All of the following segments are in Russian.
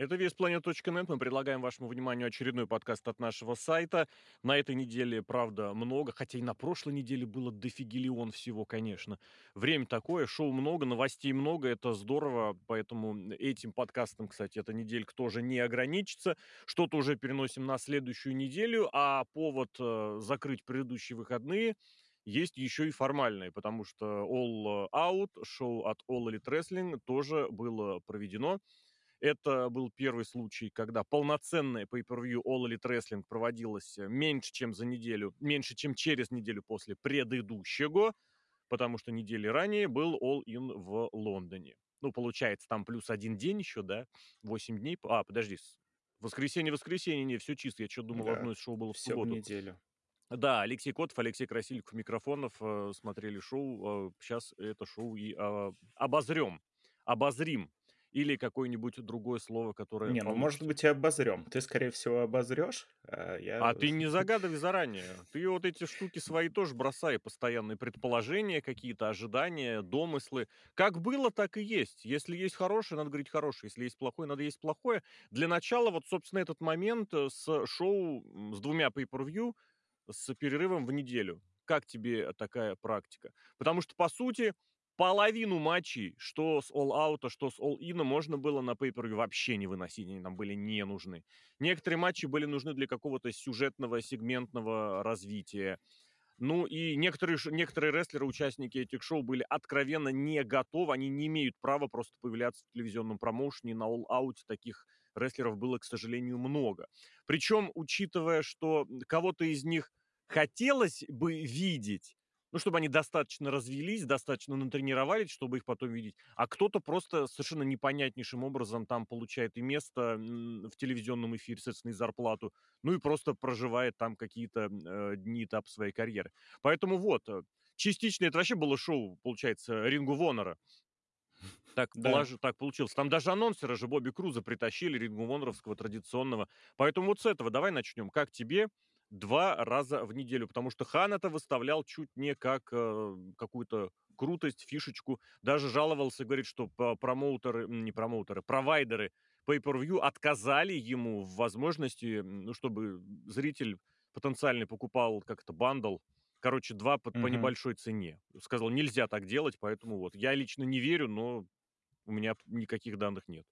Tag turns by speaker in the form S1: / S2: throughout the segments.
S1: Это весьplanet.net. Мы предлагаем вашему вниманию очередной подкаст от нашего сайта. На этой неделе, правда, много, хотя и на прошлой неделе было дофигелион всего, конечно. Время такое, шоу много, новостей много, это здорово, поэтому этим подкастом, кстати, эта неделька тоже не ограничится. Что-то уже переносим на следующую неделю, а повод э, закрыть предыдущие выходные есть еще и формальный, потому что All Out, шоу от All Elite Wrestling, тоже было проведено. Это был первый случай, когда полноценное pay-per-view All Elite Wrestling проводилось э, меньше, чем за неделю, меньше, чем через неделю после предыдущего, потому что недели ранее был All In в Лондоне. Ну, получается, там плюс один день еще, да? Восемь дней. А, подожди, воскресенье-воскресенье, не, все чисто. Я что думал, да, одно из шоу было в
S2: все
S1: субботу.
S2: в неделю.
S1: Да, Алексей Котов, Алексей Красильников, Микрофонов э, смотрели шоу. Э, сейчас это шоу и э, обозрем, обозрим или какое-нибудь другое слово, которое...
S2: Не, ну, может быть, и обозрем. Ты, скорее всего, обозрешь,
S1: а я... А ты не загадывай заранее. Ты вот эти штуки свои тоже бросай, постоянные предположения какие-то, ожидания, домыслы. Как было, так и есть. Если есть хорошее, надо говорить хорошее. Если есть плохое, надо есть плохое. Для начала, вот, собственно, этот момент э, с шоу с двумя pay-per-view, с перерывом в неделю. Как тебе такая практика? Потому что, по сути, половину матчей, что с All Out, что с All In, можно было на пейпере вообще не выносить, они нам были не нужны. Некоторые матчи были нужны для какого-то сюжетного, сегментного развития. Ну и некоторые, некоторые рестлеры, участники этих шоу, были откровенно не готовы, они не имеют права просто появляться в телевизионном промоушене. На All Out таких рестлеров было, к сожалению, много. Причем, учитывая, что кого-то из них хотелось бы видеть, ну, чтобы они достаточно развелись, достаточно натренировались, чтобы их потом видеть. А кто-то просто совершенно непонятнейшим образом там получает и место в телевизионном эфире, соответственно, и зарплату, ну и просто проживает там какие-то э, дни, этап своей карьеры. Поэтому вот, э, частично это вообще было шоу, получается, Рингу Вонора. Так, да. положи, так получилось. Там даже анонсера же Бобби Круза притащили, Рингу Воноровского традиционного. Поэтому вот с этого давай начнем. Как тебе? Два раза в неделю, потому что Хан это выставлял чуть не как э, какую-то крутость, фишечку. Даже жаловался, говорит, что промоутеры, не промоутеры, провайдеры Pay-Per-View отказали ему в возможности, ну, чтобы зритель потенциальный покупал как-то бандл, короче, два по, угу. по небольшой цене. Сказал, нельзя так делать, поэтому вот. Я лично не верю, но у меня никаких данных нет.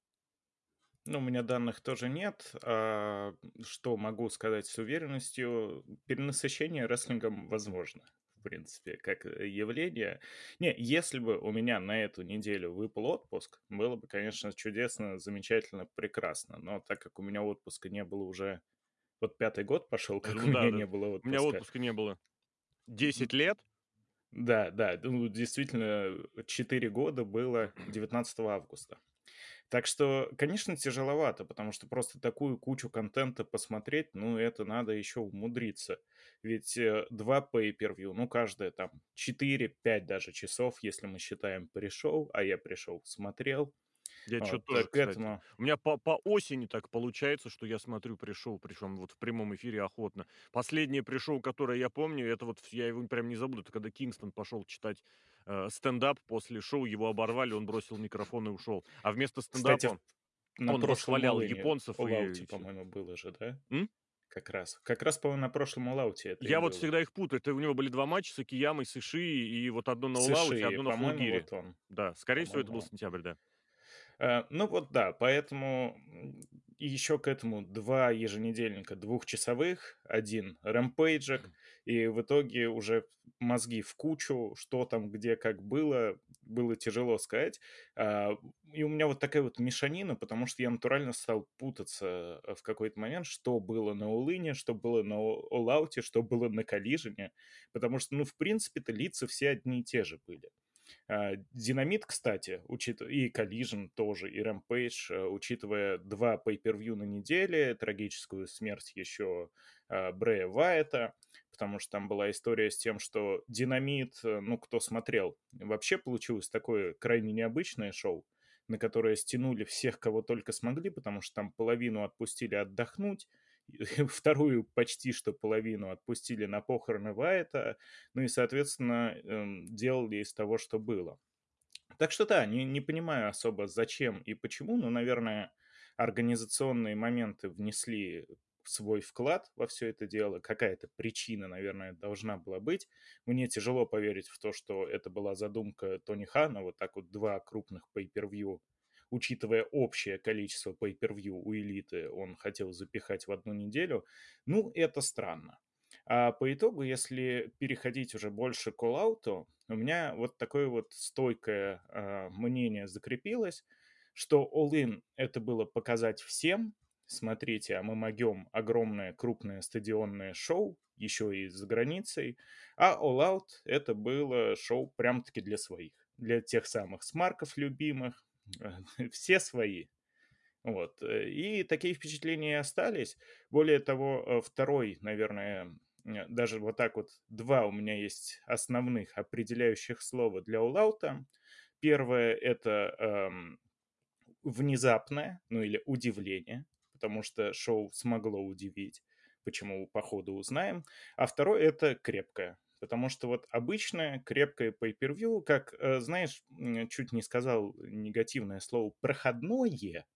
S2: Ну, у меня данных тоже нет. А, что могу сказать с уверенностью? Перенасыщение рестлингом возможно, в принципе, как э, явление. Не, если бы у меня на эту неделю выпал отпуск, было бы, конечно, чудесно, замечательно, прекрасно. Но так как у меня отпуска не было уже... Вот пятый год пошел, как ну, у меня да, не было отпуска.
S1: У меня отпуска не было. Десять лет?
S2: Да, да, ну, действительно, 4 года было 19 августа. Так что, конечно, тяжеловато, потому что просто такую кучу контента посмотреть, ну, это надо еще умудриться. Ведь э, два pay-per-view, ну, каждое там 4-5 даже часов, если мы считаем пришел, а я пришел, смотрел,
S1: я что-то тоже, к кстати. этому. У меня по, по осени так получается, что я смотрю пришел, причем вот в прямом эфире охотно. Последнее пришел, которое я помню, это вот я его прям не забуду, это когда Кингстон пошел читать э, стендап после шоу, его оборвали, он бросил микрофон и ушел. А вместо стендапа Кстати, на он восхвалял японцев.
S2: Лауте, и... по-моему, было же, да? М? Как раз. Как раз, по-моему, на прошлом Улауте
S1: это Я вот было. всегда их путаю. Это у него были два матча с Акиямой, с Иши, и вот одно на Улауте, одно на Фулгире. Вот он. Да, скорее всего, это был сентябрь, да.
S2: Э, ну вот да, поэтому еще к этому два еженедельника двухчасовых, один рэмпейджик, и в итоге уже мозги в кучу, что там, где, как было, было тяжело сказать. А, и у меня вот такая вот мешанина, потому что я натурально стал путаться в какой-то момент, что было на Улыне, что было на Олауте, что было на Коллижине, потому что, ну, в принципе-то лица все одни и те же были. А, Динамит, кстати, учит... и Collision тоже, и Rampage, э, учитывая два pay-per-view на неделе, трагическую смерть еще а, Брэя Вайта, потому что там была история с тем, что Динамит, э, ну, кто смотрел, вообще получилось такое крайне необычное шоу, на которое стянули всех, кого только смогли, потому что там половину отпустили отдохнуть, вторую почти что половину отпустили на похороны Вайта, ну и, соответственно, эм, делали из того, что было. Так что да, не, не понимаю особо зачем и почему, но, наверное, организационные моменты внесли свой вклад во все это дело, какая-то причина, наверное, должна была быть. Мне тяжело поверить в то, что это была задумка Тони Хана, вот так вот два крупных pay-per-view учитывая общее количество pay-per-view у элиты, он хотел запихать в одну неделю. Ну, это странно. А по итогу, если переходить уже больше к all у меня вот такое вот стойкое э, мнение закрепилось, что All-In это было показать всем, смотрите, а мы могем огромное крупное стадионное шоу, еще и за границей, а All Out это было шоу прям-таки для своих, для тех самых смарков любимых, все свои. Вот. Э, и такие впечатления остались. Более того, э, второй, наверное, даже вот так вот два у меня есть основных определяющих слова для Улаута. Первое — это эм, внезапное, ну или удивление, потому что шоу смогло удивить, почему по ходу узнаем. А второе — это крепкое, потому что вот обычное крепкое pay-per-view, как, э, знаешь, чуть не сказал негативное слово «проходное»,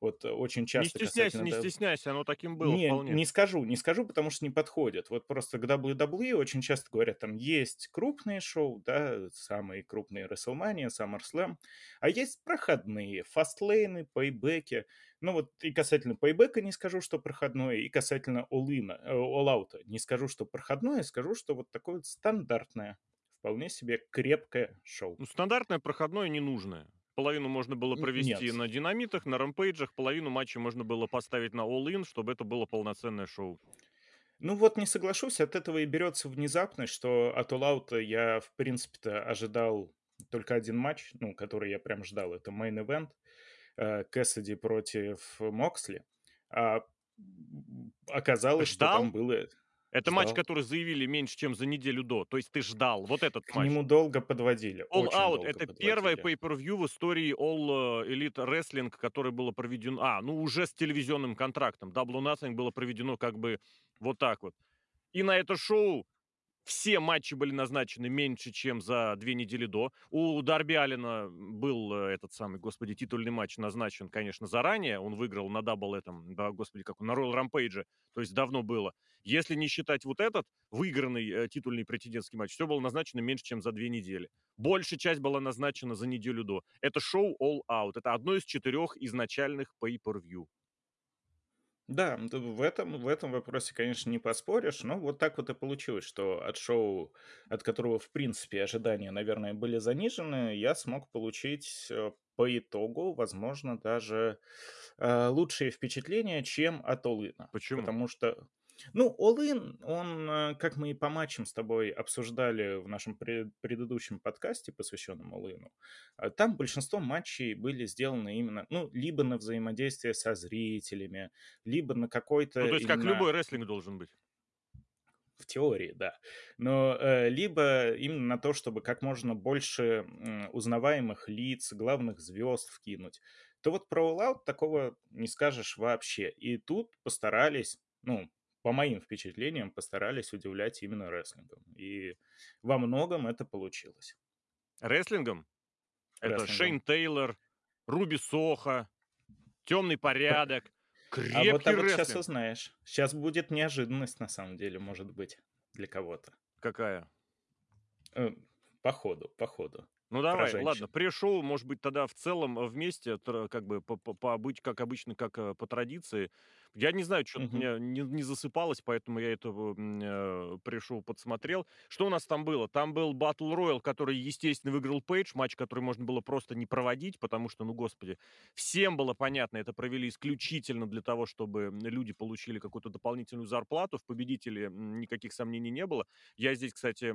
S2: вот э, очень
S1: Не
S2: часто
S1: стесняйся,
S2: касательно...
S1: не стесняйся, оно таким было
S2: не,
S1: вполне.
S2: не скажу, не скажу, потому что не подходит. Вот просто к WWE очень часто говорят, там есть крупные шоу, да, самые крупные WrestleMania, SummerSlam, а есть проходные, фастлейны, пейбеки. Ну вот и касательно пейбека не скажу, что проходное, и касательно all-in, э, all-out не скажу, что проходное, скажу, что вот такое вот стандартное, вполне себе крепкое шоу.
S1: Ну, стандартное проходное ненужное. Половину можно было провести
S2: Нет,
S1: на динамитах, на рампейджах, половину матча можно было поставить на all-in, чтобы это было полноценное шоу.
S2: Ну вот не соглашусь, от этого и берется внезапность, что от All я, в принципе-то, ожидал только один матч, ну, который я прям ждал, это мейн event э, Кэссиди против Моксли. А оказалось, что там
S1: Ждал?
S2: было...
S1: Это матч,
S2: Ждал.
S1: который заявили меньше, чем за неделю до. То есть ты ждал вот этот
S2: К
S1: матч.
S2: нему долго подводили,
S1: All
S2: очень
S1: Out это первое
S2: подводили.
S1: pay-per-view в истории All э, Elite Wrestling, которое было проведено... А, ну уже с телевизионным контрактом. Double Nothing было проведено как бы вот так вот. И на это шоу все матчи были назначены меньше, чем за две недели до. У Дарби Аллена был э, этот самый, господи, титульный матч назначен, конечно, заранее. Он выиграл на Double этом, да, господи, как на Royal Rampage, то есть давно было. Если не считать вот этот выигранный э, титульный претендентский матч, все было назначено меньше, чем за две недели. Большая часть была назначена за неделю до. Это шоу All Out. Это одно из четырех изначальных pay-per-view.
S2: Да, д- в этом, в этом вопросе, конечно, не поспоришь, но вот так вот и получилось, что от шоу, от которого, в принципе, ожидания, наверное, были занижены, я смог получить э, по итогу, возможно, даже э, лучшие впечатления, чем от All-In.
S1: Почему?
S2: Потому что, ну, All-In, он, э, как мы и по матчам с тобой обсуждали в нашем пред- предыдущем подкасте, посвященном All-In, а Там большинство матчей были сделаны именно, ну, либо на взаимодействие со зрителями, либо на
S1: Ну,
S2: какой-то
S1: то есть как
S2: именно
S1: любой рестлинг должен быть.
S2: в теории, да, но э, либо именно на то, чтобы как можно больше м, узнаваемых лиц, главных звезд вкинуть, то вот про All Out такого не скажешь вообще. И тут постарались, ну, по моим впечатлениям, постарались удивлять именно рестлингом. И во многом это получилось.
S1: Рестлингом? Это. Шейн Тейлор, Руби Соха, Темный порядок.
S2: А вот,
S1: Крепкий
S2: а вот сейчас
S1: рестлинг.
S2: узнаешь. Сейчас будет неожиданность, на самом деле, может быть, для кого-то.
S1: Какая?
S2: Э, По ходу, по ходу.
S1: Ну давай, ладно, пришел, может быть, тогда в целом э, вместе, как бы по, по, по обыч- как обычно, как э, по традиции. Я не знаю, что-то
S2: Мгм.
S1: мне не, не засыпалось, поэтому я это э, пришел, подсмотрел. Что у нас там было? Там был Battle Royale, который, естественно, выиграл Пейдж, матч, который можно было просто не проводить, потому что, ну, господи, всем было понятно, это провели исключительно для того, чтобы люди получили какую-то дополнительную зарплату. В победителе никаких сомнений не было. Я здесь, кстати,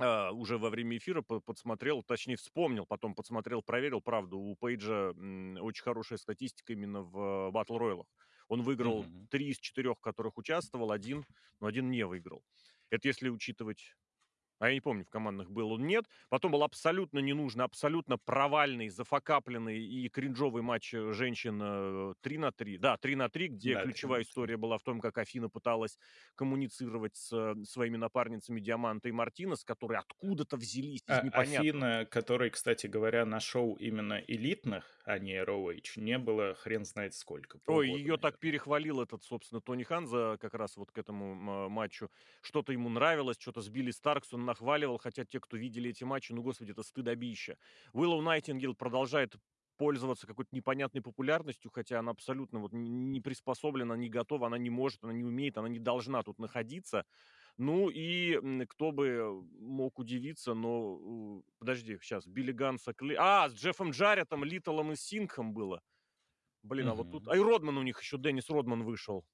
S1: а, уже во время эфира по- подсмотрел, точнее вспомнил, потом подсмотрел, проверил, правда, у Пейджа очень хорошая статистика именно в батл роялах. Он выиграл три из четырех, которых участвовал, один, но один не выиграл. Это если учитывать А я не помню, в командных был он, нет. Потом был абсолютно ненужный, абсолютно провальный, зафакапленный и кринжовый матч, э, женщин, э, 3 на 3. Да, 3 на 3, где
S2: Да, 3 на
S1: ключевая
S2: 3.
S1: история была в том, как Афина пыталась коммуницировать с, э, своими напарницами Диамантой и Мартинес, которые откуда-то взялись
S2: А
S1: из непонятного.
S2: Афина, которой, кстати говоря, на шоу именно элитных, а не ROH, не было хрен знает сколько,
S1: Ой, ее так
S2: наверно.
S1: перехвалил этот, собственно, Тони Хан за как раз вот к этому, ма матчу. Что-то ему нравилось, чё-то с Билли Старкс он нахваливал, хотя те, кто видели эти матчи, ну, господи, это стыдобище. Уиллоу Найтингейл продолжает пользоваться какой-то непонятной популярностью, хотя она абсолютно вот не приспособлена, не готова, она не может, она не умеет, она не должна тут находиться. Ну и, кто бы мог удивиться, но, подожди, щас, Билли Ганн с Акле А, с Джеффом Джарретом, Литтлом и Сингхом было. Блин, а вот тут а и Родман у них еще, Деннис Родман вышел.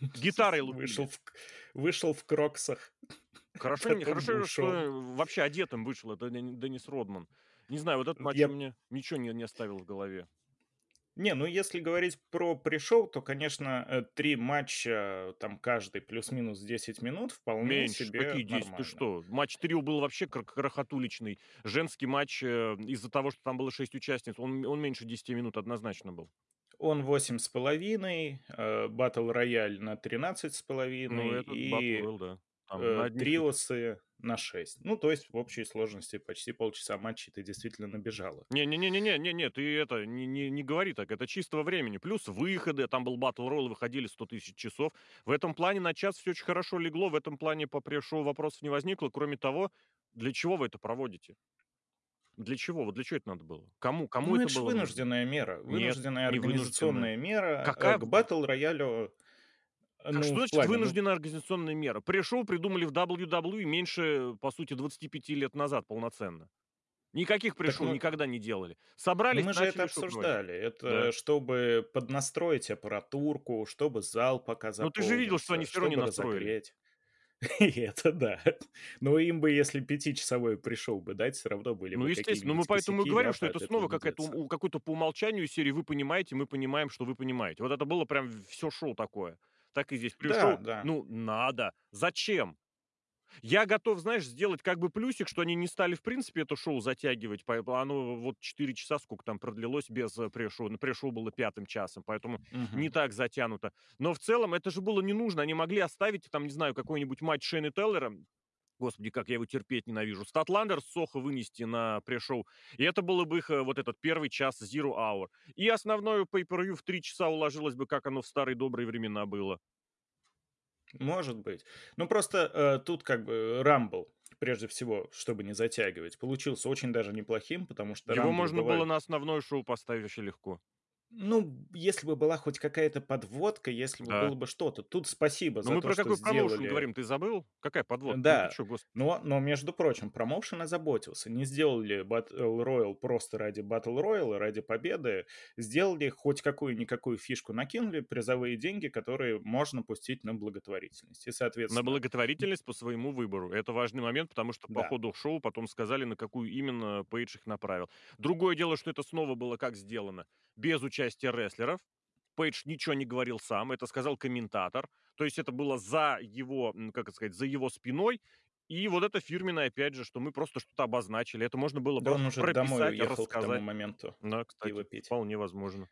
S1: Гитарой
S2: Вышел
S1: лупили.
S2: в к вышел в "Кроксах",
S1: Хорошо не хорошо, что, вообще одетым вышел этот Дени Деннис Родман. Не знаю, вот этот матч
S2: я
S1: меня ничего не не оставил в голове.
S2: Не, ну если говорить про pre-шоу, то, конечно, э, 3 матча, там каждый плюс-минус 10 минут, вполне
S1: Меньше.
S2: себе
S1: Какие 10? Ты
S2: нормально.
S1: что? Матч трио был вообще кр крохотуличный. Женский матч, э, из-за того, что там было 6 участниц, он он меньше 10 минут однозначно был.
S2: Он 8,5, э, батл рояль на тринадцать с
S1: Ну,
S2: половиной
S1: этот Battle
S2: и,
S1: Royal, да. Там на
S2: э,
S1: этих
S2: триосы на 6. Ну, то есть в общей сложности почти полчаса матчей ты действительно набежала.
S1: Не не не не не не не, ты это не не не говори так, это чистого времени. Плюс выходы, там был Battle Royal, выходили 100 000 часов. В этом плане на час всё очень хорошо легло, в этом плане по pre-шоу вопросов не возникло. Кроме того, для чего вы это проводите? Для чего? Вот для чё это надо было? Кому кому
S2: Ну,
S1: это
S2: это ж
S1: было нужно?
S2: вынужденная мера,
S1: Нет,
S2: вынужденная
S1: не вынужденная.
S2: организационная мера, э,
S1: Какая
S2: к батл роялю. Э,
S1: Как
S2: ну,
S1: что значит
S2: плане, ну
S1: вынужденная организационная мера? Pre-шоу придумали в WWE меньше, по сути, 25 лет назад полноценно. Никаких pre-шоу
S2: мы
S1: никогда не делали.
S2: ну,
S1: Собрались,
S2: мы же это обсуждали. Это
S1: Да.
S2: чтобы поднастроить аппаратурку, чтобы зал пока
S1: Ну, ты же видел, что они всё равно не настроили.
S2: разогреть. И это да. Но им бы, если пятичасовое pre-шоу бы дать, всё равно были
S1: Ну,
S2: бы
S1: естественно, ну, мы
S2: какие-нибудь
S1: поэтому и говорим, что это снова какая-то какой-то по умолчанию серии: "Вы понимаете, мы понимаем, что вы понимаете". Вот это было прям всё шоу такое. Так и здесь
S2: Да,
S1: pre-шоу,
S2: да.
S1: ну, надо. Зачем? Я готов, знаешь, сделать как бы плюсик, что они не стали в принципе это шоу затягивать, оно вот 4 часа, сколько там продлилось без, э, pre-шоу. Ну, pre-шоу было 5 часом, поэтому не
S2: Мгм.
S1: так затянуто. Но в целом это же было не нужно. Они могли оставить там, не знаю, какой-нибудь матч Шейна Теллера, господи, как я его терпеть ненавижу, Statlander с Сохо вынести на pre-шоу, и это было бы их, э, вот этот 1 час Zero Hour. И основное pay-per-view в 3 часа уложилось бы, как оно в старые добрые времена было.
S2: Может быть. Ну, просто, э, тут как бы "Рамбл", прежде всего, чтобы не затягивать, получился очень даже неплохим, потому что
S1: Его
S2: "Рамблы"
S1: можно было
S2: бывают
S1: на основное шоу поставить вообще легко.
S2: Ну, если бы была хоть какая-то подводка, если бы
S1: Да.
S2: было бы что-то. Тут спасибо
S1: Но
S2: за
S1: мы
S2: то,
S1: про
S2: что
S1: какой промоушен
S2: сделали
S1: говорим, ты забыл? Какая подводка? Ну ты
S2: да,
S1: господи?
S2: но но, между прочим, промоушен озаботился. Не сделали батл роял просто ради батл рояла, ради победы. Сделали хоть какую-никакую фишку, накинули призовые деньги, которые можно пустить на благотворительность. И,
S1: На
S2: соответственно
S1: благотворительность по своему выбору. Это важный момент, потому что по
S2: Да.
S1: ходу шоу потом сказали, на какую именно Пейдж их направил. Другое дело, что это снова было как сделано? Без участия рестлеров. Пейдж ничего не говорил сам, это сказал комментатор. То есть это было за его, как это сказать, за его спиной. И вот это фирменное, опять же, что мы просто что-то обозначили. Это можно было
S2: Да он
S1: просто
S2: уже домой
S1: прописать,
S2: уехал к тому
S1: рассказать.
S2: моменту
S1: Да, кстати, вполне возможно.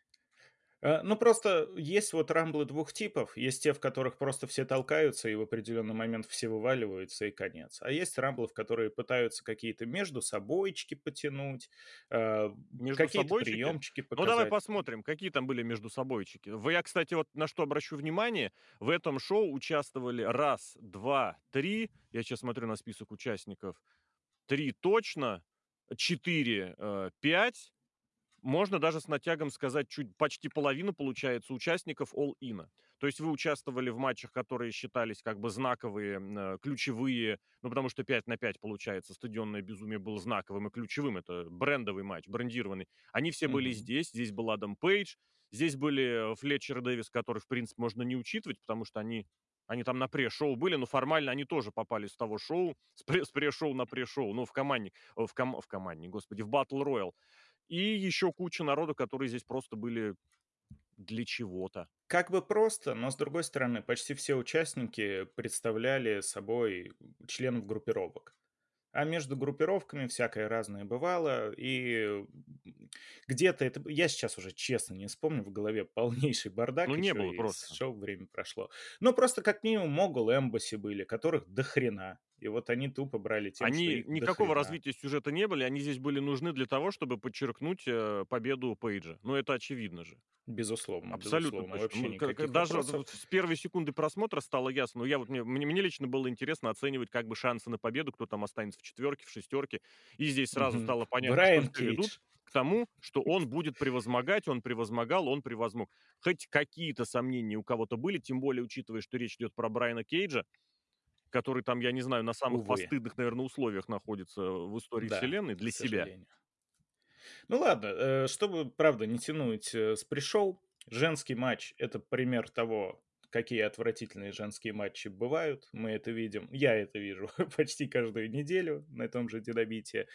S2: Э, ну, просто есть вот "Рамблы" 2 типов. Есть те, в которых просто все толкаются, и в определенный момент все вываливаются, и конец. А есть "Рамблы", в которые пытаются какие-то междусобойчики потянуть, э, какие-то
S1: Междусобойчики?
S2: приемчики
S1: Ну, давай
S2: показать.
S1: посмотрим, какие там были междусобойчики. В я, кстати, вот на что обращу внимание: в этом шоу участвовали 1, 2, 3. Я щас смотрю на список участников. 3 точно, 4, э, 5. Можно даже с натягом сказать, чуть почти половина, получается, участников All In. То есть вы участвовали в матчах, которые считались как бы знаковые, э, ключевые. Ну, потому что 5 на 5, получается, "Стадионное безумие" был знаковым и ключевым. Это брендовый матч, брендированный. Они все были
S2: Мгм.
S1: здесь. Здесь был Адам Пейдж, здесь были, э, Флетчер и Дэвис, которых, в принципе, можно не учитывать, потому что они они там на pre-шоу были, но формально они тоже попали с того шоу, с пре с pre-шоу на pre-шоу, ну, в командне о, в ком в командне, господи, в Battle Royal. И еще куча народу, которые здесь просто были для чего-то.
S2: Как бы просто, но, с другой стороны, почти все участники представляли собой членов группировок. А между группировками всякое разное бывало. И где-то это я сейчас уже честно не вспомню, в голове полнейший
S1: Ну,
S2: бардак
S1: не
S2: еще
S1: было просто.
S2: шоу время прошло. Ну, просто как минимум Mogul Embassy были, которых до хрена. И вот они тупо брали тем, что
S1: Они никакого развития сюжета не были, они здесь были нужны для того, чтобы подчеркнуть, э, победу Пейджа. Ну, это очевидно же.
S2: Безусловно,
S1: Абсолютно
S2: безусловно, вообще никаких
S1: даже
S2: вопросов.
S1: с первой секунды просмотра стало ясно. Ну, я вот мне мне лично было интересно оценивать как бы шансы на победу, кто там останется в четверке, в шестерке. И здесь сразу
S2: Мгм.
S1: стало понятно, что
S2: Брайан
S1: всё ведут к тому, что он будет превозмогать, он превозмогал, он превозмог. Хоть какие-то сомнения у кого-то были, тем более учитывая, что речь идет про Брайана Кейджа, который там, я не знаю, на самых
S2: Увы.
S1: постыдных, наверно, условиях находится в истории
S2: Да,
S1: вселенной для себя.
S2: сожалению. Ну ладно, э, чтобы, правда, не тянуть, э, с pre-show, женский матч- это пример того, какие отвратительные женские матчи бывают. Мы это видим. Я это вижу почти каждую неделю на том же "Динамите".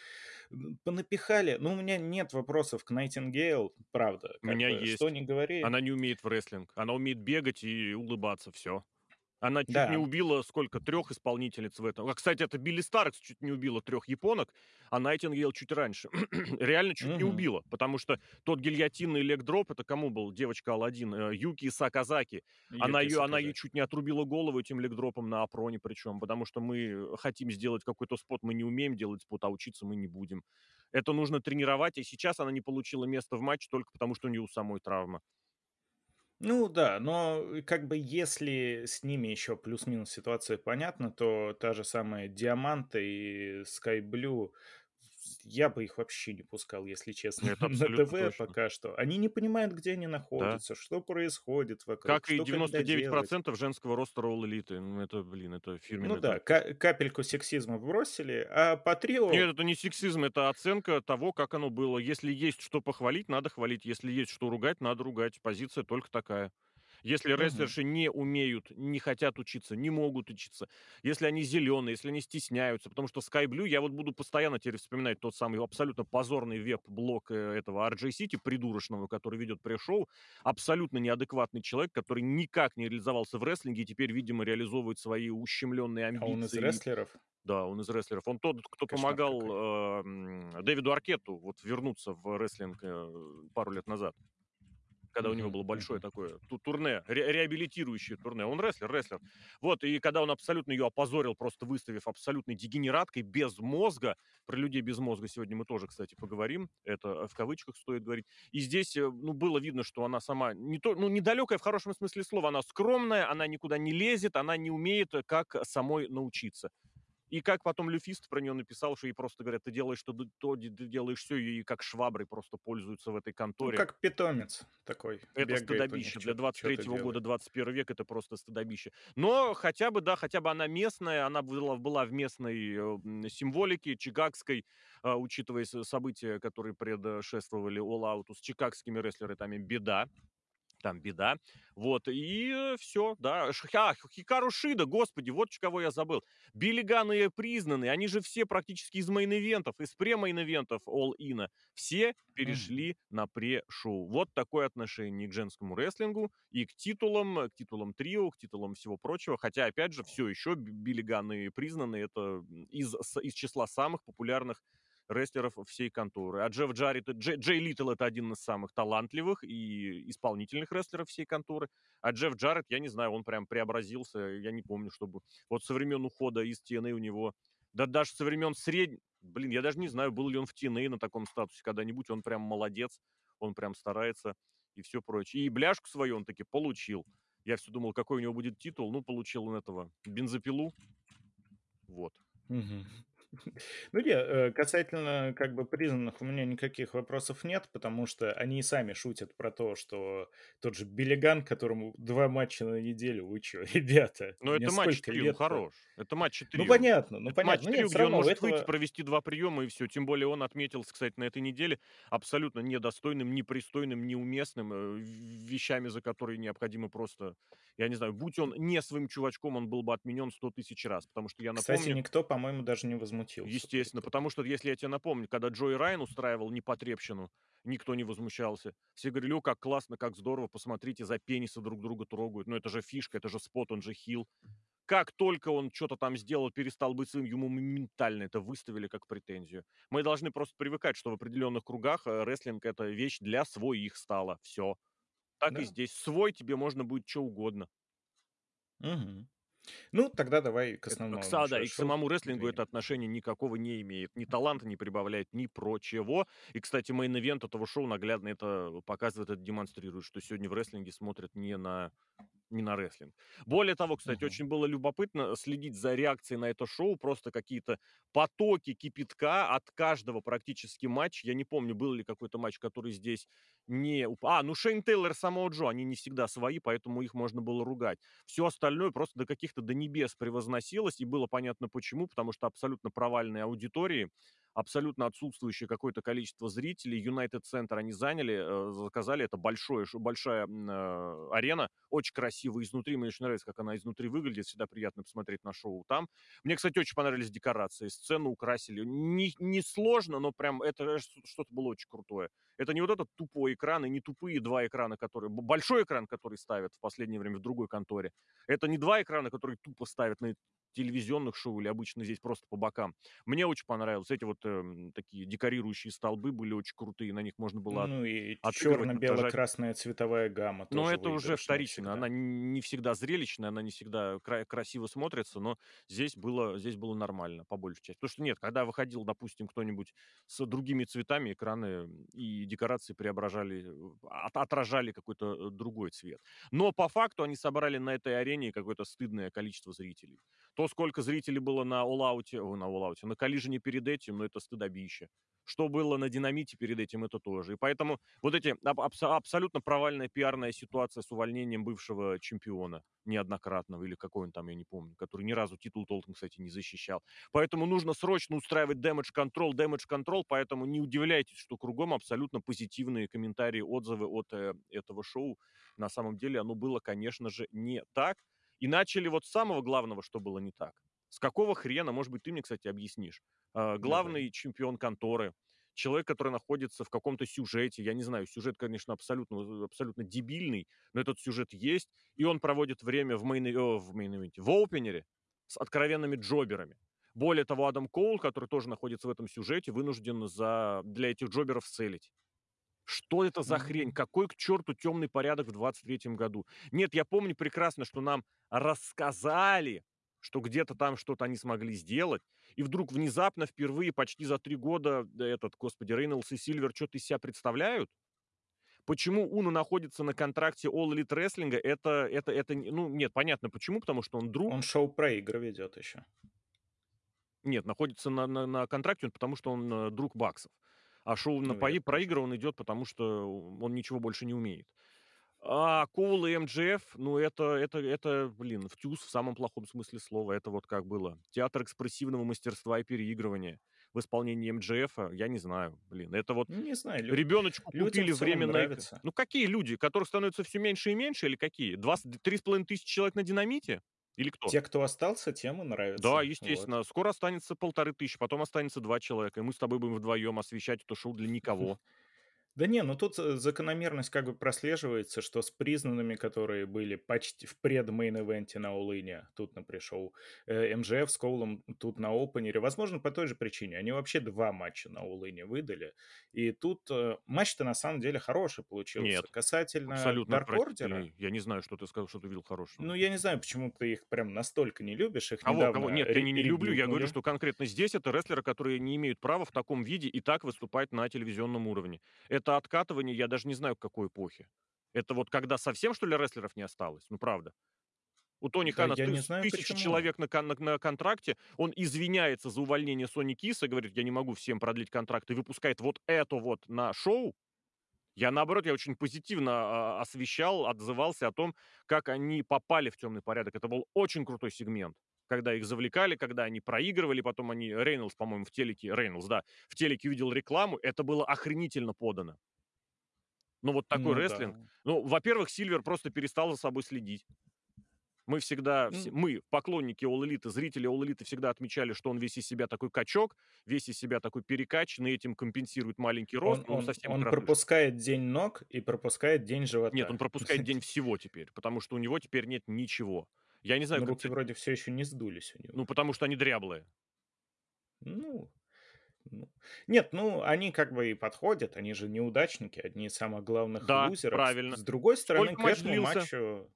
S2: Понапихали. Ну, у меня нет вопросов к Найтингейл, правда.
S1: У меня
S2: бы что
S1: есть.
S2: ни говори.
S1: Она не умеет в рестлинг. Она умеет бегать и улыбаться. Всё. Она чуть не
S2: Да.
S1: убила, сколько, 3 исполнительниц в этом. А, кстати, это Билли Старкс чуть не убила 3 японок, а Найтингейл чуть раньше. Реально чуть не
S2: Мгм.
S1: убила, потому что тот гильотинный лег-дроп- это кому был? Девочка Аладдин, э, Юки Саказаки. Она
S2: Юки
S1: ее она
S2: Саказаки.
S1: чуть не отрубила голову этим лег-дропом на Апроне причем, потому что мы хотим сделать какой-то спот, мы не умеем делать спот, а учиться мы не будем. Это нужно тренировать, и сейчас она не получила место в матче только потому, что у нее у самой травма.
S2: Ну да, но, э, как бы если с ними еще плюс-минус ситуация понятна, то та же самая Диаманта и Скай Блю, я бы их вообще не пускал, если честно,
S1: Это
S2: на ТВ
S1: точно.
S2: пока что. Они не понимают, где они
S1: Да.
S2: находятся, что происходит вокруг,
S1: Как и
S2: что когда
S1: 99
S2: делать.
S1: процентов женского ростера All Elite. Ну, это, блин, это
S2: Ну
S1: фирменная
S2: да,
S1: тактика.
S2: ка капельку сексизма бросили, а по трио
S1: Нет, это не сексизм, это оценка того, как оно было. Если есть что похвалить, надо хвалить. Если есть что ругать, надо ругать. Позиция только такая. Если рестлерши не умеют, не хотят учиться, не могут учиться, если они зеленые, если они стесняются, потому что Скай Блю, я вот буду постоянно теперь вспоминать тот самый абсолютно позорный веб-блог э, этого RJ City придурочного, который ведет pre-шоу. Абсолютно неадекватный человек, который никак не реализовался в рестлинге и теперь, видимо, реализовывает свои ущемленные
S2: А он из
S1: амбиции.
S2: рестлеров?
S1: Да, он из рестлеров. Он тот, кто
S2: Кошмар
S1: помогал,
S2: какой.
S1: э, Дэвиду Аркетту вот вернуться в рестлинг, э, пару лет назад. Когда у него было большое такое ту турне, ре реабилитирующее турне. Он рестлер рестлер. Вот, и когда он абсолютно ее опозорил, просто выставив абсолютной дегенераткой, без мозга. Про людей без мозга сегодня мы тоже, кстати, поговорим. Это, э, в кавычках стоит говорить. И здесь, э, ну, было видно, что она сама не то ну, недалекая в хорошем смысле слова. Она скромная, она никуда не лезет, она не умеет, э, как самой научиться. И как потом Люфист про нее написал, что ей просто говорят: "Ты делаешь то д то, ты делаешь сё", и как шваброй просто пользуются в этой
S2: Ну,
S1: конторе.
S2: как питомец такой,
S1: Это стыдобище. Для
S2: чё
S1: двадцать
S2: чё-то
S1: третьего года,
S2: делает.
S1: 21 век- это просто стыдобище. Но хотя бы, да, хотя бы она местная, она была была в местной, э, символике чикагской, а, учитывая события, которые предшествовали All Out'у. С чикагскими рестлерами беда. Там беда. Вот, и всё, да. Ш ах, Хикару Шида, господи, вот кого я забыл. Билли Ганн и Признанные, они же все практически из мейн-ивентов, из пре-мейн-ивентов All In'а, все перешли на пре-шоу. Вот такое отношение к женскому рестлингу и к титулам, к титулам трио, к титулам всего прочего. Хотя, опять же, всё еще би Билли Ганн и Признанные. Это, из из числа самых популярных рестлеров всей конторы. А Джефф Джаррет, Джей Джей Литал- это один из самых талантливых и исполнительных рестлеров всей конторы. А Джефф Джаррет, я не знаю, он прям преобразился. Я не помню, чтобы вот со времен ухода из TNA у него, да даже со времен средн блин, я даже не знаю, был ли он в TNA на таком статусе когда-нибудь. Он прям молодец, он прям старается и всё прочее. И бляшку свою он таки получил. Я всё думал, какой у него будет титул. Ну, получил он этого, бензопилу. Вот.
S2: Мгм. Ну не, э, касательно как бы признанных у меня никаких вопросов нет, потому что они и сами шутят про то, что тот же Биллиган, которому 2 матча на неделю, вы чё, ребята,
S1: Но
S2: мне
S1: это матч трио хорош. Это матчи
S2: Ну
S1: трио.
S2: понятно, ну
S1: Это матч
S2: понятно. Ну
S1: трио, где он может выйти,
S2: этого
S1: провести 2 приема и всё. Тем более он отметился, кстати, на этой неделе абсолютно недостойным, непристойным, неуместным, э, вещами, за которые необходимо просто, я не знаю, будь он не своим чувачком, он был бы отменен 100 000 раз. Потому что я
S2: Кстати,
S1: напомню
S2: никто, по-моему, даже не возмутился при
S1: Естественно,
S2: том.
S1: потому что, если я те напомню, когда Джои Райан устраивал непотребщину, никто не возмущался. Все говорили: "О, как классно, как здорово, посмотрите, за пенисы друг друга трогают". Ну, это же фишка, это же спот, он же хил. Как только он чё-то там сделал, перестал быть своим, ему моментально это выставили как претензию. Мы должны просто привыкать, что в определенных кругах, э, рестлинг- это вещь для своих стала. Всё. Так и
S2: Да.
S1: здесь. Свой, тебе можно будет чё угодно.
S2: Мгм. Ну, тогда давай к
S1: Это к
S2: основному
S1: са да, и к самому рестлингу это отношения никакого не имеет. Ни таланта не прибавляет, ни прочего. И, кстати, main event этого шоу наглядно это показывает, это демонстрирует, что сегодня в рестлинге смотрят не на не на рестлинг. Более того, кстати,
S2: Мгм.
S1: очень было любопытно следить за реакцией на это шоу. Просто какие-то потоки кипятка от каждого практически матча. Я не помню, был ли какой-то матч, который здесь не А, ну, Шейн Тейлор и Самоа Джо, они не всегда свои, поэтому их можно было ругать. Всё остальное просто до каких-то, до небес превозносилось, и было понятно почему. Потому что абсолютно провальные аудитории, абсолютно отсутствующее какое-то количество зрителей. Юнайтед Центр они заняли, э, заказали. Это большое большая, э, арена, очень красиво изнутри. Мне очень нравится, как она изнутри выглядит. Всегда приятно посмотреть на шоу там. Мне, кстати, очень понравились декорации. Сцену украсили. Не не сложно, но прям это, э, что-то было очень крутое. Это не вот этот тупой экран и не тупые 2 экрана, которые большой экран, который ставят в последнее время в другой конторе. Это не 2 экрана, которые тупо ставят на телевизионных шоу или обычно здесь просто по бокам. Мне очень понравилось. Эти вот, эм, такие декорирующие столбы были очень крутые. На них можно было
S2: Ну и черно-бело-красная цветовая гамма
S1: Но это уже вторично. Она
S2: всегда.
S1: не всегда зрелищная, она не всегда кра красиво смотрится, но здесь было здесь было нормально, по большей части. Потому что нет, когда выходил, допустим, кто-нибудь с другими цветами, экраны и декорации преображали, э, от отражали какой-то, э, другой цвет. Но по факту они собрали на этой арене какое-то стыдное количество зрителей. То, сколько зрителей было на Out'е, ой, на Out'е, на Collision'е перед этим, ну, это стыдобище. Что было на Динамите перед этим, это тоже. И поэтому вот эти аб абсо абсолютно провальная пиарная ситуация с увольнением бывшего чемпиона неоднократного, или какой он там, я не помню, который ни разу титул толком, кстати, не защищал. Поэтому нужно срочно устраивать damage control, damage control, поэтому не удивляйтесь, что кругом абсолютно позитивные комментарии, отзывы от, э, этого шоу. На самом деле оно было, конечно же, не так. И начали вот с самого главного, что было не так. С какого хрена, может быть, ты мне, кстати, объяснишь,
S2: Давай.
S1: главный чемпион конторы, человек, который находится в каком-то сюжете, я не знаю, сюжет, конечно, абсолютно абсолютно дебильный, но этот сюжет есть, и он проводит время в main э, в main event е, в opener е с откровенными jobber ами. Более того, Адам Коул, который тоже находится в этом сюжете, вынужден за для этих jobber ов sell ить. Что это за хрень? Какой к черту темный порядок в 23 году? Нет, я помню прекрасно, что нам рассказали, что где-то там что-то они смогли сделать, и вдруг внезапно, впервые почти за 3 года, да этот, господи, Рейнольдс и Сильвер чё-то из себя представляют? Почему Уно находится на контракте All Elite Wrestling? Это это это ну, нет, понятно почему, потому что он
S2: Он
S1: друг.
S2: шоу про игры ведет еще.
S1: Нет, находится на на на контракте он, потому что он, э, друг Баксов. А шоу на
S2: Ну,
S1: по
S2: я
S1: и про
S2: тоже.
S1: игры он идет, потому что он ничего больше не умеет. А Коул и МJF, ну, это это это, блин, втюз в самом плохом смысле слова. Это вот как было. Театр экспрессивного мастерства и переигрывания в исполнении МJФа. Я не знаю, блин. Это вот
S2: Не знаю, лю
S1: ребеночку
S2: людям
S1: купили эк
S2: нравится.
S1: Ну, какие люди? Которых становится всё меньше и меньше или какие? Два с 3 500 человек на Динамите? Или кто?
S2: Те, кто остался, тем и
S1: Да,
S2: нравится. Вот.
S1: естественно. Скоро останется 1500, потом останется 2 человека, и мы с тобой будем вдвоем освещать это шоу для никого.
S2: Да не, ну тут, э, закономерность как бы прослеживается, что с признанными, которые были почти в пред-мейн-ивенте на In'е, тут на pre-шоу, э, МJФ с Коулом тут на опенере. Возможно, по той же причине. Они вообще 2 матча на In'е выдали. И тут, э, матч-то на самом деле хороший получился.
S1: Нет,
S2: Касательно
S1: абсолютно отвратительный. Я не знаю, что ты сказал, что ты видел хорошего.
S2: Ну, я не знаю, почему ты их прям настолько не любишь. Их
S1: Кого кого? Нет, я не не люблю. Я говорю, что конкретно здесь это рестлеры, которые не имеют права в таком виде и так выступать на телевизионном уровне. Это откатывание, я даже не знаю, к какой эпохе. Это вот когда совсем, что ли, рестлеров не осталось? Ну, правда. У Тони
S2: Да
S1: Хана
S2: я не
S1: тыс
S2: знаю,
S1: 1000
S2: почему.
S1: человек на на на контракте. Он извиняется за увольнение Сонни Киса, говорит: "Я не могу всем продлить контракт", и выпускает вот это вот на шоу. Я, наоборот, я очень позитивно, а, освещал, отзывался о том, как они попали в темный порядок. Это был очень крутой сегмент, когда их завлекали, когда они проигрывали, потом они Рейнольдс, по-моему, в телеке Рейнольдс, да, в телеке увидел рекламу. Это было охренительно подано. Ну, вот такой
S2: Ну да.
S1: рестлинг. Ну, во-первых, Сильвер просто перестал за собой следить. Мы всегда, все
S2: М.
S1: мы, поклонники All Elite, зрители All Elite, всегда отмечали, что он весь из себя такой качок, весь из себя такой перекачанный, этим компенсирует маленький рост,
S2: Он
S1: он
S2: он
S1: совсем
S2: он пропускает день ног и пропускает день
S1: Нет, он
S2: живота.
S1: пропускает день всего теперь, потому что у него теперь нет ничего. Я не знаю,
S2: Но
S1: как
S2: руки вроде все еще не сдулись у
S1: Ну,
S2: него.
S1: потому что они дряблые.
S2: Ну, ну. Нет, ну, они как бы и подходят, они же неудачники, одни из самых главных
S1: Да,
S2: лузеров.
S1: Правильно.
S2: с другой стороны,
S1: Сколько
S2: к
S1: матч
S2: этому
S1: длился?
S2: матчу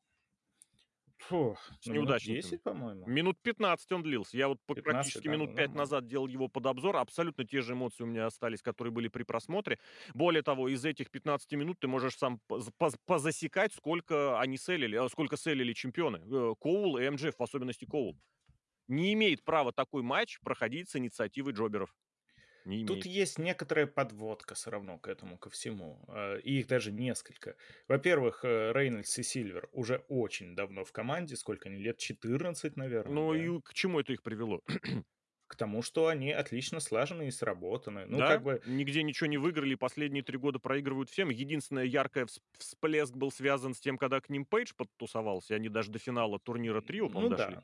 S2: Фу, ну, минут
S1: неудачниками.
S2: 10, по-моему.
S1: Минут 15 он длился. Я вот п
S2: 15,
S1: практически
S2: да, ну,
S1: минут 5
S2: нормально.
S1: назад делал его под обзор. Абсолютно те же эмоции у меня остались, которые были при просмотре. Более того, из этих 15 минут ты можешь сам поз поз позасекать, сколько они селили, а, сколько селили чемпионы. Э, Коул и МJF, в особенности Коул. Не имеет права такой матч проходить с инициативой джоберов. Не
S2: Тут
S1: имеет.
S2: есть некоторая подводка всё равно к этому, ко всему. Э, и их даже несколько. Во-первых, э, Рейнольдс и Сильвер уже очень давно в команде. Сколько они, лет 14, наверное,
S1: Ну
S2: да?
S1: и к чему это их привело?
S2: К тому, что они отлично слажены и сработаны. Ну,
S1: Да,
S2: как бы
S1: нигде ничего не выиграли, последние 3 года проигрывают всем. Единственное яркое вс всплеск был связан с тем, когда к ним Пейдж подтусовался, они даже до финала турнира трио,
S2: ну
S1: дошли.
S2: да.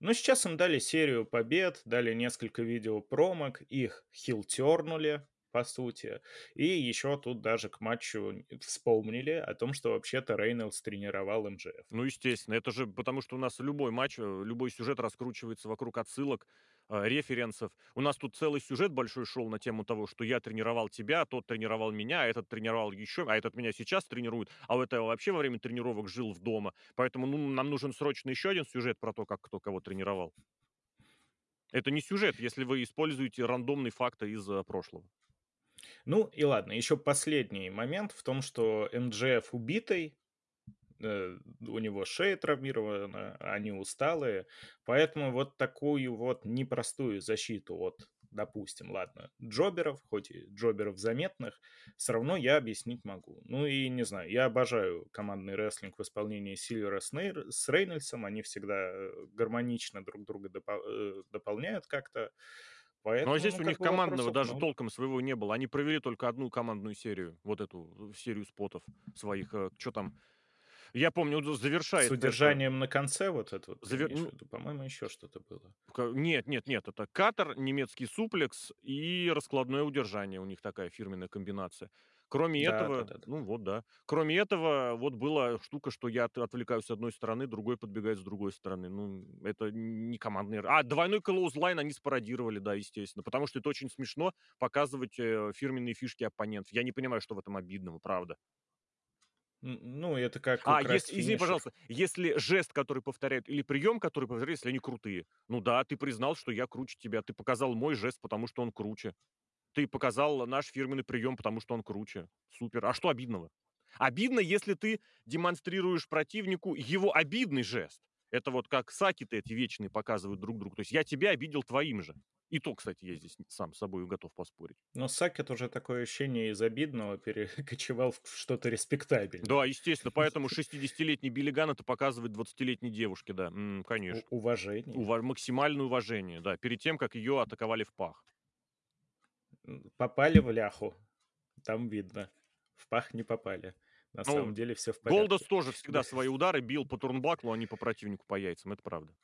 S2: Но сейчас им дали серию побед, дали несколько видео-промок, их хилтернули, по сути. И еще тут даже к матчу вспомнили о том, что вообще-то Рейнольдс тренировал МJF.
S1: Ну, естественно, это же потому, что у нас любой матч, э, любой сюжет раскручивается вокруг отсылок, референсов. У нас тут целый сюжет большой шел на тему того, что я тренировал тебя, тот тренировал меня, а этот тренировал еще, а этот меня сейчас тренирует, а у этого вообще во время тренировок жил в дома. Поэтому, ну, нам нужен срочно еще один сюжет про то, как кто кого тренировал. Это не сюжет, если вы используете рандомные факты из, э, прошлого.
S2: Ну и ладно, еще последний момент в том, что МJФ убитый, э, у него шея травмирована, они усталые, поэтому вот такую вот непростую защиту от, допустим, ладно, джоберов, хоть и джоберов заметных, все равно я объяснить могу. Ну и не знаю, я обожаю командный рестлинг в исполнении Сильвера с Нейр с Рейнольдсом, они всегда, э, гармонично друг друга допо э, дополняют как-то,
S1: Ну, а
S2: поэтому,
S1: здесь
S2: ну,
S1: у них командного даже
S2: много.
S1: толком своего не было. Они провели только одну командную серию, вот эту, серию спотов своих, чё там. Я помню, вот
S2: С
S1: завершает это
S2: удержанием на конце вот это вот
S1: Завер ну?
S2: По-моему, еще что-то было.
S1: Нет нет нет, это катер, немецкий суплекс и раскладное удержание. У них такая фирменная комбинация. Кроме
S2: Да,
S1: этого,
S2: да-да-да.
S1: ну вот, да. Кроме этого, вот была штука, что я от отвлекаюсь с одной стороны, другой подбегает с другой стороны. Ну, это не командный А, двойной клоузлайн они спародировали, да, естественно, потому что это очень смешно показывать, э, фирменные фишки оппонентов. Я не понимаю, что в этом обидного, правда.
S2: Ну, это как
S1: А, если, извини, пожалуйста, если жест, который повторяют, или прием, который повторяют, если они крутые. Ну да, ты признал, что я круче тебя. Ты показал мой жест, потому что он круче. Ты показал наш фирменный прием, потому что он круче. Супер. А что обидного? Обидно, если ты демонстрируешь противнику его обидный жест. Это вот как саки-то эти вечные показывают друг другу. То есть я тебя обидел твоим же. И то, кстати, я здесь сам с собой готов поспорить.
S2: Но Сакет уже такое ощущение из обидного перекочевал в что-то
S1: Да,
S2: респектабельное.
S1: естественно, поэтому 60-летний Билли Ганн это показывает 20-летней девушке, да. М,
S2: У
S1: конечно.
S2: уважение.
S1: Ува максимальное уважение, да, перед тем, как ее атаковали в пах.
S2: М, попали в ляху, там видно. В пах не попали. На самом
S1: Ну,
S2: деле всё в
S1: Голдос
S2: порядке.
S1: тоже всегда
S2: Да.
S1: свои удары бил по турнбаклу, а не по противнику по яйцам. Это правда.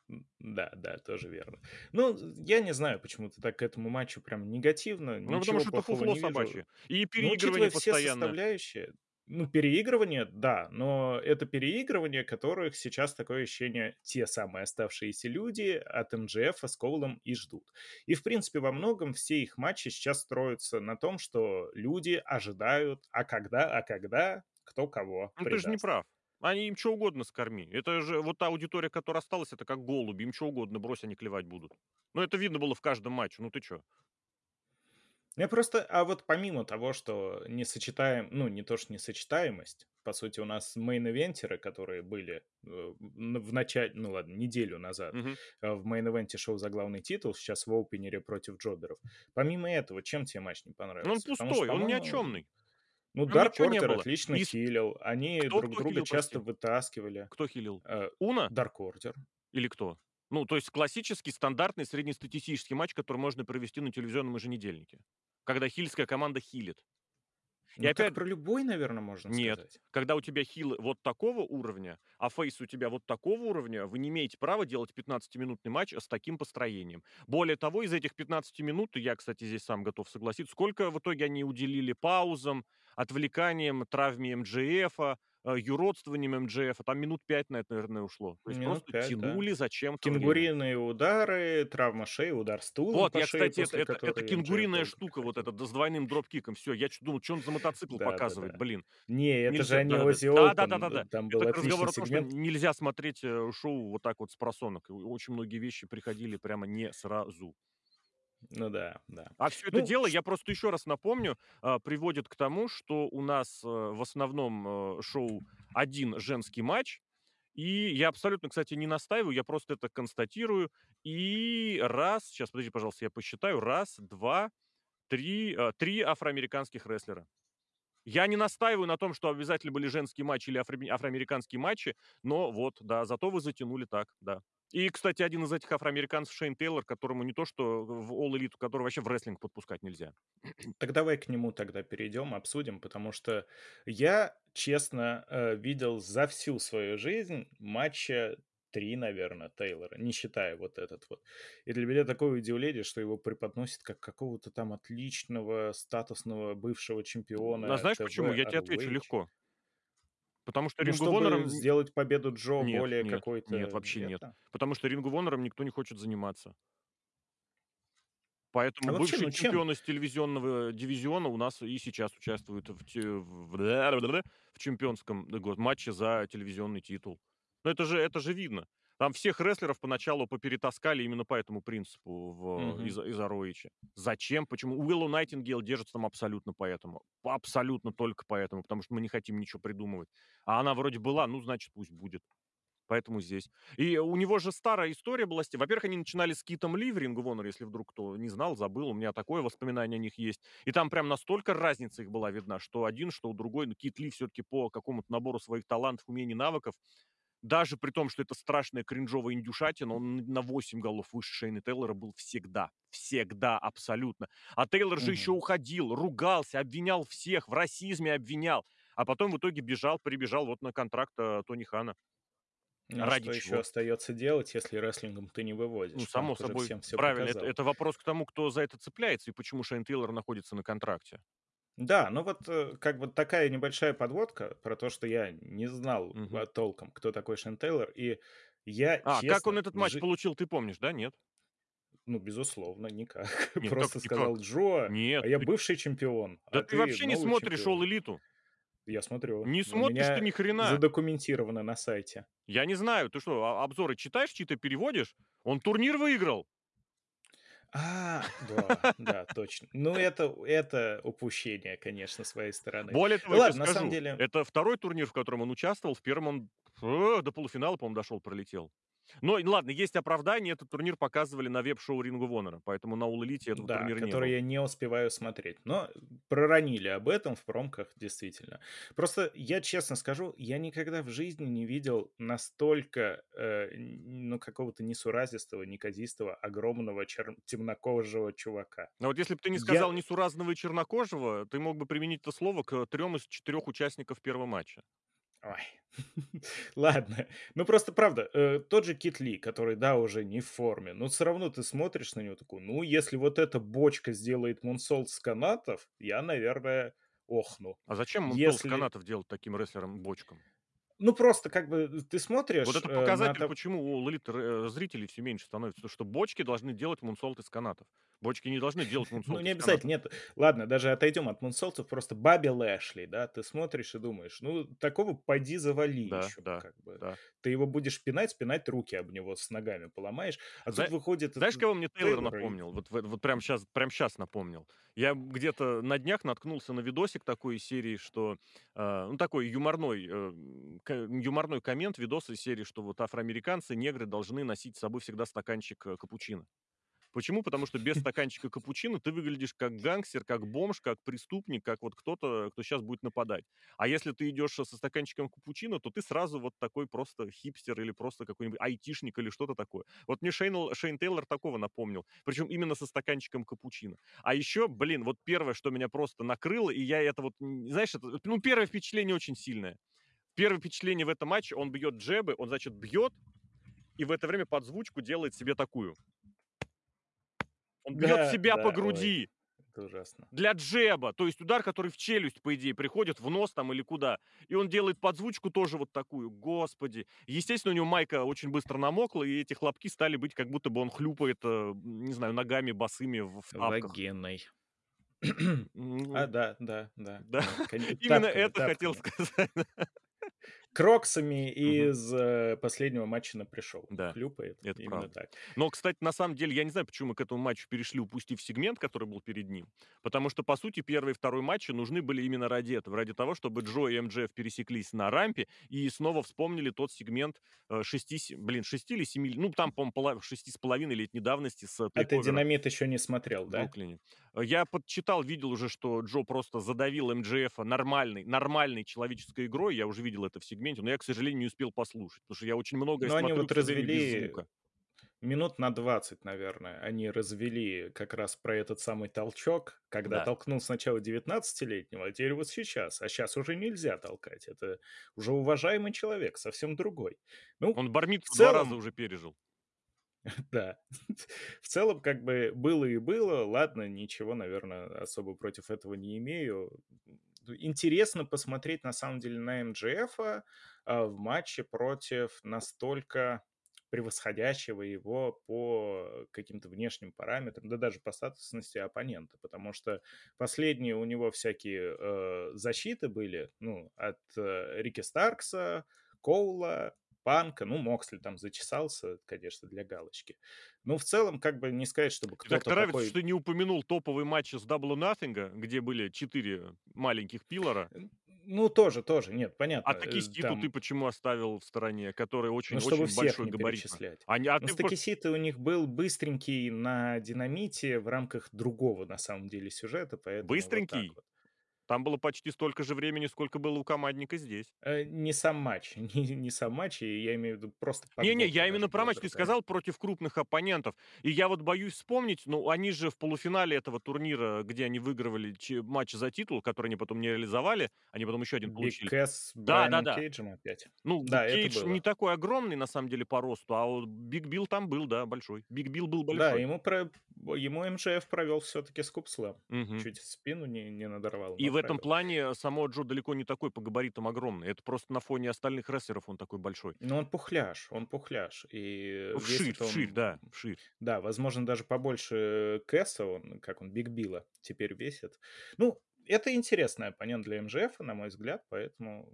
S2: Да, да, тоже верно. Ну, я не знаю, почему ты так к этому матчу прям негативно.
S1: Ну, потому что это фуфло собачье. И
S2: Но
S1: переигрывание
S2: учитывая все
S1: постоянное.
S2: составляющие, ну, переигрывание, да, но это переигрывание, которых сейчас такое ощущение те самые оставшиеся люди от МJФа с Коулом и ждут. И, в принципе, во многом все их матчи сейчас строятся на том, что люди ожидают, а когда, а когда, кто кого
S1: Ну, ты же не
S2: предаст.
S1: прав. Они им чё угодно скорми. Это же вот та аудитория, которая осталась, это как голуби. Им чё угодно брось, они клевать будут. Ну, это видно было в каждом матче. Ну, ты чё?
S2: Я просто а вот помимо того, что не сочетаем ну, не то что несочетаемость, по сути, у нас мейн-ивентеры, которые были, э, в начале, ну ладно, неделю назад, э, в мейн-ивенте шоу за главный титул, сейчас в опенере против джоберов. Помимо этого, чем тебе матч не
S1: Ну, он
S2: понравился? Потому что,
S1: пустой, он ни о
S2: по-моему, ну,
S1: Там
S2: Дарк
S1: было.
S2: отлично
S1: Из
S2: хилил, они
S1: Кто
S2: друг
S1: кто
S2: друга
S1: хилил,
S2: часто
S1: прости?
S2: вытаскивали.
S1: Кто хилил?
S2: Э,
S1: Уна
S2: Дарк Ордер.
S1: или кто? Ну, то есть классический, стандартный, среднестатистический матч, который можно провести на телевизионном еженедельнике, когда хильская команда хилит. И
S2: Ну, так
S1: опять
S2: про любой, наверно, можно
S1: Нет.
S2: сказать.
S1: Когда у тебя хилы вот такого уровня, а фейс у тебя вот такого уровня, вы не имеете права делать 15-минутный матч с таким построением. Более того, из этих 15 минут, и я, кстати, здесь сам готов согласиться, сколько в итоге они уделили паузам, отвлеканиям, травме МJФа, э, юродствованием МJF, там минут 5 на это, наверное, ушло. То есть
S2: Минут
S1: просто
S2: 5, да.
S1: тянули зачем-то время.
S2: Кенгуриные удары, травма шеи, удар стулом
S1: Вот, я,
S2: шее,
S1: кстати, это это это кенгуриная штука, вот эта, да, с двойным дропкиком. Всё, я думал, чё он за мотоцикл показывает, блин.
S2: Не, это же они
S1: да-да-да.
S2: Оззи Осборн,
S1: Да-да-да-да-да.
S2: д там был
S1: Это разговору о том, что нельзя смотреть, э, шоу вот так вот спросонок. О очень многие вещи приходили прямо не сразу.
S2: Ну да, да.
S1: А всё это
S2: Ну,
S1: дело, я просто еще раз напомню, а, приводит к тому, что у нас, э, в основном, э, шоу 1 женский матч. И я абсолютно, кстати, не настаиваю, я просто это констатирую. И раз, щас, подожди, пожалуйста, я посчитаю. Раз, 2, 3, э, 3 афроамериканских рестлера. Я не настаиваю на том, что обязательно были женские матчи или афроамериканские матчи, но вот, да, зато вы затянули так, да. И, кстати, один из этих афроамериканцев Шейн Тейлор, которому не то что в All Elite, которого вообще в рестлинг подпускать нельзя.
S2: Так давай к нему тогда перейдем, обсудим, потому что я, честно, э, видел за всю свою жизнь матча 3, наверно, Тейлора, не считая вот этот вот. И для меня такое удивление, что его преподносят как какого-то там отличного статусного бывшего
S1: М, а
S2: чемпиона
S1: знаешь
S2: ТВ
S1: почему? Я те отвечу легко. Потому что
S2: Ну,
S1: Рингу н
S2: сделать победу Джо
S1: Нет,
S2: более
S1: нет,
S2: какой-то
S1: нет, вообще нет.
S2: это?
S1: Потому что Рингу Вонором никто не хочет заниматься.
S2: А
S1: Поэтому
S2: вообще,
S1: бывший
S2: ну чем?
S1: чемпион из телевизионного дивизиона у нас и сейчас участвует в те в в чемпионском матче за телевизионный титул. Ну, это же это же видно. Там всех рестлеров поначалу поперетаскали именно по этому принципу в
S2: Мгм.
S1: из из ROH. Зачем? Почему? Уиллоу Найтингейл держится там абсолютно поэтому. Абсолютно только поэтому, потому что мы не хотим ничего придумывать. А она вроде была, ну, значит, пусть будет. Поэтому здесь. И у него же старая история была во-первых, они начинали с Китом Ли в Ring of Honor, если вдруг кто не знал, забыл, у меня такое воспоминание о них есть. И там прям настолько разница их была видна, что один, что у другой. Ну, Кит Ли всё-таки по какому-то набору своих талантов, умений, навыков, даже при том, что это страшная кринжовая индюшатина, он на 8 голов выше Шейна Тейлора был всегда. Всегда, абсолютно. А Тейлор же еще
S2: Мгм.
S1: уходил, ругался, обвинял всех, в расизме обвинял, а потом в итоге бежал, прибежал вот на контракт, э, Тони Хана.
S2: Ну,
S1: Ради
S2: что еще
S1: чего?
S2: остается делать, если рестлингом ты не
S1: Ну,
S2: вывозишь? Там
S1: само
S2: уже
S1: собой,
S2: всем всё
S1: правильно. Это это вопрос к тому, кто за это цепляется и почему Шейн Тейлор находится на контракте.
S2: Да, ну вот, э, как бы такая небольшая подводка про то, что я не знал, а, толком, кто такой Шейн Тейлор. И я,
S1: А, как он
S2: честно,
S1: этот матч
S2: жи
S1: получил, ты помнишь, да, нет?
S2: Ну, безусловно, никак.
S1: Нет,
S2: Просто
S1: никак?
S2: сказал: "Джо,
S1: Нет,
S2: а я
S1: ты
S2: бывший чемпион,
S1: Да
S2: а
S1: ты
S2: ты
S1: вообще не смотришь All
S2: чемпион".
S1: Elite.
S2: Я смотрю.
S1: Не смотришь ты ни хрена.
S2: задокументировано на сайте.
S1: Я не знаю, ты что, а обзоры читаешь, чьи-то переводишь? Он турнир выиграл.
S2: А, да, да, точно. Ну, это это упущение, конечно, с своей стороны.
S1: Более того,
S2: Ну
S1: тебе
S2: ладно, на самом
S1: скажу,
S2: деле
S1: это 2 турнир, в котором он участвовал. В 1 он, э, до полуфинала, по-моему, дошел, пролетел. Но и ладно, есть оправдание, этот турнир показывали на веб-шоу of Honor, поэтому на Elite этого
S2: Да,
S1: турнира не
S2: который я не успеваю смотреть. Но проронили об этом в промках, действительно. Просто я честно скажу, я никогда в жизни не видел настолько, э, ну, какого-то несуразистого, неказистого, огромного чер темнокожего чувака.
S1: А вот если б ты не
S2: Я
S1: сказал "несуразного и чернокожего", ты мог бы применить это слово к 3 из 4 участников 1 матча.
S2: Ой, ладно. Ну, просто правда, э, тот же Кит Ли, который, да, уже не в форме, но всё равно ты смотришь на него такой: "Ну, если вот эта бочка сделает мунсолт с канатов, я, наверное, охну".
S1: А зачем мунсолт с
S2: Если
S1: канатов делать таким рестлерам-бочкам?
S2: Ну, просто как бы ты
S1: Вот
S2: смотришь,
S1: это
S2: э, на
S1: показатель,
S2: то
S1: почему у р э, зрителей всё меньше становится. То, что бочки должны делать мунсолты с канатов. Бочки не должны делать
S2: Ну,
S1: мунсолты
S2: не обязательно, нет. Ладно, даже отойдем от мунсолтов, просто Бобби Лэшли, да, ты смотришь и думаешь: "Ну, такого поди завали
S1: Да,
S2: еще,
S1: да,
S2: как бы".
S1: да.
S2: Ты его будешь пинать, пинать, руки об него с ногами поломаешь. А тут
S1: Зна
S2: выходит
S1: знаешь, кого мне Тейлор
S2: Тейлор и
S1: напомнил? Вот в вот прям щас прям щас напомнил. Я где-то на днях наткнулся на видосик такой из серии, что, э, ну, такой юморной, э, юморной коммент, видос из серии, что вот афроамериканцы, негры должны носить с собой всегда стаканчик, э, капучино. Почему? Потому что без стаканчика капучино ты выглядишь как гангстер, как бомж, как преступник, как вот кто-то, кто щас будет нападать. А если ты идешь со стаканчиком капучино, то ты сразу вот такой просто хипстер или просто какой-нибудь айтишник, или что-то такое. Вот мне Шейн Шейн Тейлор такого напомнил, причем именно со стаканчиком капучино. А еще, блин, вот первое, что меня просто накрыло, и я это вот, знаешь, это, ну, первое впечатление очень сильное. Первое впечатление в этом матче: он бьет джебы, он, значит, бьет, и в это время под звучку делает себе такую. Он бьет
S2: Да,
S1: себя по
S2: да, ой.
S1: груди.
S2: Это ужасно.
S1: Для джеба, то есть удар, который в челюсть, по идее, приходит, в нос там или куда. И он делает подзвучку тоже вот такую, господи. Естественно, у него майка очень быстро намокла, и эти хлопки стали быть, как будто бы он хлюпает, э, не знаю, ногами босыми в тапках.
S2: Вагиной. А,
S1: Ну
S2: да, да, да,
S1: да, именно это хотел сказать.
S2: Кроксами
S1: Мгм.
S2: из, э, последнего матча на "Пришел"
S1: Да,
S2: хлюпает.
S1: это
S2: Именно
S1: правда.
S2: так.
S1: Но, кстати, на самом деле, я не знаю, почему мы к этому матчу перешли, упустив сегмент, который был перед ним. Потому что, по сути, 1 и 2 матчи нужны были именно ради этого. Ради того, чтобы Джо и МJF пересеклись на рампе и снова вспомнили тот сегмент, э, шести се блин, 6 или 7, ну, там, по-моему, пола 6,5-летней давности с
S2: А ты "Динамит" еще не смотрел, да?
S1: Бруклине. Э, я подчитал, видел уже, что Джо просто задавил МJФа нормальной нормальной человеческой игрой. Я уже видел это в сегменте, но я, к сожалению, не успел послушать, потому что я очень многое
S2: Ну, они
S1: смотрю,
S2: вот
S1: к сожалению, без
S2: развели
S1: звука.
S2: минут на 20, наверное, они развели как раз про этот самый толчок, когда
S1: Да.
S2: толкнул сначала девятнадцатилетнего, а теперь вот сейчас. А щас уже нельзя толкать. Это уже уважаемый человек, совсем другой. Ну,
S1: Он
S2: в
S1: бар-мицву 2 раза
S2: целом
S1: уже пережил.
S2: Да. В целом, как бы было и было. Ладно, ничего, наверно, особо против этого не имею. Интересно посмотреть, на самом деле, на МJФа, а, в матче против настолько превосходящего его по каким-то внешним параметрам, да даже по статусности оппонента. Потому что последние у него всякие, э, защиты были, ну, от, э, Рики Старкса, Коула, Панка, ну, Моксли там зачесался, конечно, для галочки. Но в целом, как бы не сказать, чтобы
S1: Мне так
S2: кто-то
S1: нравится,
S2: такой
S1: что ты не упомянул топовый матч с Double or Nothing'а, где были 4 маленьких пиллара.
S2: Н ну, тоже тоже, нет,
S1: А
S2: понятно, э,
S1: Такеситу ты
S2: там
S1: почему оставил в стороне, который
S2: Ну,
S1: очень
S2: чтобы
S1: очень
S2: всех
S1: большой
S2: не
S1: габаритно?
S2: перечислять.
S1: А а
S2: Ну,
S1: ты
S2: Такесита у них был быстренький на "Динамите" в рамках другого, на самом деле, сюжета, поэтому вот
S1: Быстренький?
S2: вот.
S1: Там было почти столько же времени, сколько было у Командера здесь.
S2: Э, не сам матч, не не сам матч, и я имею в виду просто
S1: Не-не, я именно про матч. Ты сказал против крупных оппонентов. И я вот боюсь вспомнить, ну, они же в полуфинале этого турнира, где они выигрывали матч за титул, который они потом не реализовали, они потом еще один
S2: Биг
S1: получили.
S2: Кэс с
S1: Да,
S2: Брайаном
S1: да-да.
S2: Кейджем опять.
S1: Ну, Биг
S2: Да,
S1: Кейдж не такой огромный, на самом деле, по росту, а вот Биг Билл там был, да, большой. Биг Билл был
S2: Да,
S1: большой.
S2: ему про ему МJФ провел все-таки скупслэм.
S1: Мгм.
S2: Чуть спину не не надорвал,
S1: И в этом плане Самоа Джо далеко не такой по габаритам огромный. Это просто на фоне остальных рестлеров он такой большой.
S2: Ну, он пухляж, он пухляж. И
S1: Вширь,
S2: весит
S1: вширь,
S2: он,
S1: да, вширь.
S2: да, возможно, даже побольше Кэса, он, как он, Биг Билла теперь весит. Ну, это интересный оппонент для МЖФа, на мой взгляд, поэтому,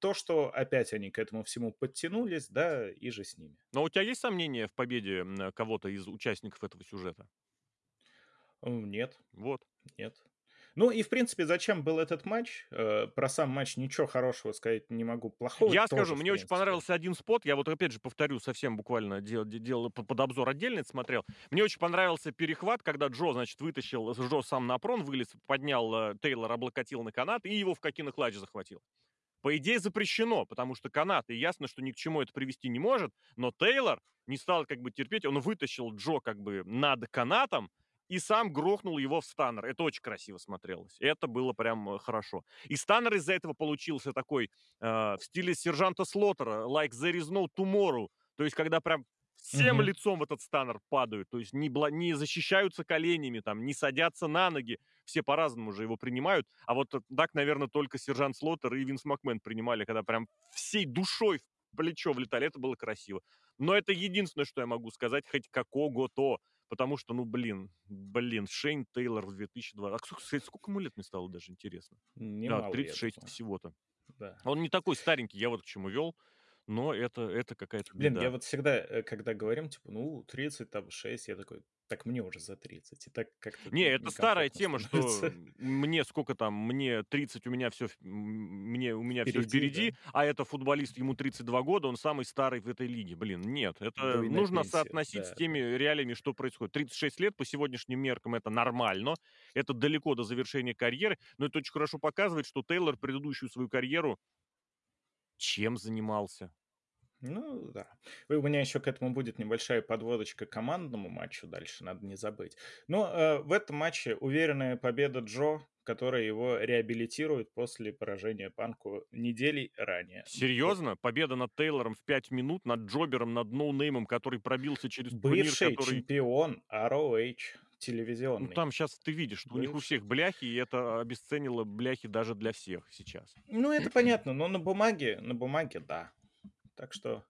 S2: то, что опять они к этому всему подтянулись, да, иже с ними.
S1: Но у тя есть сомнения в победе, кого-то из участников этого сюжета?
S2: Нет.
S1: Вот.
S2: Нет. Ну и, в принципе, зачем был этот матч? Э, про сам матч ничего хорошего сказать не могу. Плохого
S1: Я
S2: тоже,
S1: скажу, мне очень понравился один спот. Я вот опять же повторю, совсем буквально дел де делал п под обзор отдельно это смотрел. Мне очень понравился перехват, когда Джо, значит, вытащил Джо сам на прон, вылез, поднял, э, Тейлора, облокотил на канат и его в Coquina Clutch захватил. По идее, запрещено, потому что канат, и ясно, что ни к чему это привести не может, но Тейлор не стал как бы терпеть, он вытащил Джо как бы над канатом и сам грохнул его в станнер. Это очень красиво смотрелось. Это было прям, э, хорошо. И станнер из-за этого получился такой, э, в стиле сержанта Слоттера, like there is no tomorrow. То есть когда прям всем
S2: Мгм.
S1: лицом в этот станнер падают, то есть не бла не защищаются коленями, там, не садятся на ноги. Все по-разному же его принимают. А вот так, наверно, только сержант Слоттер и Винс Макмен принимали, когда прям всей душой в плечо влетали. Это было красиво. Но это единственное, что я могу сказать хоть какого-то. Потому что, ну, блин, блин, Шейн Тейлор в 2002 А кстати, сколько ему лет, мне стало даже интересно? Да,
S2: Немало, я
S1: 36
S2: думаю.
S1: всего-то.
S2: Да.
S1: Он не такой старенький, я вот к чему вел, но это это какая-то
S2: Блин, я вот всегда, э, когда говорим, типа, ну, 30, там, 6, я такой: "Так мне уже за 30". И так как-то
S1: Не, это старая тема, что
S2: становится.
S1: мне сколько там, мне 30, у меня всё в м мне у меня
S2: Впереди,
S1: впереди,
S2: да.
S1: а это футболист, ему 32 года, он самый старый в этой лиге. Блин, нет, это
S2: Буйная
S1: нужно
S2: пенсия,
S1: соотносить с
S2: да,
S1: теми
S2: да.
S1: реалиями, что происходит. 36 лет по сегодняшним меркам- это нормально, это далеко до завершения карьеры, но это очень хорошо показывает, что Тейлор предыдущую свою карьеру чем занимался?
S2: Ну да. У меня еще к этому будет небольшая подводочка к командному матчу дальше, надо не забыть. Но, э, в этом матче уверенная победа Джо, которая его реабилитирует после поражения Панку недели ранее.
S1: Серьезно? Победа над Тейлором в 5 минут, над джобером, над ноунеймом, который пробился через турнир,
S2: Бывший
S1: который
S2: чемпион ROH,
S1: Ну,
S2: телевизионный.
S1: там щас ты видишь, что у них у всех бляхи, и это обесценило бляхи даже для всех сейчас.
S2: Ну, это понятно, но на бумаге на бумаге- да. Так что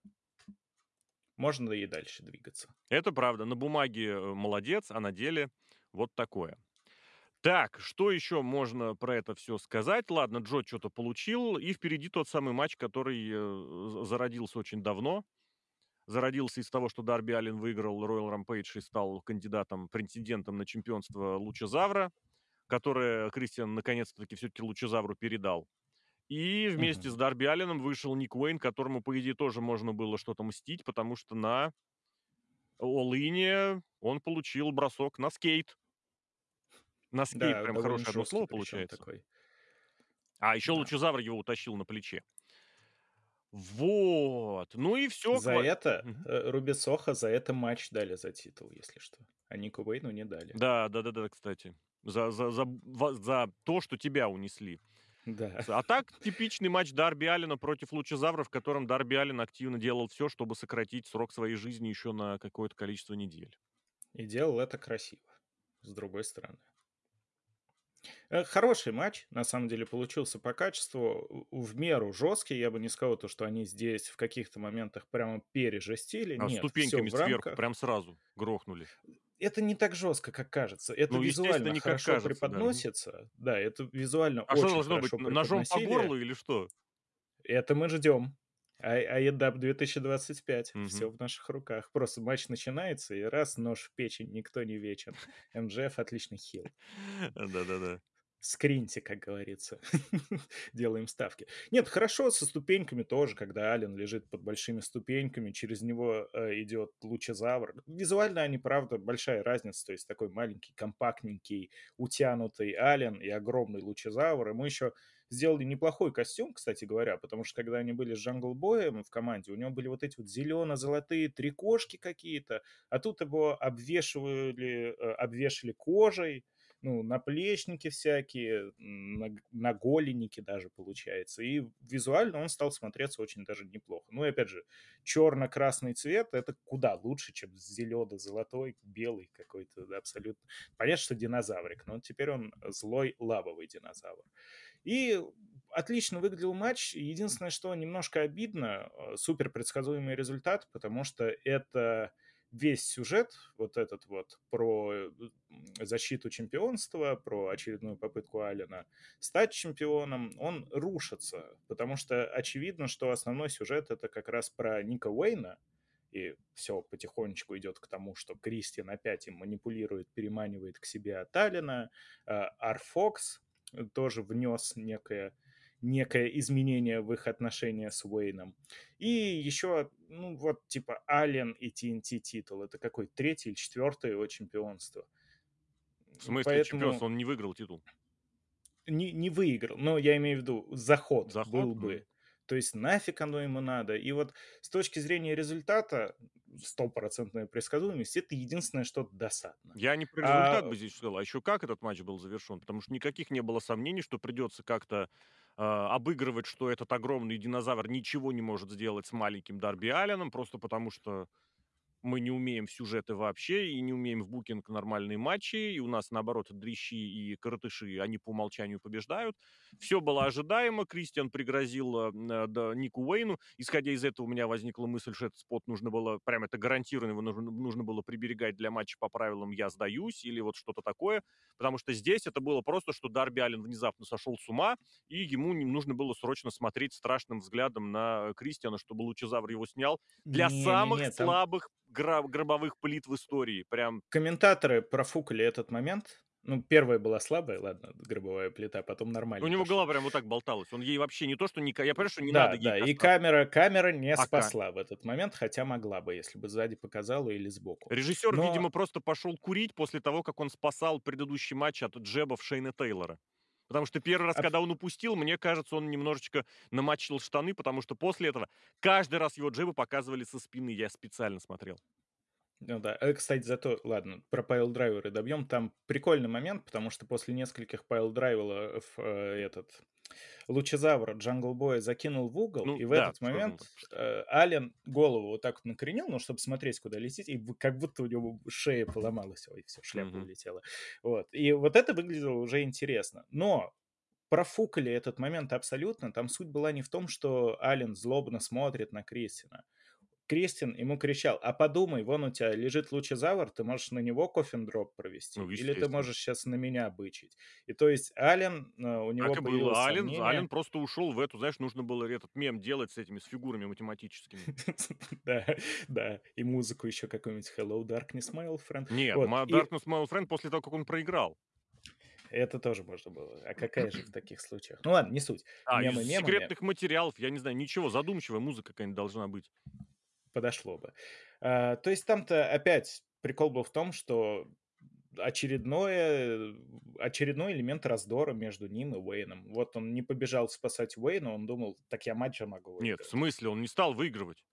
S2: можно и дальше двигаться.
S1: Это правда. На бумаге, э, молодец, а на деле вот такое. Так, что еще можно про это всё сказать? Ладно, Джо чё-то получил, и впереди тот самый матч, который, э, зародился очень давно. Зародился из того, что Дарби Аллин выиграл Royal Rampage и стал кандидатом, претендентом на чемпионство Лучезавра, которое Кристиан наконец-таки всё-таки Лучезавру передал. И вместе с
S2: Мгм.
S1: Дарби Аллином вышел Ник Уэйн, которому, по идее, тоже можно было что-то мстить, потому что на All-In он получил бросок на скейт. На скейт
S2: Да,
S1: прям хорошее одно слово получается.
S2: такой.
S1: А еще
S2: Да.
S1: Лучезавр его утащил на плече. Вот. Ну и всё,
S2: За
S1: ква
S2: это, э, Руби Сохо за это матч дали за титул, если что. А Нику Уэйну не дали.
S1: Да, да-да-да, кстати. За за за за то, что тебя унесли.
S2: Да.
S1: А так типичный матч Дарби Аллина против Лучезавра, в котором Дарби Аллин активно делал всё, чтобы сократить срок своей жизни еще на какое-то количество недель.
S2: И делал это красиво, с другой стороны. Э, хороший матч, на самом деле, получился по качеству, в меру жесткий. Я бы не сказал, то что они здесь в каких-то моментах прямо пережестили.
S1: А
S2: Нет,
S1: ступеньками
S2: в
S1: сверху прям сразу грохнули.
S2: Это не так жестко, как кажется. Это
S1: Ну,
S2: визуально
S1: не
S2: хорошо
S1: кажется, да. Мгм.
S2: преподносится. Да, это визуально
S1: А что
S2: очень
S1: должно быть? ножом по горлу или что?
S2: Это мы ждем. Ай IADAP 2025.
S1: Мгм.
S2: Всё в наших руках. Просто матч начинается, и раз- нож в печень, никто не вечен. MJF- отличный heel.
S1: Да-да-да.
S2: Screen ьте, как говорится. Делаем ставки. Нет, хорошо со ступеньками тоже, когда Аллен лежит под большими ступеньками, через него, э, идет Лучезавр. Визуально они, правда, большая разница. То есть такой маленький, компактненький, утянутый Аллен и огромный Лучезавр. Ему еще сделали неплохой костюм, кстати говоря, потому что когда они были с Джангл Боем в команде, у него были вот эти вот зелено-золотые трикошки какие-то, а тут его обвешивали, э, обвешали кожей, ну, наплечники всякие, наг наголенники даже, получается. И визуально он стал смотреться очень даже неплохо. Ну и опять же, черно-красный цвет- это куда лучше, чем зелено-золотой, белый какой-то, да, абсолютно. Понятно, что динозаврик, но теперь он злой лавовый динозавр. И отлично выглядел матч. Единственное, что немножко обидно, э, супер предсказуемый результат, потому что это весь сюжет, вот этот вот про, э, защиту чемпионства, про очередную попытку Аллена стать чемпионом, он рушится. Потому что очевидно, что основной сюжет- это как раз про Ника Уэйна, и всё потихонечку идет к тому, что Кристиан опять им манипулирует, переманивает к себе от Аллена. А, Ар Фокс тоже внес некое некое изменение в их отношения с Уэйном. И еще, ну, вот типа Аллен и TNT титул- это какой, 3 или 4 его чемпионство.
S1: В смысле
S2: Поэтому
S1: чемпионство? Он не выиграл титул.
S2: Не не выиграл, но я имею в виду, заход
S1: Заход?
S2: был бы. То есть нафиг оно ему надо? И вот с точки зрения результата, стопроцентная предсказуемость- это единственное, что досадно.
S1: Я не про результат
S2: А
S1: бы здесь сказал, а еще как этот матч был завершен. Потому что никаких не было сомнений, что придется как-то, а, обыгрывать, что этот огромный динозавр ничего не может сделать с маленьким Дарби Алленом, просто потому что мы не умеем в сюжеты вообще и не умеем в букинг нормальные матчи, и у нас, наоборот, дрищи и коротыши, они по умолчанию побеждают. Всё было ожидаемо. Кристиан пригрозил, а, м, да, Нику Уэйну. Исходя из этого, у меня возникла мысль, что этот спот нужно было, прям это гарантированно его нужно нужно было приберегать для матча по правилам "я сдаюсь" или вот что-то такое. Потому что здесь это было просто, что Дарби Аллен внезапно сошел с ума, и ему не нужно было срочно смотреть страшным взглядом на Кристиана, чтобы Лучезавр его снял. Для
S2: Не не
S1: самых
S2: не, там
S1: слабых гробовых плит в истории. Прям
S2: комментаторы профукали этот момент. Ну, 1 была слабая, ладно, гробовая плита, потом
S1: У
S2: нормально
S1: него
S2: пошло.
S1: голова прям вот так болталась. Он ей вообще не то, что не я понимаю, что не надо
S2: Да,
S1: ей
S2: да, и камера камера не
S1: А ка
S2: спасла в этот момент, хотя могла бы, если бы сзади показала или сбоку.
S1: Режиссер,
S2: Но
S1: видимо, просто пошел курить после того, как он спасал предыдущий матч от джебов Шейна Тейлора. Потому что 1 раз, когда он упустил, мне кажется, он немножечко намочил штаны, потому что после этого каждый раз его джебы показывали со спины. Я специально смотрел.
S2: Ну да. Э, кстати, зато ладно, про piledriver ы добьем. Там прикольный момент, потому что после нескольких piledriver ов, э, этот Лучезавра Джанглбоя закинул в угол,
S1: Ну
S2: и в
S1: да,
S2: этот момент, э, Ален голову вот так вот накренил, ну, чтобы смотреть, куда летит, и как будто у него шея поломалась. Ой, всё, шляпа
S1: Мгм.
S2: улетела. Вот. И вот это выглядело уже интересно. Но профукали этот момент абсолютно. Там суть была не в том, что Ален злобно смотрит на Кристина. Кристин ему кричал: "А подумай, вон у тя лежит Лучезавр, ты можешь на него кофин-дроп провести,
S1: Ну,
S2: или ты можешь щас на меня бычить". И то есть Ален, э, у него
S1: Так и было. Ален
S2: сомнение
S1: Ален просто ушел в эту, знаешь, нужно было этот мем делать с этими, с фигурами математическими.
S2: Да, да. И музыку еще какую-нибудь "Hello, darkness, my old friend".
S1: Нет, Darkness, My Old Friend после того, как он проиграл.
S2: Это тоже можно было. А какая же в таких случаях? Ну ладно, не суть.
S1: А, из
S2: Мемы
S1: секретных материалов, я не знаю, ничего, задумчивая музыка какая-нибудь должна быть.
S2: Подошло бы. А, то есть там-то опять прикол был в том, что очередное очередной элемент раздора между ним и Уэйном. Вот он не побежал спасать Уэйна, он думал: "Так я матч же могу
S1: Нет, в
S2: выиграть".
S1: смысле, он не стал выигрывать.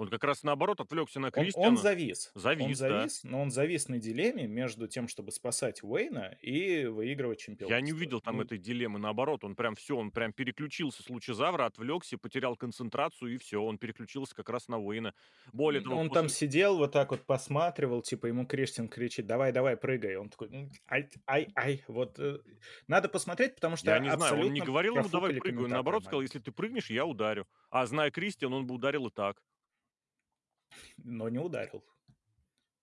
S1: Он как раз наоборот отвлекся на
S2: Он он
S1: Кристиана.
S2: завис. Он
S1: Завис, да.
S2: завис, но он завис на дилемме между тем, чтобы спасать Уэйна и выигрывать
S1: Я не
S2: чемпионство.
S1: увидел там
S2: Ну
S1: этой дилеммы, наоборот, он прям всё, он прям переключился с Лучезавра, отвлекся, потерял концентрацию, и всё, он переключился как раз на Уэйна. Более того,
S2: он там
S1: после
S2: сидел, вот так вот посматривал, типа ему Кристиан кричит: "Давай, давай, прыгай". Он такой: "М, ай, ай, ай". Вот, э, надо посмотреть, потому что
S1: Я не знаю, он не говорил ему: "Давай прыгай", он наоборот сказал. "Если ты прыгнешь, я ударю". А зная Кристиана, он бы ударил и так.
S2: Но не ударил.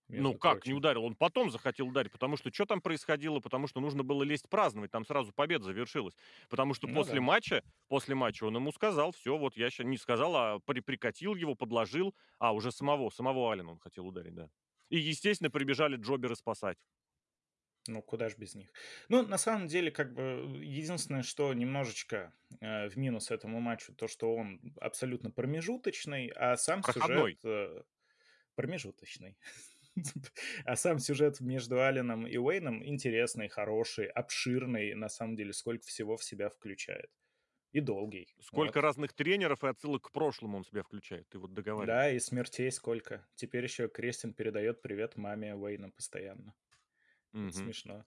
S1: Ну как не
S2: прочим.
S1: ударил? Он потом захотел ударить, потому что чё там происходило? Потому что нужно было лезть праздновать, там сразу победа завершилась. Потому что
S2: Ну
S1: после
S2: да.
S1: матча после матча он ему сказал: "Всё, вот я ща" Не сказал, а при прикатил его, подложил. А, уже самого самого Алина он хотел ударить, да. И, естественно, прибежали джоберы спасать.
S2: Ну, куда ж без них. Ну, на самом деле, как бы, единственное, что немножечко, э, в минус этому матчу, то, что он абсолютно промежуточный, а сам сюжет,
S1: Проходной.
S2: э Промежуточный. А сам сюжет между Алленом и Уэйном интересный, хороший, обширный, на самом деле, сколько всего в себя включает. И долгий.
S1: Сколько
S2: Вот.
S1: разных тренеров и отсылок к прошлому он себя включает, ты вот договаривай.
S2: Да, и смертей сколько. Теперь еще Кристин передает привет маме Уэйна постоянно.
S1: Мгм.
S2: смешно.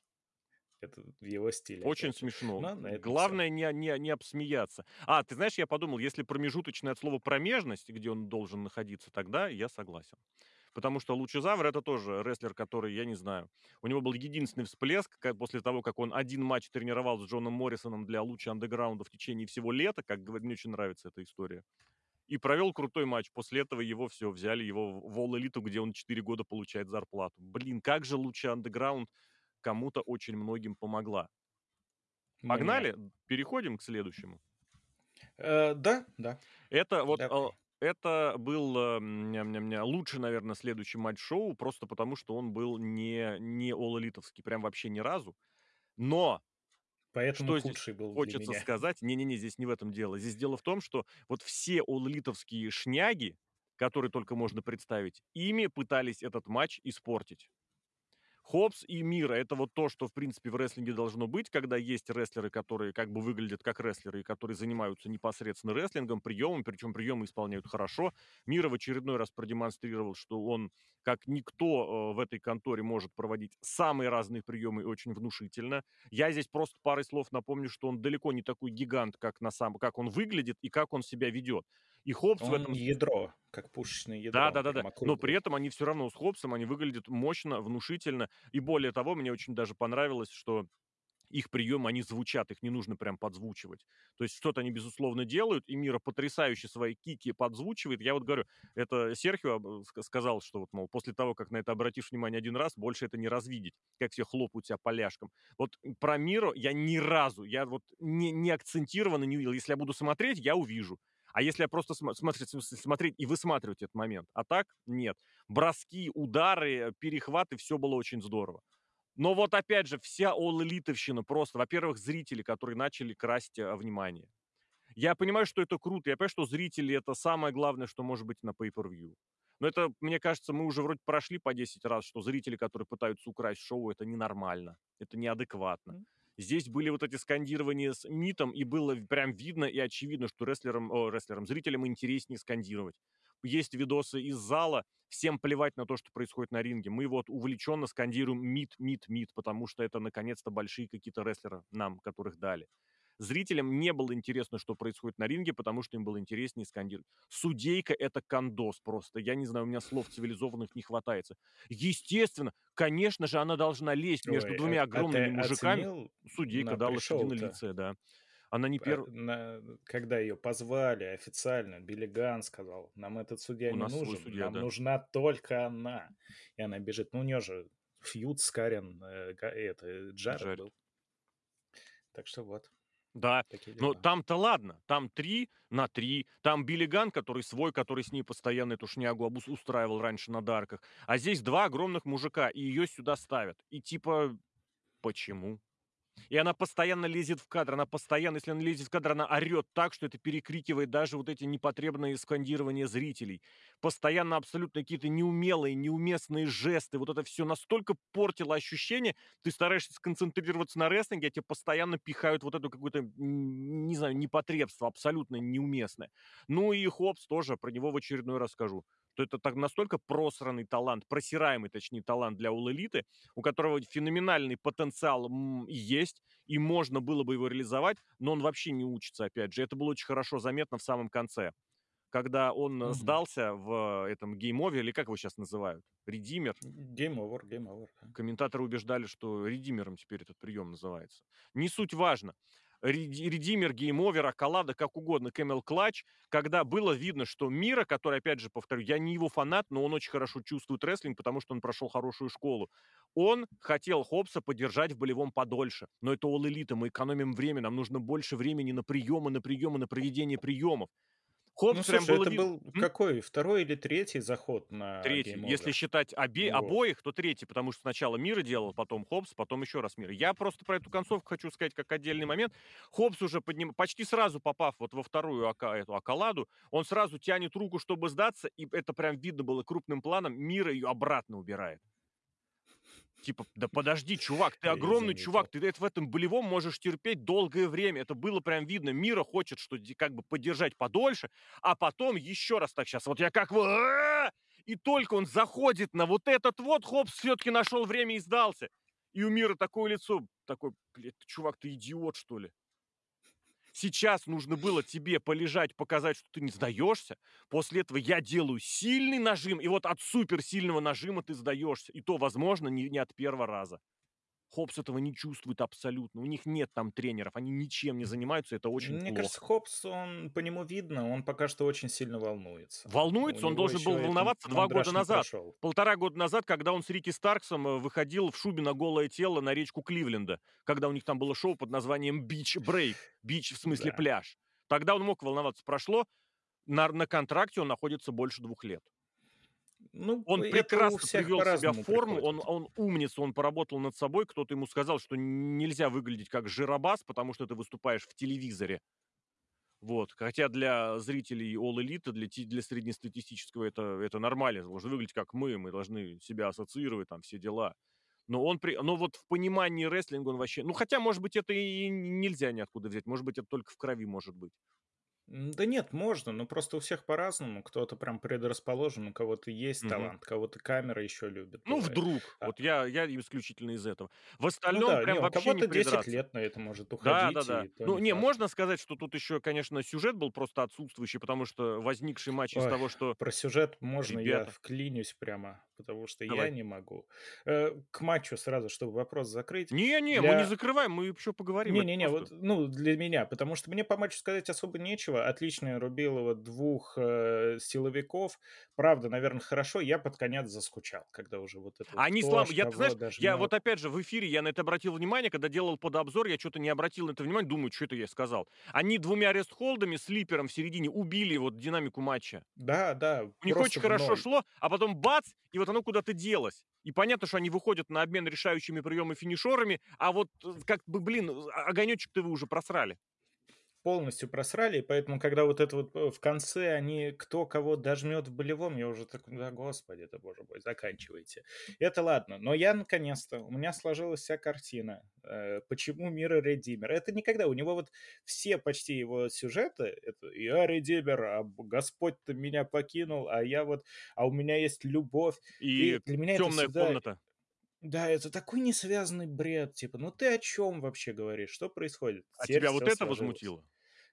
S2: Это в его стиле,
S1: Очень
S2: опять
S1: смешно.
S2: Но.
S1: Главное не не не обсмеяться. А, ты знаешь, я подумал, если промежуточный от слова "промежность", где он должен находиться, тогда я согласен. Потому что Лучезавр- это тоже рестлер, который, я не знаю, у него был единственный всплеск, ка после того, как он 1 матч тренировал с Джоном Моррисоном для Lucha Underground в течение всего лета, как говор мне очень нравится эта история, и провел крутой матч. После этого его всё, взяли его в All Elite, где он 4 года получает зарплату. Блин, как же Lucha Underground кому-то очень многим помогла.
S2: Мне.
S1: Погнали? Переходим к следующему.
S2: Э, да, да.
S1: Это вот, а,
S2: Давай.
S1: это был, ам, ням-ням-ня, лучший, наверно, следующий матч шоу, просто потому что он был не не оллэлитовский, прям вообще ни разу. Но
S2: Поэтому
S1: что
S2: худший был для
S1: хочется
S2: меня.
S1: сказать Не-не-не, здесь не в этом дело. Здесь дело в том, что вот все оллэлитовские шняги, которые только можно представить, ими пытались этот матч испортить. Hobbs и Мира- это вот то, что, в принципе, в рестлинге должно быть, когда есть рестлеры, которые как бы выглядят как рестлеры и которые занимаются непосредственно рестлингом, приемом, причем приемы исполняют хорошо. Мира в очередной раз продемонстрировал, что он, как никто, э, в этой конторе, может проводить самые разные приемы очень внушительно. Я здесь просто парой слов напомню, что он далеко не такой гигант, как на сам как он выглядит и как он себя ведет. И Hobbs в этом
S2: ядро, как пушечное ядро,
S1: да-да-да. Но при этом они всё равно с Hobbsом, они выглядят мощно, внушительно. И более того, мне очень даже понравилось, что их приемы, они звучат, их не нужно прям подзвучивать. То есть что-то они, безусловно, делают, и Мира потрясающе свои кики подзвучивает. Я вот говорю, это Серхио ска сказал, что вот, мол, после того, как на это обратишь внимание 1 раз, больше это не развидеть, как все хлопают себя поляшком. Вот про Миру я ни разу, я вот не не акцентированно не увидел. Если я буду смотреть, я увижу. А если я просто смо смотрит в смысле смотреть и высматривать этот момент, а так- нет. Броски, удары, перехваты- всё было очень здорово. Но вот опять же, вся оллэлитовщина просто, во-первых, зрители, которые начали красть, а, внимание. Я понимаю, что это круто, я понимаю, что зрители- это самое главное, что может быть на pay-per-view. Но это, мне кажется, мы уже вроде прошли по 10 раз, что зрители, которые пытаются украсть шоу- это ненормально, это неадекватно.
S2: М.
S1: Здесь были вот эти скандирования с Митом, и было прям видно и очевидно, что рестлерам о, рестлерам, зрителям интереснее скандировать. Есть видосы из зала, всем плевать на то, что происходит на ринге. Мы вот увлеченно скандируем: "Мит, Мит, Мит", потому что это наконец-то большие какие-то рестлеры нам, которых дали. Зрителям не было интересно, что происходит на ринге, потому что им было интереснее скандировать. Судейка- это кондос просто. Я не знаю, у меня слов цивилизованных не хватается. Естественно, конечно же, она должна лезть между
S2: Ой, а
S1: двумя
S2: а
S1: огромными мужиками.
S2: оценил
S1: Судейка, да, лошадиное лице, да. Она не
S2: А,
S1: перв
S2: на когда ее позвали официально, Билли Ганн сказал: "Нам этот судья
S1: У
S2: не нужен,
S1: судья,
S2: нам
S1: да.
S2: нужна только она". И она бежит. Ну, у нее же фьюд с Карен, э, это, Джаред
S1: Джаред.
S2: был. Так что вот,
S1: Да, но там-то ладно, там 3 на 3, там Билли Ганн, который свой, который с ней постоянно эту шнягу обус устраивал раньше на Дарках, а здесь 2 огромных мужика, и ее сюда ставят. И типа почему? И она постоянно лезет в кадр, она постоянно, если она лезет в кадр, она орет так, что это перекрикивает даже вот эти непотребные скандирования зрителей. Постоянно абсолютно какие-то неумелые, неуместные жесты. Вот это все настолько портило ощущение. Ты стараешься сконцентрироваться на рестлинге, а тебе постоянно пихают вот это какое-то, м, не знаю, непотребство абсолютно неуместное. Ну и Хопс тоже, про него в очередной раз скажу, что это так настолько просранный талант, просираемый, точнее, талант для Elite, у которого феноменальный потенциал есть, и можно было бы его реализовать, но он вообще не учится, опять же. Это было очень хорошо заметно в самом конце. Когда он
S2: Мгм.
S1: сдался в этом геймове, или как его сейчас называют? Редимер.
S2: Over, да.
S1: Комментаторы убеждали, что редимером теперь этот прием называется. Не суть важно. Реди- Redeemer, Game Over, Accolade, как угодно, Camel Clutch, когда было видно, что Миро, который, опять же, повторю, я не его фанат, но он очень хорошо чувствует рестлинг, потому что он прошел хорошую школу. Он хотел Хоббса поддержать в болевом подольше. Но это All Elite, мы экономим время, нам нужно больше времени на приемы, на приемы, на проведение приемов. Хоббс
S2: Ну,
S1: прям
S2: слушай,
S1: было
S2: это
S1: видно.
S2: был
S1: М?
S2: какой? Второй или третий заход на
S1: Третий.
S2: Game
S1: Если
S2: Over?
S1: считать обе,
S2: Вот.
S1: обоих, то третий, потому что сначала Миро делал, потом Хоббс, потом еще раз Миро. Я просто про эту концовку хочу сказать как отдельный момент. Хопс уже подним... почти сразу попав вот во вторую ака... эту акаладу, он сразу тянет руку, чтобы сдаться, и это прям видно было крупным планом. Мира ее обратно убирает. Типа, да подожди, чувак, ты огромный чувак, ты это в этом болевом можешь терпеть долгое время. Это было прям видно. Мира хочет, что как бы поддержать подольше, а потом еще раз так сейчас. Вот я как вы... И только он заходит на вот этот вот, Хопс все-таки нашел время и сдался. И у Мира такое лицо, такой, блядь, чувак, ты идиот, что ли? Сейчас нужно было тебе полежать, показать, что ты не сдаешься. После этого я делаю сильный нажим, и вот от суперсильного нажима ты сдаешься. И то, возможно, не, не от первого раза. Хопс этого не чувствует абсолютно. У них нет там тренеров, они ничем не занимаются, это очень
S2: Мне
S1: плохо.
S2: кажется, Хопс, он по нему видно, он пока что очень сильно волнуется.
S1: Волнуется,
S2: У
S1: он должен был волноваться два года назад.
S2: прошел.
S1: Полтора года назад, когда он с Рики Старксом э, выходил в шубе на голое тело на речку Кливленда, когда у них там было шоу под названием Beach Break. Бич в смысле
S2: Да.
S1: пляж. Тогда он мог волноваться. Прошло, на, на контракте он находится больше двух лет.
S2: Ну,
S1: Он прекрасно привел себя в форму, он,
S2: приходит.
S1: он умница, он поработал над собой. Кто-то ему сказал, что нельзя выглядеть как жиробас, потому что ты выступаешь в телевизоре. Вот. Хотя для зрителей All Elite, для, для среднестатистического это, это нормально. Должны выглядеть как мы, мы должны себя ассоциировать, там все дела. Но он при... Но вот в понимании рестлинга он вообще... Ну, хотя, может быть, это и нельзя ниоткуда взять. Может быть, это только в крови может быть.
S2: Да нет, можно, но просто у всех по-разному. Кто-то прям предрасположен, у кого-то есть
S1: Мгм.
S2: талант, кого-то камера еще любит,
S1: Ну,
S2: бывает.
S1: вдруг.
S2: А,
S1: Вот я, я исключительно из этого. В
S2: ну
S1: остальном
S2: да,
S1: прям
S2: не, у
S1: вообще не
S2: кого-то 10
S1: придраться.
S2: лет на это может
S1: Да,
S2: уходить,
S1: да, да.
S2: то
S1: Ну,
S2: не
S1: не, можно сказать, что тут еще, конечно, сюжет был просто отсутствующий, потому что возникший матч из
S2: Ой,
S1: того, что
S2: про сюжет можно я
S1: ребята...
S2: вклинюсь прямо, потому что я
S1: Давай.
S2: не могу. Э, К матчу сразу, чтобы вопрос закрыть.
S1: Не-не, мы не
S2: Для
S1: закрываем, мы еще поговорим.
S2: Не-не-не,
S1: просто...
S2: вот, ну, для меня, потому что мне по матчу сказать особо нечего. Отлично Рубилова двух э, силовиков. Правда, наверное, хорошо. Я под конец заскучал, когда уже вот это вот
S1: Они слаб...
S2: ж
S1: Я, ты знаешь,
S2: кого
S1: я вот
S2: дожмет.
S1: опять же в эфире, я на это обратил внимание, когда делал под обзор, я что-то не обратил на это внимание, думаю, что это я сказал. Они двумя рестхолдами, слипером в середине убили вот динамику матча.
S2: Да, да,
S1: У них очень хорошо шло, а потом бац, и вот оно куда-то делось. И понятно, что они выходят на обмен решающими приемами финишерами, а вот э, как бы, блин, а- огонечек-то вы уже просрали.
S2: Полностью просрали, и поэтому, когда вот это вот э, в конце они кто кого дожмет в болевом, я уже такой, да господи, это боже мой, заканчивайте. Это ладно, но я наконец-то, у меня сложилась вся картина, э, почему Мира Редимер. Это никогда, у него вот все почти его сюжеты, это я Редимер, а Господь-то меня покинул, а я вот, а у меня есть любовь. И
S1: И
S2: для меня это
S1: темная
S2: всегда
S1: комната.
S2: Да, это такой несвязанный бред. Типа, ну ты о чем вообще говоришь? Что происходит?
S1: А
S2: Теперь
S1: тебя вот это возмутило?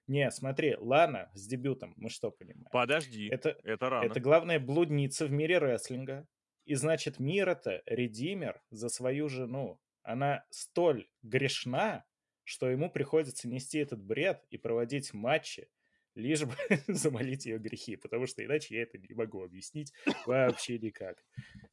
S2: Не, смотри, Лана с дебютом, мы что понимаем?
S1: Подожди,
S2: Это,
S1: это рано.
S2: это главная блудница в мире рестлинга. И значит, Мира-то редимер за свою жену. Она столь грешна, что ему приходится нести этот бред и проводить матчи, лишь бы замолить ее грехи, потому что иначе я это не могу объяснить вообще никак.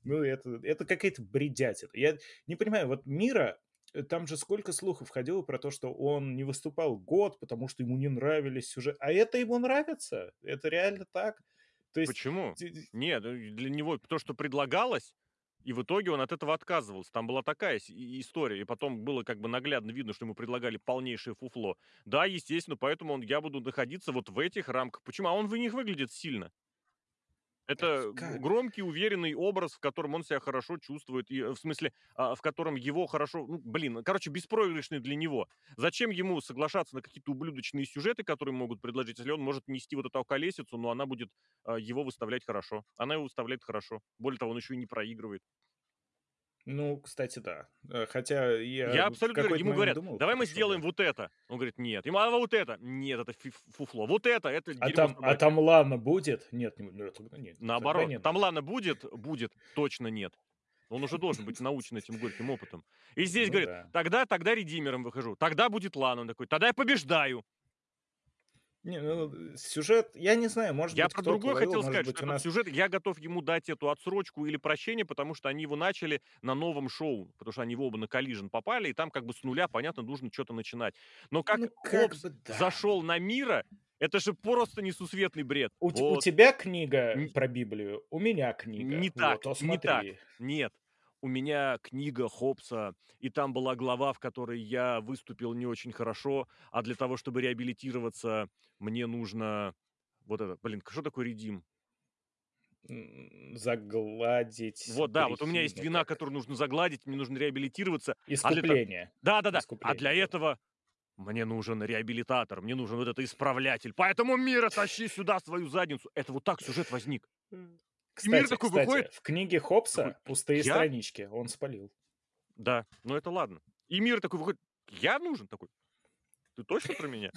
S2: Ну, это, это какая-то бредятина. Я не понимаю, вот Мира, там же сколько слухов ходило про то, что он не выступал год, потому что ему не нравились сюжеты. А это ему нравится? Это реально так? То есть...
S1: Почему? Нет, ну, для него то, что предлагалось, и в итоге он от этого отказывался. Там была такая история, и потом было как бы наглядно видно, что ему предлагали полнейшее фуфло. Да, естественно, поэтому он, я буду находиться вот в этих рамках. Почему? А он в них выглядит сильно. Это
S2: как?
S1: громкий, уверенный образ, в котором он себя хорошо чувствует, и, э, в смысле, а, в котором его хорошо, ну, блин, короче, беспроигрышный для него. Зачем ему соглашаться на какие-то ублюдочные сюжеты, которые могут предложить, если он может нести вот эту колесицу, но она будет а, его выставлять хорошо. Она его выставляет хорошо. Более того, он еще и не проигрывает.
S2: Ну, кстати, да. Э, Хотя я,
S1: Я абсолютно
S2: какой-то
S1: Ему говорят,
S2: думал,
S1: давай мы сделаем
S2: да.
S1: вот это. Он говорит, нет. Ему, а вот это? Нет, это фуфло. Вот это, это
S2: А там, а
S1: собачье».
S2: там Лана будет? Нет, не, ну, нет. тогда
S1: Наоборот,
S2: нет,
S1: там. Лана будет? Будет. Точно нет. Он уже должен быть научен этим горьким опытом. И здесь
S2: Ну
S1: говорит,
S2: да.
S1: тогда, тогда редимером выхожу. Тогда будет Лана. Он такой, тогда я побеждаю.
S2: Не, ну, э, сюжет, я не знаю, может
S1: Я
S2: быть,
S1: про
S2: кто-то
S1: другое
S2: ловил,
S1: хотел сказать,
S2: быть,
S1: что
S2: нас...
S1: сюжет, я готов ему дать эту отсрочку или прощение, потому что они его начали на новом шоу, потому что они в оба на коллижен попали, и там как бы с нуля, понятно, нужно что-то начинать. Но как
S2: Ну, как
S1: Хопс
S2: бы да.
S1: зашел на мира, это же просто несусветный бред.
S2: У, т- у
S1: Вот.
S2: тебя книга про Библию, у меня книга.
S1: Не так,
S2: Вот,
S1: не так. Нет. У меня книга Хопса, и там была глава, в которой я выступил не очень хорошо, а для того, чтобы реабилитироваться, мне нужно вот это, блин, что такое редим?
S2: Загладить
S1: Вот, да, вот у меня есть вина, которую нужно загладить, мне нужно реабилитироваться. А для.
S2: Искупление.
S1: Да, да, да. А
S2: Искупление,
S1: для
S2: да.
S1: этого мне нужен реабилитатор, мне нужен вот этот исправлятель. Поэтому мира тащи сюда свою задницу. Это вот так сюжет возник. И мир
S2: Кстати,
S1: такой
S2: кстати,
S1: выходит.
S2: в книге Хопса пустые
S1: я?
S2: странички он спалил.
S1: Да, ну это ладно. И мир такой выходит. Я нужен такой. Ты точно про меня?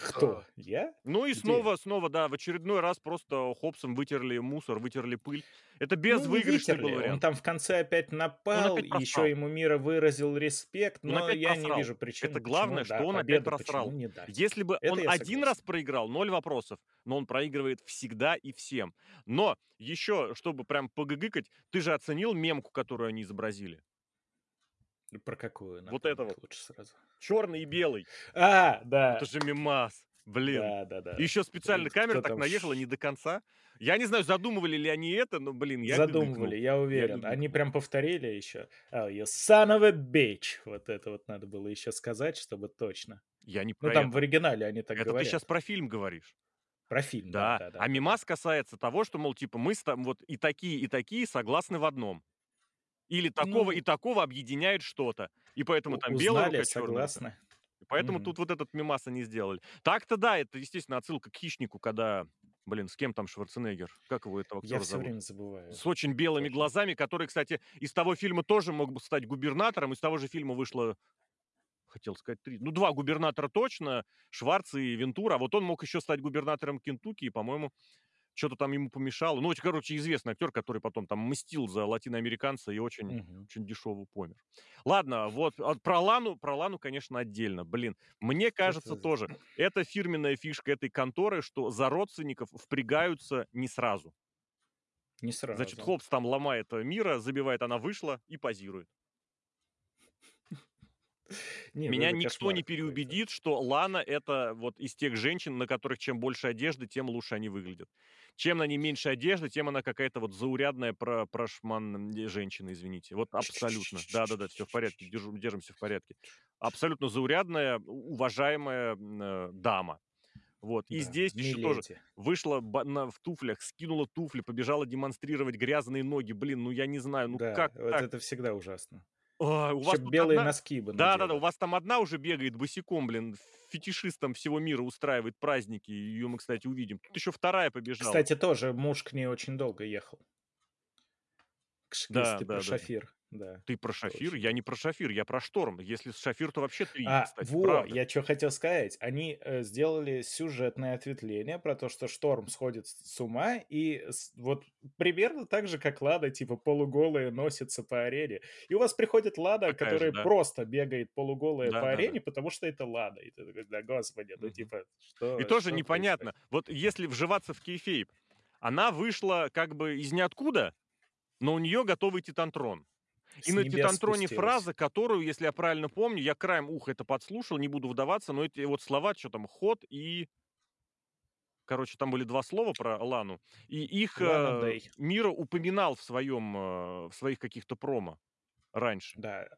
S2: Кто?
S1: А.
S2: Я?
S1: Ну и
S2: Где?
S1: снова, снова, да, в очередной раз просто Хопсом вытерли мусор, вытерли пыль. Это
S2: Ну, не
S1: безвыигрышный был
S2: вытерли. Он
S1: вариант.
S2: там в конце опять напал,
S1: опять просрал.
S2: еще ему Мира выразил респект, но
S1: опять
S2: я не
S1: просрал.
S2: вижу причин,
S1: Это
S2: почему,
S1: главное, что
S2: да,
S1: он опять
S2: победу
S1: просрал.
S2: почему не дать.
S1: Если бы
S2: Это
S1: он один раз проиграл, ноль вопросов, но он проигрывает всегда и всем. Но еще, чтобы прям погыгыкать, ты же оценил мемку, которую они изобразили?
S2: Про какую?
S1: Вот это вот.
S2: лучше сразу.
S1: Черный и белый.
S2: А, да.
S1: Это же мемас. Блин.
S2: Да, да, да.
S1: Еще специально камера так
S2: там
S1: наехала не до конца. Я не знаю, задумывали ли они это, но, блин, я
S2: Задумывали, я уверен.
S1: гыгыкнул.
S2: Они прям повторили еще. Oh, you son of a bitch. Вот это вот надо было еще сказать, чтобы точно.
S1: Я не
S2: Ну,
S1: про
S2: там
S1: это.
S2: в оригинале они так
S1: Это ты
S2: говорят.
S1: сейчас про фильм говоришь.
S2: Про фильм, да,
S1: Да.
S2: да, да.
S1: А
S2: да,
S1: мимас касается того, что, мол, типа, мы там вот и такие, и такие согласны в одном. Или такого
S2: Ну,
S1: и такого объединяет что-то. И поэтому там белая
S2: узнали,
S1: черная рука.
S2: согласны.
S1: И поэтому
S2: Мгм.
S1: тут вот этот мимас они сделали. Так-то да, это, естественно, отсылка к хищнику, когда, блин, с кем там Шварценеггер? Как его этого
S2: Я
S1: актера
S2: все
S1: зовут?
S2: время забываю.
S1: С очень белыми
S2: Точно.
S1: глазами, который, кстати, из того фильма тоже мог бы стать губернатором. Из того же фильма вышло, хотел сказать, три, ну, два губернатора точно, Шварц и Вентура. А вот он мог еще стать губернатором Кентукки, и, по-моему, что-то там ему помешало. Ну, очень, короче, известный актер, который потом там мстил за латиноамериканца и очень,
S2: Мгм.
S1: очень дешево помер. Ладно, вот а про Лану, про Лану, конечно, отдельно. Блин, мне кажется
S2: Это-
S1: тоже, это фирменная фишка этой конторы, что за родственников впрягаются не сразу.
S2: Не сразу.
S1: Значит, Хопс там ломает э, мира, забивает, она вышла и позирует.
S2: Не, ну
S1: Меня
S2: это
S1: никто
S2: кошмар
S1: не переубедит, что Лана это вот из тех женщин, на которых чем больше одежды, тем лучше они выглядят. Чем на ней меньше одежды, тем она какая-то вот заурядная про прошман э, женщина, извините. Вот абсолютно. Да-да-да, все в порядке, держу- держимся в порядке. Абсолютно заурядная, уважаемая э, дама. Вот. И
S2: Да,
S1: здесь еще тоже
S2: миледи.
S1: вышла в туфлях, скинула туфли, побежала демонстрировать грязные ноги. Блин, ну я не знаю, ну
S2: Да,
S1: как
S2: вот
S1: так?
S2: это всегда ужасно.
S1: Ай, у вас
S2: белые
S1: одна...
S2: носки бы
S1: Да, да, да, у вас там одна уже бегает босиком, блин, фетишистом всего мира устраивает праздники. Ее мы, кстати, увидим. Тут еще вторая побежала.
S2: Кстати, тоже муж к ней очень долго ехал. Кш-
S1: Да, да,
S2: про
S1: да.
S2: Да,
S1: Ты про Шафир?
S2: точно.
S1: Я не про Шафир, я про Шторм. Если Шафир, то вообще 3,
S2: А,
S1: кстати,
S2: во,
S1: правда.
S2: я чё хотел сказать. Они, э, сделали сюжетное ответвление про то, что Шторм сходит с с ума, и с вот примерно так же, как Лада, типа, полуголая носится по арене. И у вас приходит Лада,
S1: Такая же,
S2: которая
S1: да.
S2: просто бегает полуголая по
S1: Да-да-да.
S2: арене, потому что это Лада. И ты такой: "Да господи, ну типа,
S1: И
S2: что
S1: тоже
S2: что
S1: непонятно,
S2: происходит?"
S1: вот если вживаться в кейфейп, она вышла как бы из ниоткуда, но у неё готовый титантрон. И на титантроне
S2: спустилась.
S1: фраза, которую, если я правильно помню, я краем уха это подслушал, не буду вдаваться, но эти вот слова, чё там, ход и Короче, там были 2 слова про Лану, и их,
S2: Лана
S1: э. Миро упоминал в своем, э, в своих каких-то промо раньше.
S2: Да.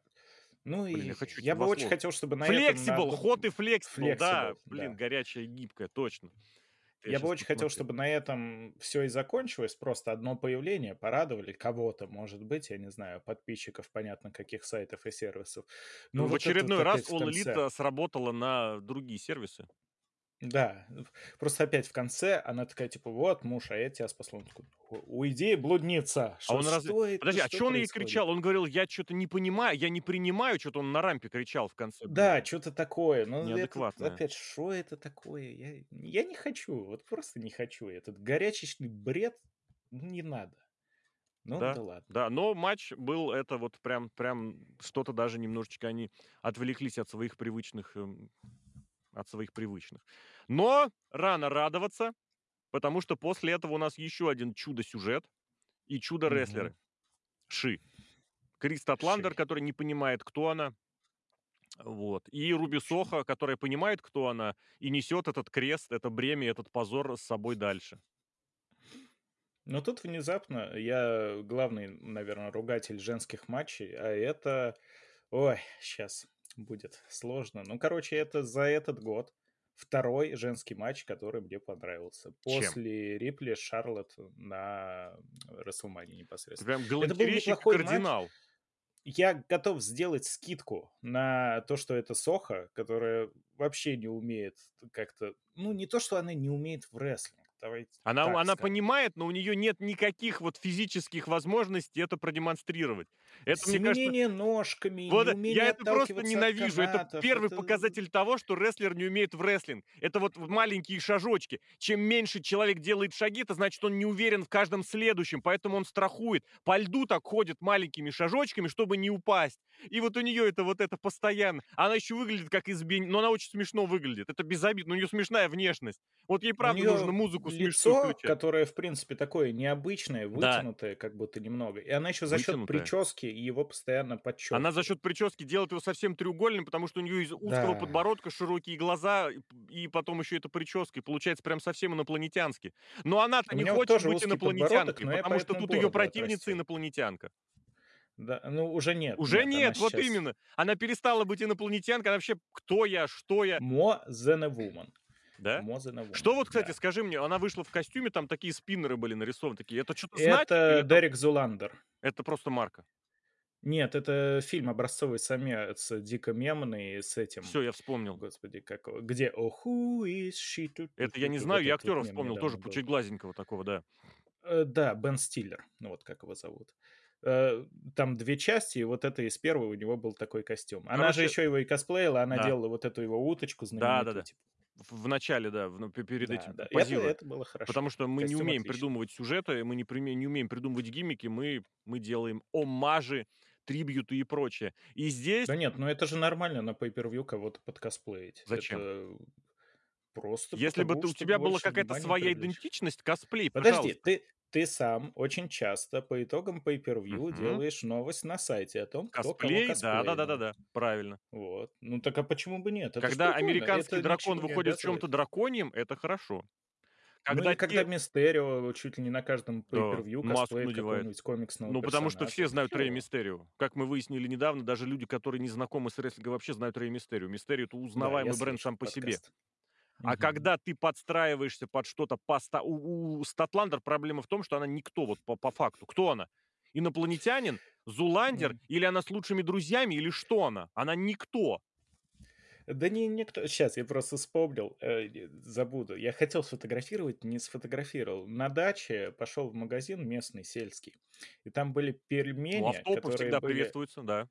S2: Ну
S1: Блин, я
S2: и
S1: хочу эти
S2: я бы
S1: 2
S2: очень
S1: слова.
S2: хотел, чтобы на этом
S1: Flexible,
S2: одном
S1: ход и flexible, да, блин,
S2: да.
S1: горячая гибкая, точно. Это я
S2: Я бы очень хотел, чтобы на этом всё и закончилось. Просто одно появление порадовали кого-то, может быть, я не знаю, подписчиков понятно каких сайтов и сервисов. Но
S1: В
S2: вот это вот
S1: очередной раз
S2: опять в
S1: All. Elite сработала на другие сервисы.
S2: Да, просто опять в конце она такая типа: "Вот, муж, а я тя спасла". Он такой: "У уйди, блудница!"
S1: А
S2: Что
S1: он разве
S2: что это?
S1: подожди, а
S2: Что
S1: чё он ей кричал? Он говорил: "Я чё-то не понимаю, я не принимаю", чё-то он на рампе кричал в конце
S2: Да, чё-то такое. Но это
S1: Неадекватное.
S2: опять, шо это такое? Я я не хочу, вот просто не хочу. Этот горячечный бред, ну, не надо. Ну
S1: Да,
S2: да ладно.
S1: да, но матч был, это вот прям прям что-то даже немножечко они отвлеклись от своих привычных, эм, от своих привычных. Но рано радоваться, потому что после этого у нас ещё один чудо-сюжет и чудо-рестлеры. She. Крис Статландер,
S2: She.
S1: который не понимает, кто она. Вот. И Руби
S2: Чё?
S1: Сохо, которая понимает, кто она, и несёт этот крест, это бремя, этот позор с собой дальше.
S2: Но тут внезапно я главный, наверно, ругатель женских матчей, а это, ой, щас будет сложно. Ну, короче, это за этот год 2 женский матч, который мне понравился.
S1: Чем?
S2: После Рипли, Шарлотт на "Расселмании"
S1: Ты
S2: непосредственно.
S1: прям
S2: Это был неплохой матч.
S1: кардинал.
S2: Я готов сделать скидку на то, что это Сохо, которая вообще не умеет как-то ну, не то, что она не умеет в рестлинг, давайте
S1: Она она
S2: скажем.
S1: понимает, но у неё нет никаких вот физических возможностей это продемонстрировать. Это, мне кажется
S2: Семенение ножками,
S1: Вот, я это просто ненавижу. Это
S2: канатов.
S1: 1
S2: Это
S1: показатель того, что рестлер не умеет в рестлинг. Это вот маленькие шажочки. Чем меньше человек делает шаги, это значит, он не уверен в каждом следующем, поэтому он страхует. По льду так ходит маленькими шажочками, чтобы не упасть. И вот у неё это вот это постоянно. Она ещё выглядит как избиение, но она очень смешно выглядит. Это безобидно, у неё смешная внешность. Вот ей правда нужно музыку
S2: лицо,
S1: включать.
S2: которое, в принципе, такое необычное,
S1: Да.
S2: вытянутое как будто немного, и она ещё за
S1: Вытянутая.
S2: прически его постоянно
S1: Она за счёт прически делает его совсем треугольным, потому что у неё из узкого
S2: Да.
S1: подбородка широкие глаза, и и потом ещё эта прическа, и получается прям совсем инопланетянски. Но она-то не хочет быть инопланетянкой, потому что тут
S2: бороду
S1: противница
S2: отрастил.
S1: инопланетянка.
S2: Да, ну, уже нет,
S1: Уже
S2: нет,
S1: нет, вот
S2: сейчас
S1: именно. Она перестала быть инопланетянкой, она вообще: "Кто я? Что я?"
S2: More than a woman.
S1: Да? Что вот, кстати,
S2: да.
S1: скажи мне, она вышла в костюме, там такие спиннеры были нарисованы такие. Это или
S2: Это
S1: это
S2: Дерек Зуландер.
S1: это просто марка?
S2: Нет, это фильм "Образцовый самец", дико мемный, с этим,
S1: Всё, я вспомнил.
S2: господи, как где "Oh, who is she?"
S1: Это я не знаю, я
S2: мем
S1: вспомнил, тоже
S2: недавно
S1: п
S2: был.
S1: пучеглазенького такого, да.
S2: Э, да, Бен Стиллер, ну, вот как его зовут. Э, там 2 части, и вот это из 1 у него был такой костюм. Она же
S1: Короче
S2: ещё его и косплеила, она
S1: Да.
S2: делала вот эту его уточку знаменитую,
S1: Да-да-да.
S2: типа.
S1: В начале, да, в ну, пе перед
S2: Да,
S1: этим,
S2: да, это это было
S1: Потому
S2: хорошо.
S1: что мы не
S2: Костюм
S1: умеем
S2: отличный.
S1: придумывать сюжеты, мы не не умеем придумывать гиммики, мы мы делаем омажи, трибьюты и прочее. И здесь
S2: Да нет, ну это же нормально на pay-per-view кого-то подкосплеить.
S1: Зачем?
S2: Это просто
S1: Если бы
S2: потому,
S1: ты у тебя была какая-то своя
S2: привлечь.
S1: идентичность, косплей,
S2: Подожди,
S1: пожалуйста.
S2: ты ты сам очень часто по итогам pay-per-view
S1: Мгм.
S2: делаешь новость на сайте о том, кто кого
S1: Косплей, да да да да
S2: косплеил.
S1: да, правильно.
S2: Вот. Ну так а почему бы нет? Это
S1: Когда американский
S2: это
S1: дракон выходит в
S2: обязывает.
S1: драконьем, это хорошо.
S2: Ну
S1: Когда
S2: и когда
S1: те
S2: Мистерио чуть ли не на каждом
S1: Да,
S2: pay-per-view
S1: маску
S2: косплеит какого-нибудь комиксного
S1: Ну, потому что все знают
S2: клёво.
S1: Мистерио. Как мы выяснили недавно, даже люди, которые не знакомы с рестлингом, вообще знают Рея Мистерио. Мистерио- это
S2: Да,
S1: узнаваемый бренд
S2: слышал
S1: сам по себе.
S2: подкаст.
S1: А
S2: Мгм.
S1: когда ты подстраиваешься под что-то по ста у у Statlander проблема в том, что она никто вот по по факту. Кто она? Инопланетянин? Зуландер?
S2: М.
S1: Или она с лучшими друзьями? Или что она? Она никто.
S2: Да не никто щас я просто вспомнил, э, забуду. Я хотел сфотографировать, не сфотографировал. На даче пошел в магазин местный, сельский, и там были
S1: Ну,
S2: пельмени,
S1: автопы
S2: которые
S1: всегда
S2: были
S1: приветствуются, да.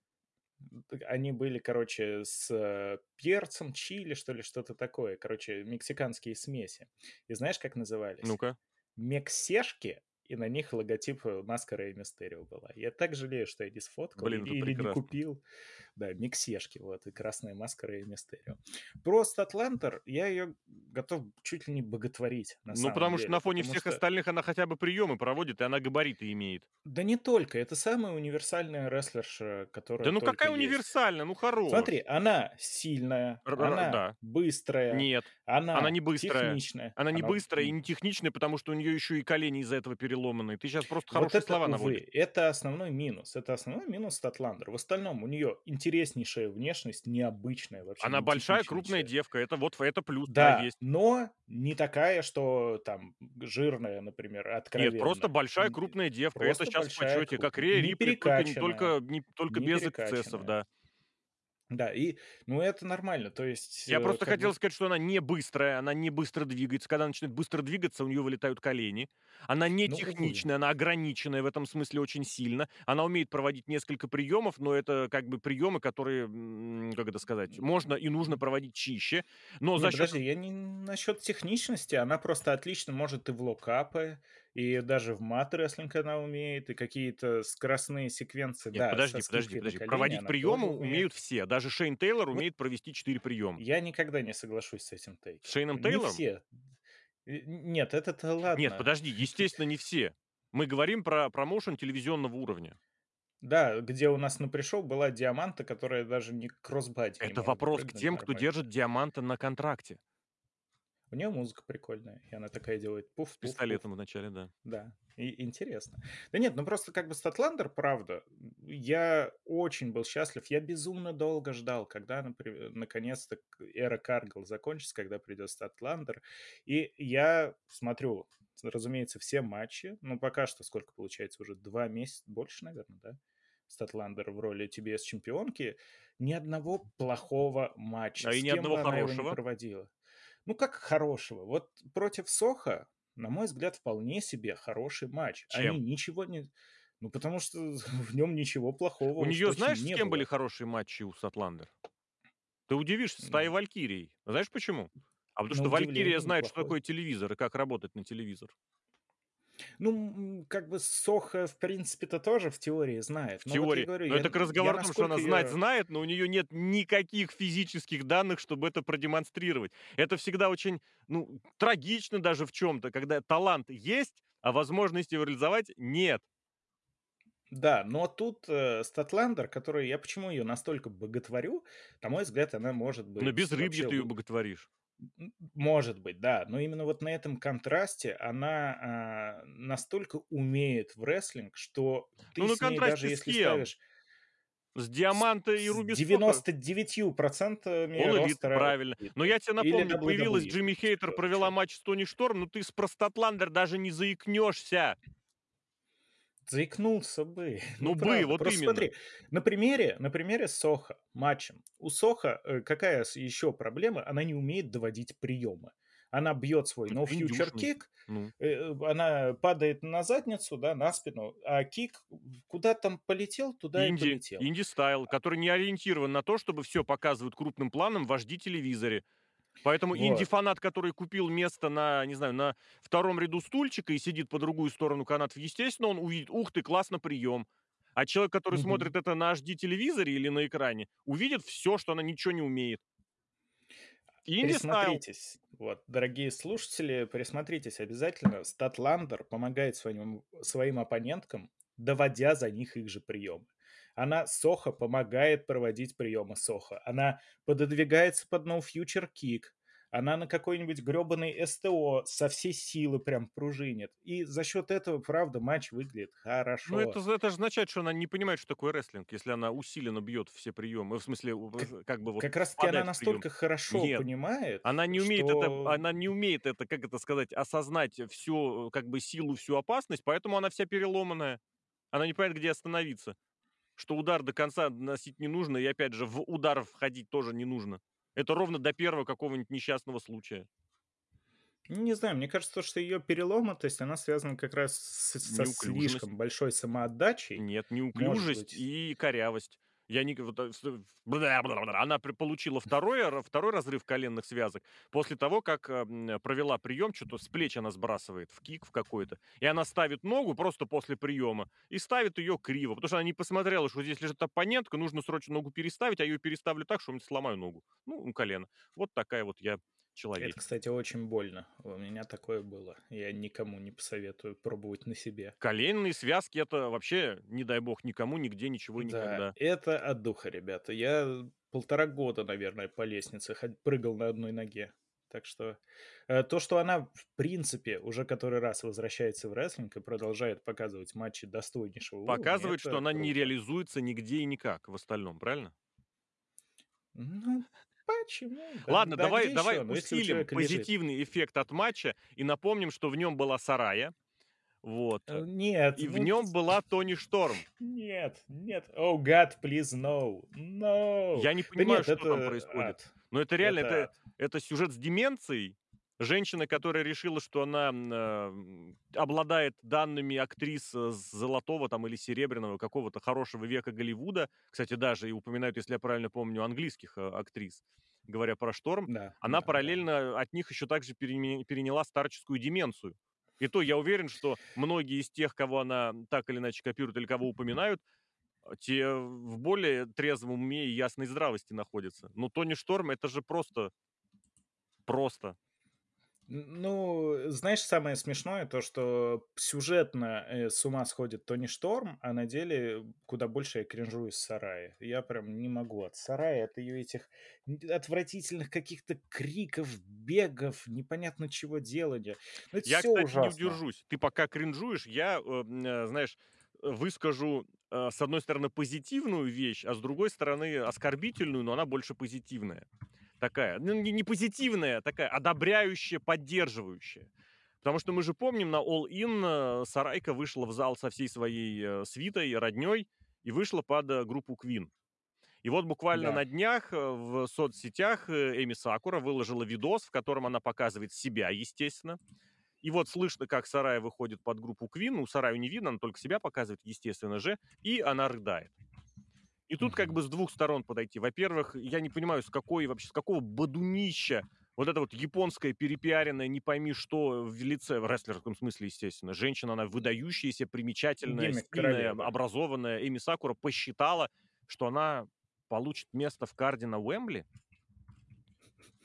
S2: они были, короче, с, э, перцем чили, что ли, что-то такое. Короче, мексиканские смеси. И знаешь, как назывались?
S1: Ну-ка.
S2: "Мексешки", и на них логотип, э, маска Рея Мистерио была. Я так жалею, что я не сфоткал
S1: Блин,
S2: или или не купил. Да, "Мексешки", вот, и красная маска Рея Мистерио. Про "Статлантер" я её готов чуть ли не боготворить на
S1: Ну, потому что
S2: деле,
S1: на фоне всех
S2: что
S1: остальных она хотя бы приемы проводит, и она габариты имеет.
S2: Да не только, это самая универсальная рестлерша,
S1: Да
S2: которая
S1: ну
S2: только
S1: какая
S2: есть.
S1: универсальная, ну хорош!
S2: Смотри, она сильная,
S1: Р
S2: она
S1: да.
S2: быстрая,
S1: Нет, она
S2: она
S1: не быстрая.
S2: техничная,
S1: Она не
S2: она,
S1: быстрая и не техничная, потому что у неё ещё и колени из-за этого переломанные. Ты щас просто
S2: Вот
S1: хорошие
S2: это,
S1: слова наводишь.
S2: увы, это основной минус. Это основной минус "Статландер". В остальном у неё интереснейшая внешность, необычная, вообще
S1: Она большая, крупная девка. Это вот в это плюс, да,
S2: Да,
S1: есть.
S2: но не такая, что там жирная, например,
S1: Нет, просто
S2: откровенно.
S1: большая, крупная девка. Это
S2: просто
S1: щас в
S2: большая,
S1: почёте. Как
S2: не
S1: Рипли, только не только не без эксцессов, да.
S2: Да, и, ну, это нормально. То есть,
S1: Я
S2: э,
S1: просто
S2: как бы
S1: хотел сказать, что она не быстрая, она не быстро двигается. Когда она начинает быстро двигаться, у неё вылетают колени. Она не
S2: Ну,
S1: техничная, она ограниченная в этом смысле очень сильно. Она умеет проводить несколько приёмов, но это как бы приёмы, которые, как это сказать, можно и нужно проводить чище, но
S2: Не,
S1: за счёт
S2: подожди, я не насчёт техничности. Она просто отлично может и в локапы, и даже в мат-рестлинг она умеет, и какие-то скоростные секвенции,
S1: Нет,
S2: да,
S1: подожди подожди подожди.
S2: колени
S1: Проводить приёмы
S2: умеет.
S1: умеют все. Даже Шейн Тейлор
S2: Вот
S1: умеет провести 4 приёма.
S2: Я никогда не соглашусь с этим
S1: С
S2: тейком.
S1: Шейном
S2: Не
S1: Тейлором?
S2: все. Э, нет, это-то
S1: Нет,
S2: ладно.
S1: подожди, естественно, не все. Мы говорим про промоушен телевизионного уровня.
S2: Да, где у нас на pre-show была Диаманта, которая даже ни кроссбади не
S1: Это
S2: может
S1: вопрос к тем, кто
S2: нормально.
S1: держит Диаманта на контракте.
S2: У неё музыка прикольная, и она такая делает
S1: С
S2: пуф-пуф-пуф.
S1: пистолетом в начале, да.
S2: Да, и интересно. Да нет, ну просто как бы "Статландер", правда, я очень был счастлив. Я безумно долго ждал, когда наконец-то эра Каргал закончится, когда придёт "Статландер". И я смотрю, разумеется, все матчи. Ну, пока что сколько получается уже 2 месяца, больше, наверно, да? "Статландер" в роли TBS-чемпионки. Ни одного плохого матча,
S1: А и ни одного хорошего?
S2: проводила. Ну, как хорошего? Вот против Соха, на мой взгляд, вполне себе хороший матч. Они
S1: Чем?
S2: ничего не ну, потому что в нём ничего плохого
S1: У
S2: точно
S1: знаешь, с кем были
S2: было.
S1: хорошие матчи у "Статландер"? Ты удивишься, с Таей
S2: М.
S1: Валькирией. Знаешь почему? А потому
S2: На
S1: что Валькирия знает, что такое телевизор и как работать на телевизор.
S2: Ну, как бы Соха, в принципе-то, тоже в теории знает.
S1: В
S2: Но вот
S1: теории.
S2: говорю,
S1: Но
S2: я
S1: это к разговору о том, что она знать
S2: её
S1: знает, но у неё нет никаких физических данных, чтобы это продемонстрировать. Это всегда очень, ну, трагично даже в чём-то, когда талант есть, а возможности его реализовать нет.
S2: Да, но тут, э, "Статландер", которую я почему её настолько боготворю, на мой взгляд, она может
S1: На
S2: быть
S1: безрыбье
S2: вообще
S1: ты
S2: лу
S1: боготворишь.
S2: Может быть, да. Но именно вот на этом контрасте она, а, настолько умеет в рестлинг, что
S1: Ну,
S2: ты
S1: на
S2: с ней, даже если
S1: кем?
S2: ставишь
S1: С Диаманто и Руби Сохо?
S2: 99%
S1: All Elite,
S2: ростера
S1: правильно. Но я те
S2: или
S1: напомню, появилась
S2: WWE,
S1: Джимми Хейтер, провела матч с Тони Шторм, ну ты с про "Статландер" даже не заикнешься.
S2: Заикнулся бы,
S1: Ну
S2: ну
S1: бы,
S2: правда.
S1: вот
S2: Просто
S1: именно.
S2: смотри, на примере на примере Соха матчем. У Соха, э, какая с ещё проблема? Она не умеет доводить приёмы. Она бьёт свой No Future. Kick,
S1: Ну.
S2: она падает на задницу, да, на спину, а кик куда там полетел, туда и
S1: Инди,
S2: полетел.
S1: инди-стайл, который не ориентирован на то, чтобы всё показывать крупным планом в HD-телевизоре. Поэтому
S2: Вот.
S1: инди-фанат, который купил место на, не знаю, на 2 ряду стульчика и сидит по другую сторону канатов, естественно, он увидит: "Ух ты, классно, приём". А человек, который
S2: Мгм.
S1: смотрит это на HD-телевизоре или на экране, увидит всё, что она ничего не умеет. Инди-стайл.
S2: Присмотритесь, вот, дорогие слушатели, присмотритесь обязательно. "Статландер" помогает своим своим оппоненткам, доводя за них их же приёмы. Она Соха помогает проводить приёмы Соха. Она пододвигается под No Future Kick. Она на какой-нибудь грёбаный СТО со всей силы прям пружинит. И за счёт этого, правда, матч выглядит
S1: Ну, это
S2: хорошо.
S1: з это же означает, что она не понимает, что такое рестлинг, если она усиленно бьёт все приёмы, в смысле,
S2: Как
S1: как бы вот
S2: как раз таки она настолько хорошо
S1: Нет,
S2: понимает,
S1: она не умеет это
S2: что
S1: она не умеет это, как это сказать, осознать всю, как бы, силу, всю опасность, поэтому она вся переломанная. Она не понимает, где остановиться. Что удар до конца наносить не нужно, и опять же, в удар входить тоже не нужно. Это ровно до первого какого-нибудь несчастного случая.
S2: Не знаю, мне кажется, то, что ее переломатость, она связана как раз с со слишком большой самоотдачей.
S1: Нет, неуклюжесть и корявость. Я не э. Она получила второй второй разрыв коленных связок после того, как, ам, провела прием, чё-то с плеч она сбрасывает в кик в какой-то, и она ставит ногу просто после приема и ставит ее криво, потому что она не посмотрела, что здесь лежит оппонентка, нужно срочно ногу переставить, а ее переставлю так, что сломаю ногу. Ну, колено. Вот такая вот я
S2: Это,
S1: человечек.
S2: кстати, очень больно. У меня такое было. Я никому не посоветую пробовать на себе.
S1: Коленные связки- это вообще, не дай бог, никому, нигде, ничего и
S2: Да,
S1: никогда.
S2: это от духа, ребята. Я 1,5 года, наверное, по лестнице прыгал на одной ноге. Так что, э, то, что она, в принципе, уже который раз возвращается в рестлинг и продолжает показывать матчи достойнейшего уровня-
S1: Показывает, что
S2: это
S1: она не
S2: круто.
S1: реализуется нигде и никак в остальном, правильно?
S2: Ну, почему? Да
S1: Ладно,
S2: да
S1: давай давай
S2: еще? Ну,
S1: усилим
S2: человека лежит.
S1: позитивный эффект от матча и напомним, что в нем была Сарая. Вот.
S2: Э, нет,
S1: И в
S2: ну
S1: нем
S2: т
S1: была Тони Шторм.
S2: Нет, нет. Oh God, please no, no.
S1: Я не
S2: Да
S1: понимаю,
S2: нет,
S1: что там
S2: это
S1: происходит.
S2: ад.
S1: Но это реально,
S2: Это
S1: это это сюжет с деменцией. Женщина, которая решила, что она, ам, обладает данными актрис, э, золотого там или серебряного, какого-то хорошего века Голливуда. Кстати, даже и упоминают, если я правильно помню, английских, а, актрис, говоря про Шторм.
S2: Да,
S1: Она
S2: да, да.
S1: параллельно от них еще также переняла старческую деменцию. И то я уверен, что многие из тех, кого она так или иначе копирует или кого упоминают, а, те в более трезвом уме и ясной здравости находятся. Но Тони Шторм- это же просто просто.
S2: Ну, знаешь, самое смешное то, что сюжетно, э, с ума сходит Тони Шторм, а на деле куда больше я кринжую с Сараи. Я прям не могу от Сараи, от ее этих отвратительных каких-то криков, бегов, непонятно чего делания. Ну, это
S1: Я,
S2: всё
S1: кстати, не
S2: ужасно.
S1: удержусь. Ты пока кринжуешь, я, э, м, э, знаешь, выскажу, э, с одной стороны, позитивную вещь, а с другой стороны, оскорбительную, но она больше позитивная. Такая, ну, не позитивная, такая одобряющая, поддерживающая. Потому что мы же помним, на All In, э, Сарайка вышла в зал со всей своей, э, свитой, роднёй и вышла под, э, группу Queen. И вот буквально
S2: Да.
S1: на днях, в соцсетях, Эми Сакура выложила видос, в котором она показывает себя, естественно. И вот слышно, как Сарая выходит под группу Queen. Ну, Сараю не видно, она только себя показывает, естественно же, и она рыдает. И тут как бы с двух сторон подойти. Во-первых, я не понимаю, с какой вообще, с какого бодунища вот это вот японское перепиаренное не пойми что в лице, в рестлерском смысле, естественно. Женщина, она выдающаяся, примечательная,
S2: Гиммик
S1: стильная,
S2: королевы.
S1: образованная. Эми Сакура посчитала, что она получит место в карде на Уэмбли.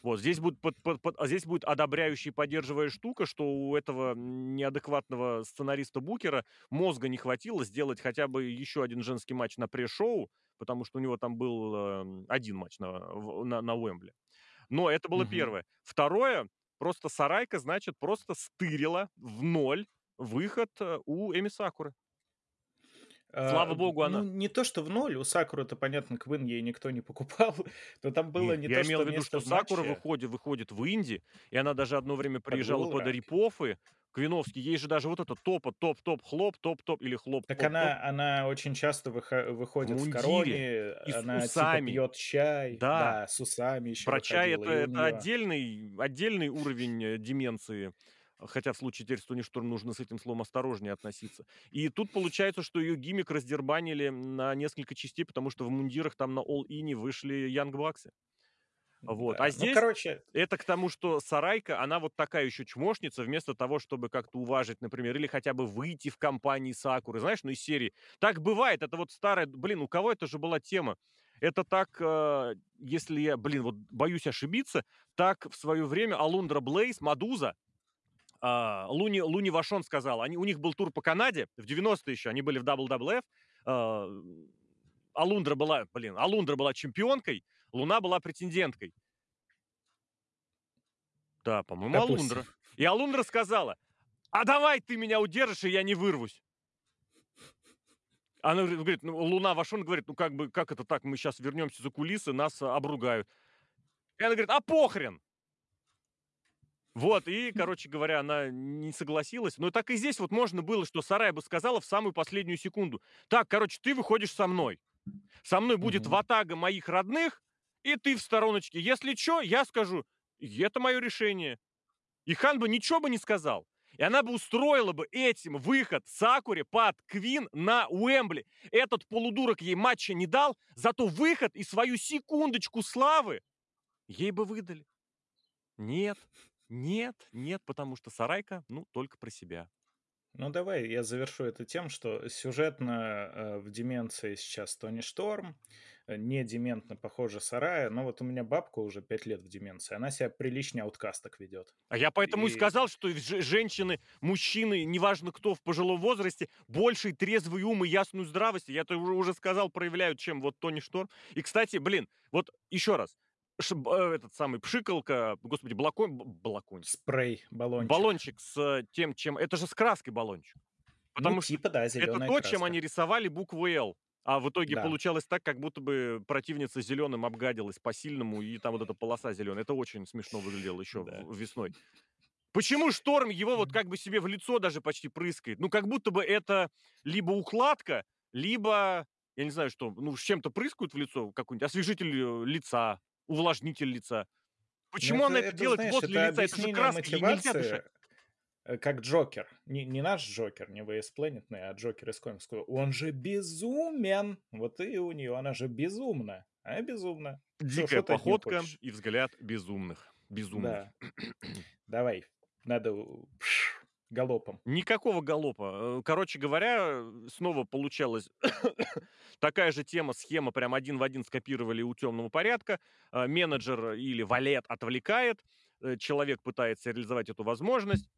S1: Вот здесь будет под под под а здесь будет одобряющая и поддерживая штука, что у этого неадекватного сценариста-букера мозга не хватило сделать хотя бы еще один женский матч на пресс-шоу, потому что у него там был, эм, 1 матч на на на Уэмбли. Но это было
S2: Мгм.
S1: 1. 2: просто Сарайка, значит, просто стырила в ноль выход, э, у Эми Сакуры. Слава
S2: А,
S1: богу,
S2: ну,
S1: она
S2: не то что в ноль, у Сакуры-то, понятно, Queen ей никто не покупал, но там было
S1: Нет,
S2: не
S1: я
S2: то
S1: имел
S2: что
S1: в виду, что Сакура
S2: матче
S1: выходит выходит в инди, и она даже одно время приезжала под рипофы квиновские. Ей же даже вот это топа, топ-топ, хлоп, топ-топ или хлоп,
S2: Так
S1: топ-топ.
S2: она она очень часто выхо
S1: В
S2: выходит в
S1: мундире
S2: короне,
S1: и с
S2: она типа
S1: усами.
S2: пьет чай,
S1: Да.
S2: да, с усами еще
S1: Про чай- это это отдельный отдельный уровень, э, деменции. Хотя в случае теперь с Тони Шторм нужно с этим словом осторожнее относиться. И тут получается, что ее гиммик раздербанили на несколько частей, потому что в мундирах там на All In вышли Янг Баксы. Вот. А
S2: Да, ну,
S1: здесь
S2: короче
S1: это к тому, что Сарайка, она вот такая еще чмошница, вместо того, чтобы как-то уважить, например, или хотя бы выйти в компании Сакуры, знаешь, ну, из серии. Так бывает, это вот старая, блин, у кого это же была тема? Это так, э, если я, блин, вот боюсь ошибиться, так в свое время Алундра Блейз, Мадуза, а, Луни Луни Вашон сказала, они у них был тур по Канаде в 90-е еще, они были в WWF, а, Алундра была, блин, Алундра была чемпионкой, Луна была претенденткой. Да, по-моему,
S2: Допустим.
S1: Алундра. И Алундра сказала: "А давай ты меня удержишь, и я не вырвусь". Она говорит ну, Луна Вашон говорит: "Ну, как бы, как это так? Мы щас вернемся за кулисы, нас обругают". И она говорит: "А похрен!" Вот, и, короче говоря, она не согласилась. Но так и здесь вот можно было, что Сарая бы сказала в самую последнюю секунду: "Так, короче, ты выходишь со мной. Со мной будет
S2: Мгм.
S1: ватага моих родных, И ты в стороночке. Если чё, я скажу, это мое решение. И Хан бы ничего бы не сказал. И она бы устроила бы этим выход Сакуре под Квин на Уэмбли. Этот полудурок ей матча не дал, зато выход и свою секундочку славы ей бы выдали. Нет, нет, нет, потому что Сарайка, ну, только про себя.
S2: Ну, давай я завершу это тем, что сюжетно э, в Деменции сейчас Тони Шторм, э, не дементно, похоже, Сарая, но вот у меня бабка уже пять лет в Деменции, она себя приличнее ауткасток ведет.
S1: А я поэтому и,
S2: И
S1: сказал, что женщины, мужчины, неважно кто в пожилом возрасте, больший трезвый ум и ясную здравость, я это уже сказал, проявляют, чем вот Тони Шторм. И, кстати, блин, вот еще раз, ш- б- э, этот самый пшикалка, господи, балакон, б- балакончик,
S2: спрей, баллончик.
S1: баллончик с тем, чем, это же с краской баллончик.
S2: Ну,
S1: Потому что
S2: типа, да,
S1: это то, чем
S2: краска.
S1: они рисовали букву «Л». А в итоге
S2: Да.
S1: получалось так, как будто бы противница зеленым обгадилась по-сильному, и там вот эта полоса зеленая. Это очень смешно выглядело еще
S2: Да.
S1: весной. Почему Шторм его вот как бы себе в лицо даже почти прыскает? Ну, как будто бы это либо укладка, либо, я не знаю что, ну, с чем-то прыскают в лицо, какой-нибудь освежитель э, лица, увлажнитель лица. Почему
S2: Ну,
S1: она это, делает
S2: знаешь,
S1: возле лица? Это же ей нельзя дышать.
S2: э, как Джокер. Не, не наш Джокер, не VS Planetный, а Джокер из комиксов. Он же безумен. Вот и у нее, она же безумна. А безумна.
S1: Дикая
S2: неё
S1: походка и взгляд безумных. Безумных.
S2: Да. Давай, надо пш, галопом.
S1: Никакого галопа. Э, Короче говоря, э, снова получалась такая же тема, схема, прям один в один скопировали у темного порядка. Э, Менеджер или валет отвлекает, человек пытается реализовать эту возможность.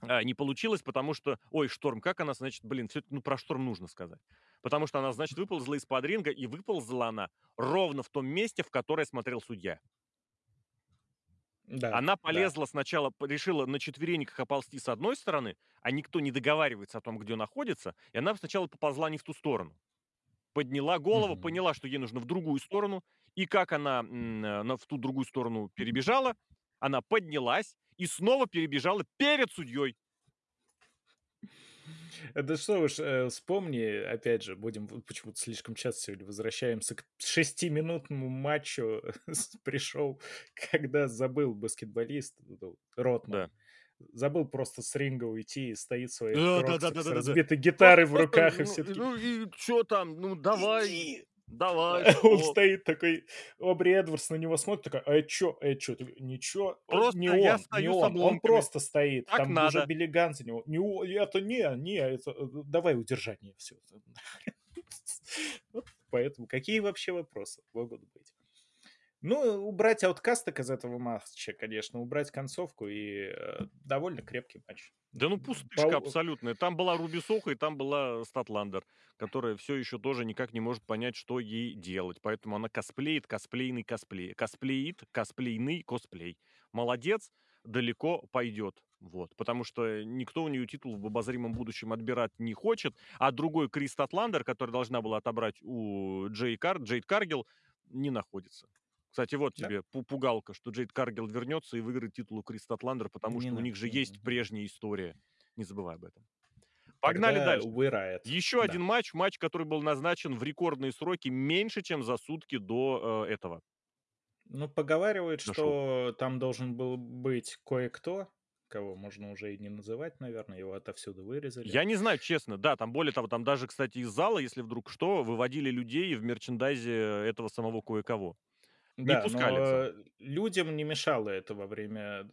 S1: А, Не получилось, потому что, ой, Шторм, как она, значит, блин, все ну про Шторм нужно сказать. Потому что она, значит, выползла из-под ринга, и выползла она ровно в том месте, в которое смотрел судья.
S2: Да,
S1: Она
S2: да.
S1: полезла сначала, п- решила на четвереньках оползти с одной стороны, а никто не договаривается о том, где находится, и она сначала поползла не в ту сторону. Подняла голову,
S2: Мгм.
S1: поняла, что ей нужно в другую сторону, и как она м, э, в ту другую сторону перебежала, она поднялась и снова перебежала перед судьей.
S2: Это что уж, э, вспомни, опять же, будем почему-то слишком часто сегодня возвращаемся к шестиминутному матчу пришел, когда забыл баскетболист, ну, Ротман, забыл просто с ринга уйти и стоит в своих
S1: Да, да, да, да, да, да.
S2: разбитой гитарой в руках, и
S1: ну,
S2: все таки
S1: Ну и что там? Ну давай,
S2: «Иди!»
S1: Давай.
S2: Он
S1: что?
S2: стоит такой, Обри Эдвардс на него смотрит, такой, а чё, а чё, Ты, ничего, э,
S1: Просто
S2: не
S1: я
S2: он, не
S1: стою с
S2: он, он просто стоит,
S1: Так
S2: там
S1: надо.
S2: уже Биллиган за него, не, это не, не, это, э, давай удержание, все. Поэтому какие вообще вопросы могут быть? Ну, убрать ауткасток из этого матча, конечно, убрать концовку и э, довольно крепкий матч.
S1: Да ну пустышка
S2: По-
S1: абсолютная. Там была Руби Сохо и там была Статландер, которая все еще тоже никак не может понять, что ей делать. Поэтому она косплеит, косплейный косплей. Косплеит, косплейный косплей. Молодец, далеко пойдет. Вот. Потому что никто у нее титул в обозримом будущем отбирать не хочет. А другой Крис Статландер, который должна была отобрать у Джей Кар, Джейд Каргил, не находится. Кстати, вот
S2: Да.
S1: тебе пу- пугалка, что Джейд Каргил вернется и выиграет титул у Крис Статландер, потому
S2: Не
S1: что у
S2: надо,
S1: них же есть
S2: надо.
S1: прежняя история. Не забывай об этом. Погнали
S2: Тогда
S1: дальше.
S2: Riot.
S1: Еще
S2: Да.
S1: один матч, матч, который был назначен в рекордные сроки меньше, чем за сутки до э, этого.
S2: Ну, поговаривают,
S1: Дошел.
S2: что там должен был быть кое-кто, кого можно уже и не называть, наверное, его отовсюду вырезали.
S1: Я не знаю, честно, да, там более того, там даже, кстати, из зала, если вдруг что, выводили людей в мерчендайзе этого самого кое-кого. Не
S2: Да,
S1: пускали в
S2: но э, людям не мешало это во время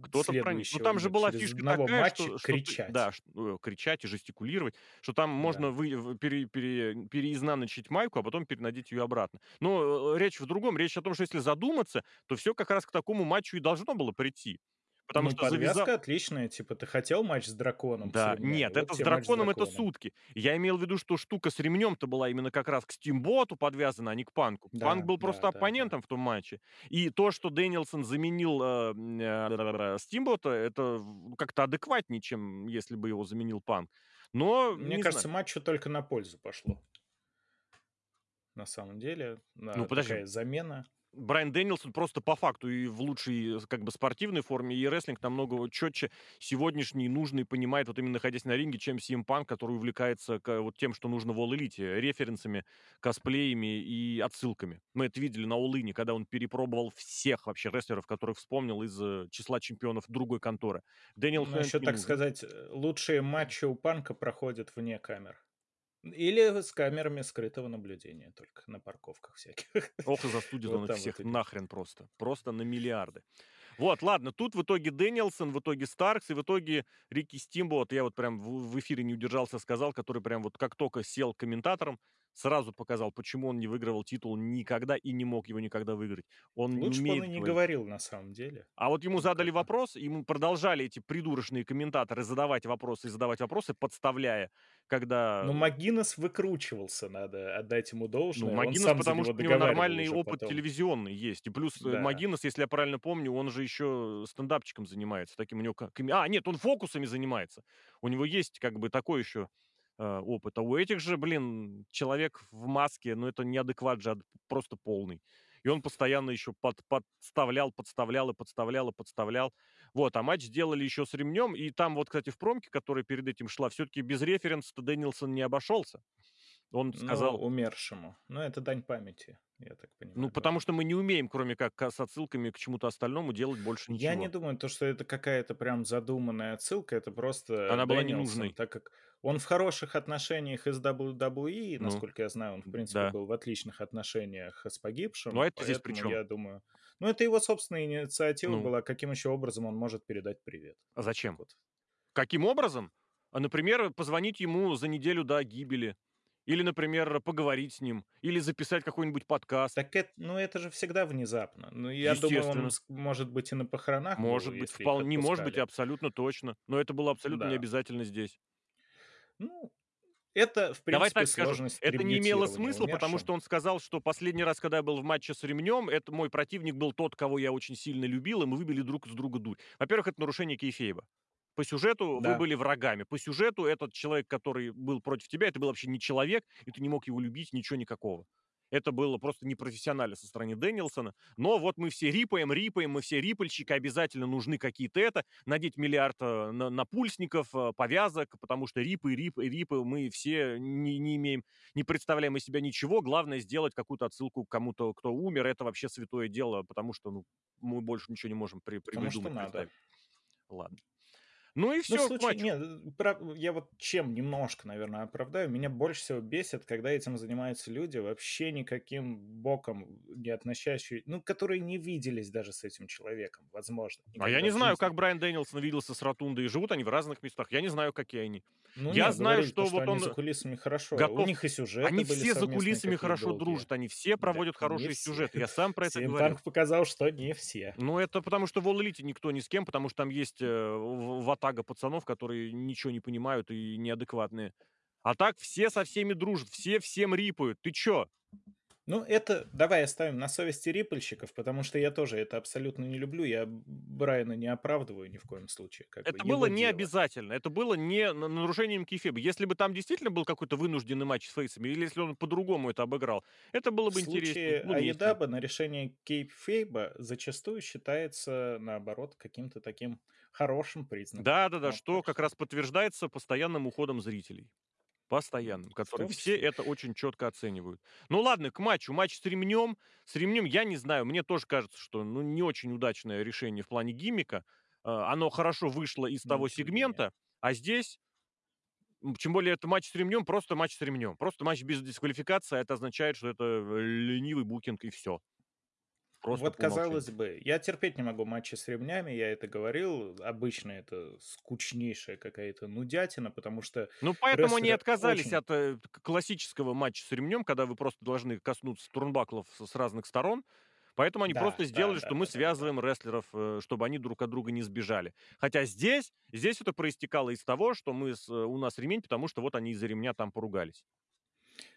S1: Кто-то проник. Ну там же была фишка такая,
S2: матча
S1: что, что
S2: кричать.
S1: да, ш- э, кричать и жестикулировать, что там можно вы, в- пере- пере- переизнаночить майку, а потом перенадеть ее обратно. Но э, речь в другом. Речь о том, что если задуматься, то все как раз к такому матчу и должно было прийти. Потому
S2: ну,
S1: что
S2: подвязка
S1: завязал...
S2: отличная, типа, ты хотел матч с драконом? с
S1: Да,
S2: ремнями?
S1: нет,
S2: Вот
S1: это с
S2: тебе матч
S1: драконом это
S2: драконом.
S1: сутки. Я имел в виду, что штука с ремнем-то была именно как раз к Стимботу подвязана, а не к Панку.
S2: Да,
S1: Панк был
S2: да,
S1: просто
S2: да, да.
S1: оппонентом в том матче. И то, что Дэнилсон заменил э, м, э, Стимбота, это как-то адекватнее, чем если бы его заменил Панк. Но,
S2: Мне
S1: не
S2: кажется,
S1: знаю.
S2: матчу только на пользу пошло. На самом деле, да,
S1: Ну, подожди.
S2: замена.
S1: Брайан Дэнилсон просто по факту и в лучшей, как бы, спортивной форме, и рестлинг намного четче сегодняшний, нужный, понимает, вот именно находясь на ринге, чем CM Punk, который увлекается вот тем, что нужно в All Elite, референсами, косплеями и отсылками. Мы это видели на All In, когда он перепробовал всех вообще рестлеров, которых вспомнил из э, числа чемпионов другой конторы.
S2: Дэниел ну, еще, так нужен. сказать, э, лучшие матчи у Панка проходят вне камер. Или с камерами скрытого наблюдения только на парковках всяких.
S1: Ох, и застудит вот он их всех вот нахрен просто. Просто на миллиарды. Вот, ладно, тут в итоге Дэниелсон, в итоге Старкс, и в итоге Рики Стимбо, вот я вот прям в эфире не удержался, сказал, который прям вот как только сел комментатором, сразу показал, почему он не выигрывал титул никогда и не мог его никогда выиграть. Он
S2: Лучше
S1: не
S2: бы он и не говорил на самом деле.
S1: А вот ему задали вопрос, ему продолжали эти придурочные комментаторы задавать вопросы и задавать вопросы, подставляя, когда...
S2: Ну, Магинес выкручивался, надо отдать ему должное.
S1: Ну, Магинес, потому что у него нормальный опыт потом. телевизионный есть. И плюс э, да. Магинес, если я правильно помню, он же еще стендапчиком занимается. Таким у него... А, нет, он фокусами занимается. У него есть как бы такой еще э, опыт. А у этих же, блин, человек в маске, ну, это неадекват же, просто полный. И он постоянно еще под, подставлял, подставлял и подставлял и подставлял. Вот, а матч сделали еще с ремнем. И там вот, кстати, в промке, которая перед этим шла, все-таки без референса Дэнилсон не обошелся. Он сказал...
S2: Ну, умершему. Ну, это дань памяти, я так понимаю.
S1: Ну, потому что мы не умеем, кроме как с отсылками к чему-то остальному, делать больше ничего.
S2: Я не думаю, то, что это какая-то прям задуманная отсылка, это просто
S1: Она была ненужной.
S2: Так как он в хороших отношениях из WWE, ну, насколько я знаю, он, в принципе, да. был в отличных отношениях с погибшим. Ну, а это здесь при чем? я думаю... Ну, это его собственная инициатива ну. была, каким еще образом он может передать привет.
S1: А зачем? Вот. Каким образом? А, например, позвонить ему за неделю до гибели. Или, например, поговорить с ним, или записать какой-нибудь подкаст.
S2: Так это, ну это же всегда внезапно. Ну, я думаю, он может быть и на похоронах.
S1: Может был, быть, вполне, не может быть, абсолютно точно. Но это было абсолютно да. не обязательно здесь.
S2: Ну, это, в принципе, Давай так скажем,
S1: это не имело смысла, потому что он сказал, что последний раз, когда я был в матче с ремнем, это мой противник был тот, кого я очень сильно любил, и мы выбили друг с друга дурь. Во-первых, это нарушение кейфейба. По сюжету да. вы были врагами. По сюжету этот человек, который был против тебя, это был вообще не человек, и ты не мог его любить, ничего никакого. Это было просто непрофессионально со стороны Дэнилсона. Но вот мы все рипаем, рипаем, мы все рипальщики, обязательно нужны какие-то это, надеть миллиард э, на, напульсников, э, повязок, потому что рипы, рипы, рипы мы все не, не имеем, не представляем из себя ничего. Главное сделать какую-то отсылку к кому-то, кто умер. Это вообще святое дело, потому что ну, мы больше ничего не можем при, придумать. Потому что надо. Ладно. Ну и все, ну,
S2: случае, нет, э, я вот чем немножко, наверное, оправдаю. Меня больше всего бесит, когда этим занимаются люди, вообще никаким боком не относящие, ну, которые не виделись даже с этим человеком, возможно.
S1: А я не знаю, как Брайан Дэнилсон виделся с Ротундой, и живут они в разных местах. Я не знаю, какие они. Ну, я нет, знаю, что, что вот он...
S2: за кулисами хорошо.
S1: Готов... У них и сюжеты Они все за кулисами хорошо долгие. дружат, они все проводят да, хорошие сюжеты. Я сам про это говорю.
S2: Панк показал, что не все.
S1: Ну, это потому что в All Elite никто ни с кем, потому что там есть э, ватага пацанов, которые ничего не понимают и неадекватные. А так все со всеми дружат, все всем рипают. Ты чё?
S2: Ну, это давай оставим на совести риппельщиков, потому что я тоже это абсолютно не люблю. Я Брайана не оправдываю ни в коем случае.
S1: Как это бы, было не дело. обязательно. Это было не нарушением кифеба. Если бы там действительно был какой-то вынужденный матч с фейсами, или если он по-другому это обыграл, это было бы интереснее.
S2: В случае Аедаба на решение кейпфейба зачастую считается, наоборот, каким-то таким хорошим признаком.
S1: Да-да-да, что как раз подтверждается постоянным уходом зрителей постоянным, которые все это очень четко оценивают. Ну ладно, к матчу. Матч с ремнем. С ремнем я не знаю. Мне тоже кажется, что ну, не очень удачное решение в плане гиммика. А, оно хорошо вышло из того сегмента, а здесь тем более это матч с ремнем, просто матч с ремнем. Просто матч без дисквалификации, а это означает, что это э, ленивый букинг и все.
S2: Просто вот казалось бы, я терпеть не могу матчи с ремнями, я это говорил. Обычно это скучнейшая какая-то нудятина, потому что...
S1: Ну, поэтому они отказались очень... от э, классического матча с ремнем, когда вы просто должны коснуться турнбаклов с разных сторон. Поэтому они да, просто сделали, да, что да, мы да, связываем да. рестлеров, э, чтобы они друг от друга не сбежали. Хотя здесь, здесь это проистекало из того, что мы с, э, у нас ремень, потому что вот они из-за ремня там поругались.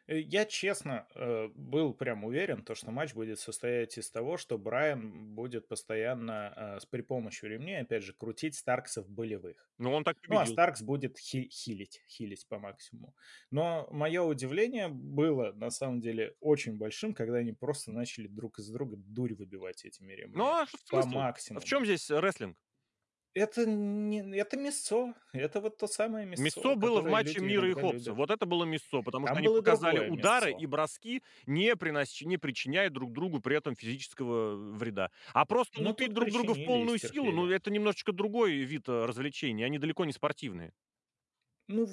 S2: Э, я честно, э, был прям уверен, то что матч будет состоять из того, что Брайан будет постоянно, а, с при помощью ремней, опять же, крутить Старксов болевых.
S1: Ну, он так
S2: Ну, а
S1: победил.
S2: Старкс будет хи хилить хилить по максимуму. Но мое удивление было на самом деле очень большим, когда они просто начали друг из друга дурь выбивать этими
S1: Ну,
S2: ремнями
S1: а что в
S2: по
S1: смысле? В
S2: максимуму.
S1: чём здесь рестлинг?
S2: Это не это мясцо. Это вот то самое мясцо,
S1: Мясцо было в матче Мира и Хопса. Вот это было мясцо, потому что
S2: Там
S1: они
S2: было
S1: показали удары и
S2: мясцо.
S1: броски, не приноси не причиняя друг другу при этом физического вреда. А просто
S2: Ну,
S1: лупить
S2: тут
S1: друг друга в
S2: и
S1: полную силу, ну, это немножечко другой вид, э, развлечений, они далеко не спортивные.
S2: Ну,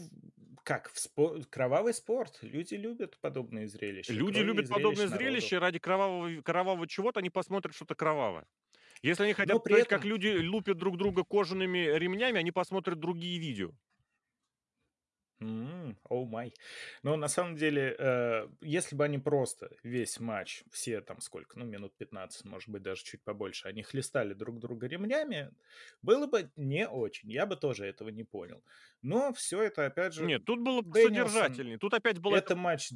S2: как в спо кровавый спорт. Люди любят подобные зрелища.
S1: Люди
S2: Крови и
S1: любят подобное
S2: зрелищ народу.
S1: зрелище, ради кровавого кровавого чего-то они посмотрят что-то кровавое. Если они
S2: Но
S1: хотят
S2: при
S1: посмотреть, как
S2: этом
S1: люди лупят друг друга кожаными ремнями, они посмотрят другие видео.
S2: М, oh my. Но на самом деле, э, если бы они просто весь матч, все там сколько, ну, минут 15, может быть, даже чуть побольше, они хлестали друг друга ремнями, было бы не очень. Я бы тоже этого не понял. Но всё это, опять же,
S1: Нет, тут было
S2: Дэниелсон.
S1: посодержательнее. Тут опять эта
S2: Это матч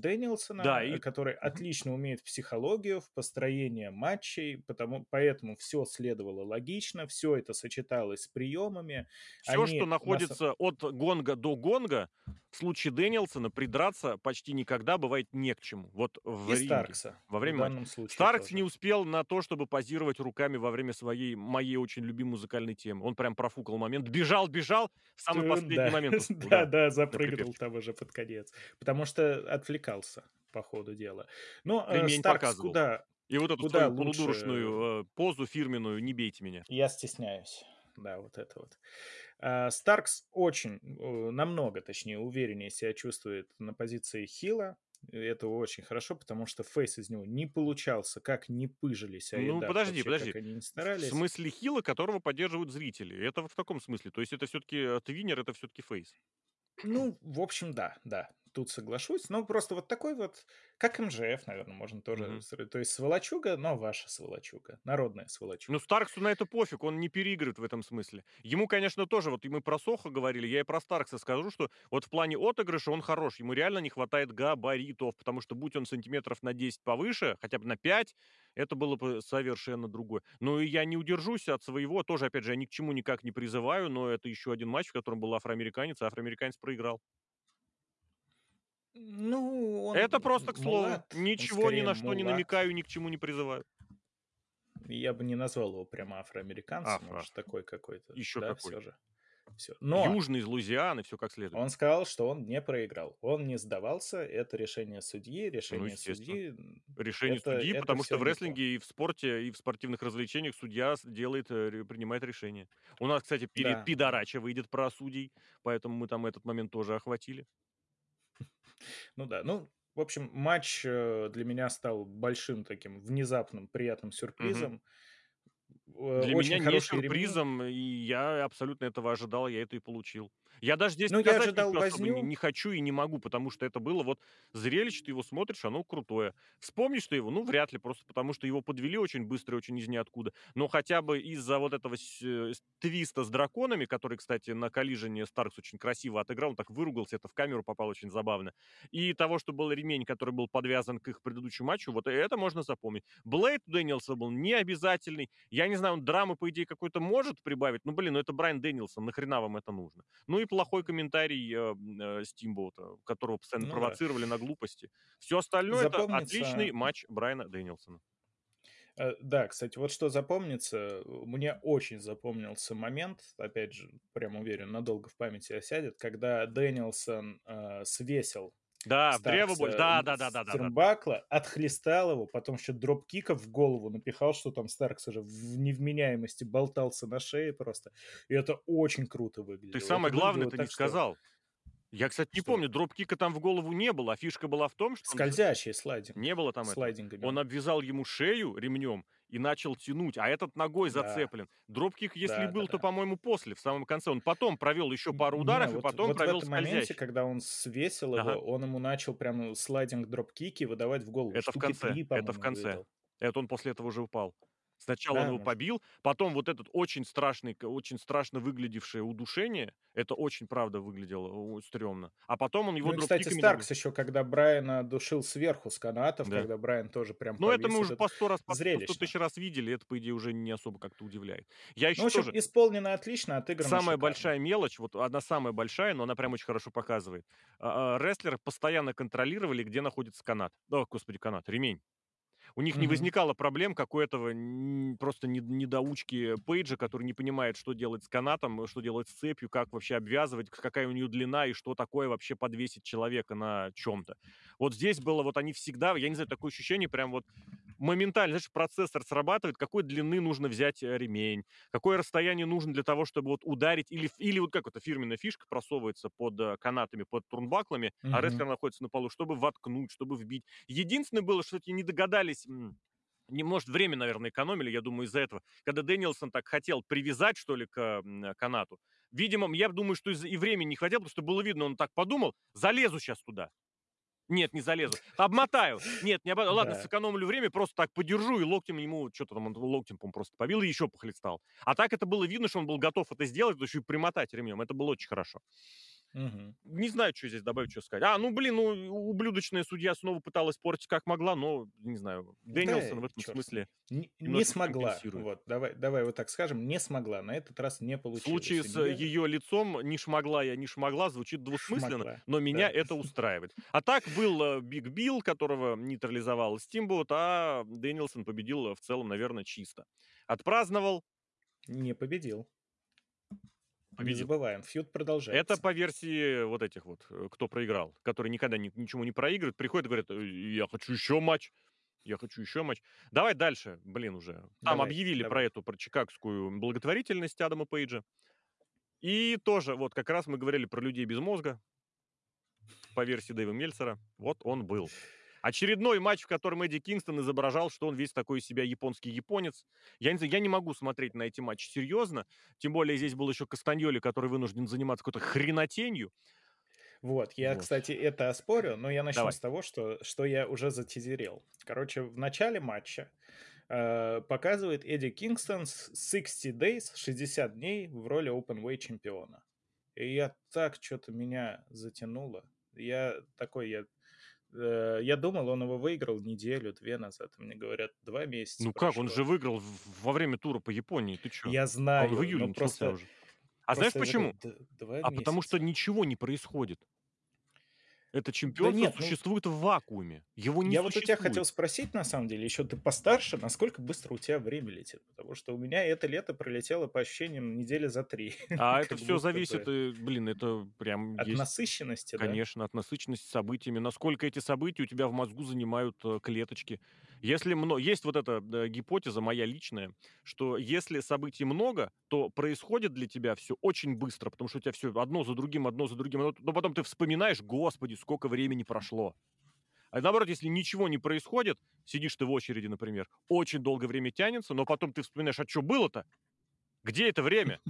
S1: Да,
S2: Дэниелсона, э,
S1: и
S2: который отлично умеет в психологию, в построение матчей, потому поэтому всё следовало логично, всё это сочеталось с приемами.
S1: Что
S2: Они на са
S1: находится от гонга до гонга, в случае Дэниелсона придраться почти никогда бывает не к чему. Вот в
S2: И
S1: ринге,
S2: Старкса
S1: во
S2: в
S1: время матча.
S2: данном случае
S1: Старкс не
S2: тоже.
S1: успел на то, чтобы позировать руками во время своей моей очень любимой музыкальной темы. Он прям профукал момент. Бежал бежал, в самый
S2: Ту
S1: последний
S2: да,
S1: момент да, на
S2: запрыгнул там уже под конец, потому что отвлекался по ходу дела. Но, э,
S1: Ремень
S2: Старкс
S1: показывал.
S2: куда
S1: И вот эту
S2: куда
S1: свою
S2: лучше
S1: полудурочную, э, позу фирменную "не бейте меня".
S2: Я стесняюсь. Да, вот это вот. А, Старкс очень, намного, точнее, увереннее себя чувствует на позиции хила. Это очень хорошо, потому что фейс из него не получался, как ни пыжились
S1: Ну,
S2: Айдак,
S1: подожди
S2: вообще,
S1: подожди.
S2: как они ни
S1: В
S2: старались.
S1: смысле хила, которого поддерживают зрители. Это в таком смысле. То есть это всё-таки, э, твиннер, это всё-таки фейс.
S2: Ну, в общем, да, да, тут соглашусь. Но просто вот такой вот, как МЖФ, наверно, можно тоже сра то есть сволочуга, но ваша сволочуга, народная
S1: Ну,
S2: сволочуга.
S1: Старксу на это пофиг, он не переигрывает в этом смысле. Ему, конечно, тоже, вот и мы про Сохо говорили, я и про Старкса скажу, что вот в плане отыгрыша он хорош. Ему реально не хватает габаритов, потому что будь он сантиметров на 10 повыше, хотя бы на 5, это было бы совершенно другое. Но и я не удержусь от своего. Тоже, опять же, я ни к чему никак не призываю, но это еще один матч, в котором был афроамериканец, а афроамериканец проиграл.
S2: Ну, он
S1: Это просто к слову.
S2: мулат, он
S1: Ничего ни на что не
S2: мулат.
S1: намекаю, ни к чему не призываю.
S2: Я бы не назвал его прямо афроамериканцем, он
S1: Афро
S2: же такой какой-то,
S1: Еще
S2: да,
S1: какой.
S2: всё же. Всё. Но
S1: Южный, из Луизианы, всё как следует.
S2: он сказал, что он не проиграл. Он не сдавался. Это решение судьи.
S1: Ну,
S2: Решение
S1: естественно.
S2: судьи,
S1: Решение
S2: это
S1: судьи,
S2: это
S1: потому что в
S2: не
S1: рестлинге, и в спорте, и в спортивных развлечениях судья делает, э, принимает решение. У нас, кстати, пере
S2: Да,
S1: передача выйдет про судей, поэтому мы там этот момент тоже охватили.
S2: Ну да. Ну, в общем, матч, э, для меня стал большим таким внезапным приятным
S1: Мгм.
S2: сюрпризом. Э,
S1: Для меня
S2: очень
S1: не
S2: хорошие ремни.
S1: сюрпризом, и я абсолютно этого ожидал, я это и получил. Я даже здесь
S2: Ну, я
S1: сказать
S2: ожидал
S1: ничего особо не
S2: возню.
S1: не хочу и не могу, потому что это было вот зрелище, ты его смотришь, оно крутое. Вспомнишь ты его? Ну, вряд ли, просто потому что его подвели очень быстро и очень из ниоткуда. Но хотя бы из-за вот этого э, твиста с драконами, который, кстати, на Collision е Старкс очень красиво отыграл, он так выругался, это в камеру попало очень забавно. И того, что был ремень, который был подвязан к их предыдущему матчу, вот это можно запомнить. Блейд Дэниелса был необязательный. Я не знаю, он драмы, по идее, какой-то может прибавить, но, блин, ну это Брайан Дэниелсон, нахрена вам это нужно? Ну и плохой комментарий, э, э, Стимбота, которого постоянно
S2: Ну да.
S1: провоцировали на глупости. Всё остальное- это отличный
S2: Запомнится
S1: матч Брайана Дэниелсона.
S2: Э, да, кстати, вот что запомнится, мне очень запомнился момент, опять же, прям уверен, надолго в памяти осядет, когда Дэниелсон, э, свесил
S1: Да, в древо боли
S2: Старкса
S1: да да да да да да да.
S2: turnbuckle а, отхлестал его, потом еще дроп-киков в голову напихал, что там Старкс уже в невменяемости болтался на шее просто. И это очень круто
S1: Ты
S2: выглядело.
S1: самое
S2: Это выглядело
S1: главное-то не
S2: что
S1: сказал. Я, кстати, не
S2: Что?
S1: помню, дроп-кика там в голову не было, а фишка была в том, что
S2: Скользящий sliding.
S1: Не было там.
S2: Слайдингами
S1: он. обвязал ему шею ремнем и начал тянуть, а этот ногой
S2: Да.
S1: зацеплен. Дроп-кик, если и был, то,
S2: Да-да-да.
S1: по-моему, после, в самом конце. Он потом провел еще пару
S2: не,
S1: ударов и
S2: вот
S1: потом
S2: вот в
S1: провел
S2: этом моменте,
S1: скользящий.
S2: когда он свесил
S1: Ага.
S2: его, он ему начал прям слайдинг дроп-кики выдавать в голову.
S1: Это в
S2: Штуки
S1: конце,
S2: 3,
S1: это в конце.
S2: выдал.
S1: Это он после этого уже упал. Сначала он
S2: Да,
S1: его
S2: может.
S1: побил, потом вот этот очень страшный, очень страшно выглядевшее удушение, это очень, правда, выглядело стрёмно. А потом он его
S2: Ну и, кстати, Старкс еще, когда Брайана душил сверху с канатов,
S1: Да.
S2: когда Брайан тоже прям
S1: Ну, это мы уже по 100 раз, по 100
S2: зрелищно.
S1: тысяч раз видели, это, по идее, уже не особо как-то удивляет. Я
S2: Ну, в
S1: еще
S2: общем,
S1: тоже
S2: исполнено отлично, отыграно
S1: Самая
S2: шикарно.
S1: большая мелочь, вот одна самая большая, но она прям очень хорошо показывает. А, а, рестлеры постоянно контролировали, где находится канат. О, господи, канат, ремень. У них не
S2: Мгм.
S1: возникало проблем, как у этого просто не- недоучки Пейджа, который не понимает, что делать с канатом, что делать с цепью, как вообще обвязывать, какая у нее длина и что такое вообще подвесить человека на чем-то. Вот здесь было, вот они всегда, я не знаю, такое ощущение, прям вот моментально, знаешь, процессор срабатывает, какой длины нужно взять э, ремень, какое расстояние нужно для того, чтобы вот ударить, или, или вот как это фирменная фишка просовывается под э, канатами, под турнбаклами, а
S2: Мгм.
S1: рестлер находится на полу, чтобы воткнуть, чтобы вбить. Единственное было, что эти не догадались, не, может, время, наверное, экономили, я думаю, из-за этого. Когда Дэнилсон так хотел привязать, что ли, к м, канату, видимо, я думаю, что и времени не хватило, потому что было видно, он так подумал, залезу сейчас туда. Нет, не залезу. Обмотаю. Нет, не обмотаю. Ладно,
S2: Да.
S1: сэкономлю время, просто так подержу и локтем ему, что-то там, он локтем, по просто побил и еще похлестал. А так это было видно, что он был готов это сделать, еще и примотать ремнем. Это было очень хорошо.
S2: Мгм.
S1: Не знаю, что здесь добавить, что сказать. А, ну, блин, ну, ублюдочная судья снова пыталась портить как могла, но, не знаю, Дэнилсон в
S2: Да,
S1: этом
S2: чёрт с
S1: смысле
S2: Не, не смогла. Вот, давай, давай вот так скажем, не смогла. На этот раз не
S1: В
S2: получилось.
S1: случае
S2: у
S1: с
S2: неё.
S1: ее лицом «не шмогла я, не шмогла» звучит двусмысленно,
S2: Шмогла,
S1: но меня
S2: да.
S1: это устраивает. А так был э, Биг Билл, которого нейтрализовал Стимбот, а Дэнилсон победил э, в целом, наверное, чисто. Отпраздновал,
S2: Не победил. Не забываем, фьюд
S1: Это
S2: продолжается.
S1: по версии вот этих вот, э, кто проиграл, которые никогда ни- ничего не проигрывают, приходят и говорят, «Э, я хочу еще матч, я хочу еще матч. Давай дальше, блин, уже. Там
S2: Давай,
S1: объявили про
S2: давай.
S1: эту, про чикагскую благотворительность Адама Пейджа. И тоже, вот как раз мы говорили про людей без мозга, по версии Дэйва Мельцера, вот он был. Очередной матч, в котором Эдди Кингстон изображал, что он весь такой из себя японский японец. Я не я не могу смотреть на эти матчи серьезно, тем более здесь был еще Кастаньоли, который вынужден заниматься какой-то хренотенью.
S2: Вот, я,
S1: Вот.
S2: кстати, это оспорю, но я начну
S1: Давай.
S2: с того, что, что я уже затизерил. Короче, в начале матча э, показывает Эдди Кингстон с 60 days, 60 дней в роли openweight чемпиона. И я так что-то меня затянуло. Я такой, я, я думал, он его выиграл неделю-две назад. а Мне говорят, два месяца
S1: Ну как, он
S2: прошло.
S1: же выиграл во время тура по Японии, ты что?
S2: Я знаю,
S1: он в июле
S2: но просто...
S1: уже. А знаешь
S2: просто такой,
S1: почему?
S2: «Д- Два
S1: А потому что
S2: месяца».
S1: ничего не происходит. Это
S2: Да
S1: чемпионство
S2: нет, ну,
S1: существует в вакууме. Его не
S2: Я вот у тебя хотел
S1: существует.
S2: спросить, на самом деле, еще ты постарше, насколько быстро у тебя время летит? Потому что у меня это лето пролетело по ощущениям недели за три.
S1: А это все зависит,
S2: бы
S1: э, блин, это прям
S2: от
S1: есть,
S2: насыщенности, да?
S1: конечно, от насыщенности событиями. Насколько эти события у тебя в мозгу занимают э, клеточки. Если мно... Есть вот эта гипотеза моя личная, что если событий много, то происходит для тебя все очень быстро, потому что у тебя все одно за другим, одно за другим, но потом ты вспоминаешь, господи, сколько времени прошло. А наоборот, если ничего не происходит, сидишь ты в очереди, например, очень долгое время тянется, но потом ты вспоминаешь, а что было-то? Где это время?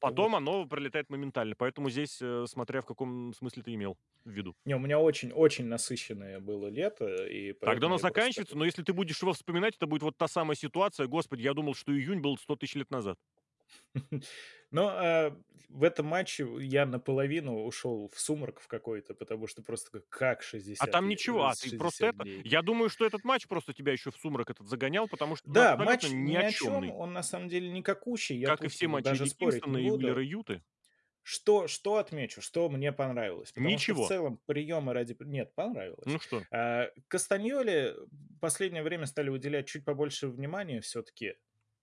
S1: Потом оно пролетает моментально. Поэтому здесь, э, смотря в каком смысле ты имел в виду.
S2: Не, у меня очень-очень насыщенное было лето, и
S1: Тогда оно
S2: просто
S1: заканчивается,
S2: такой...
S1: но если ты будешь его вспоминать, это будет вот та самая ситуация. Господи, я думал, что июнь был 100 тысяч лет назад.
S2: Но а, в этом матче я наполовину ушел в сумрак в какой-то, потому что просто как
S1: А
S2: 60,
S1: там
S2: ле-
S1: ничего, а
S2: э,
S1: ты просто
S2: 60
S1: это...
S2: дней?
S1: Я думаю, что этот матч просто тебя еще в сумрак этот загонял, потому что
S2: Да,
S1: абсолютно
S2: матч
S1: ни
S2: ни
S1: о
S2: о чем,
S1: чемный.
S2: он на самом деле никакущий, я
S1: Как и
S2: тут
S1: все матчи
S2: даже спорить
S1: Кингстона
S2: не
S1: и
S2: буду.
S1: Уиллера Юты.
S2: Что, что отмечу, что мне понравилось? Потому что в
S1: Ничего.
S2: целом приемы ради... при- Нет, понравилось.
S1: Ну что?
S2: А, Кастаньоле последнее время стали уделять чуть побольше внимания все-таки.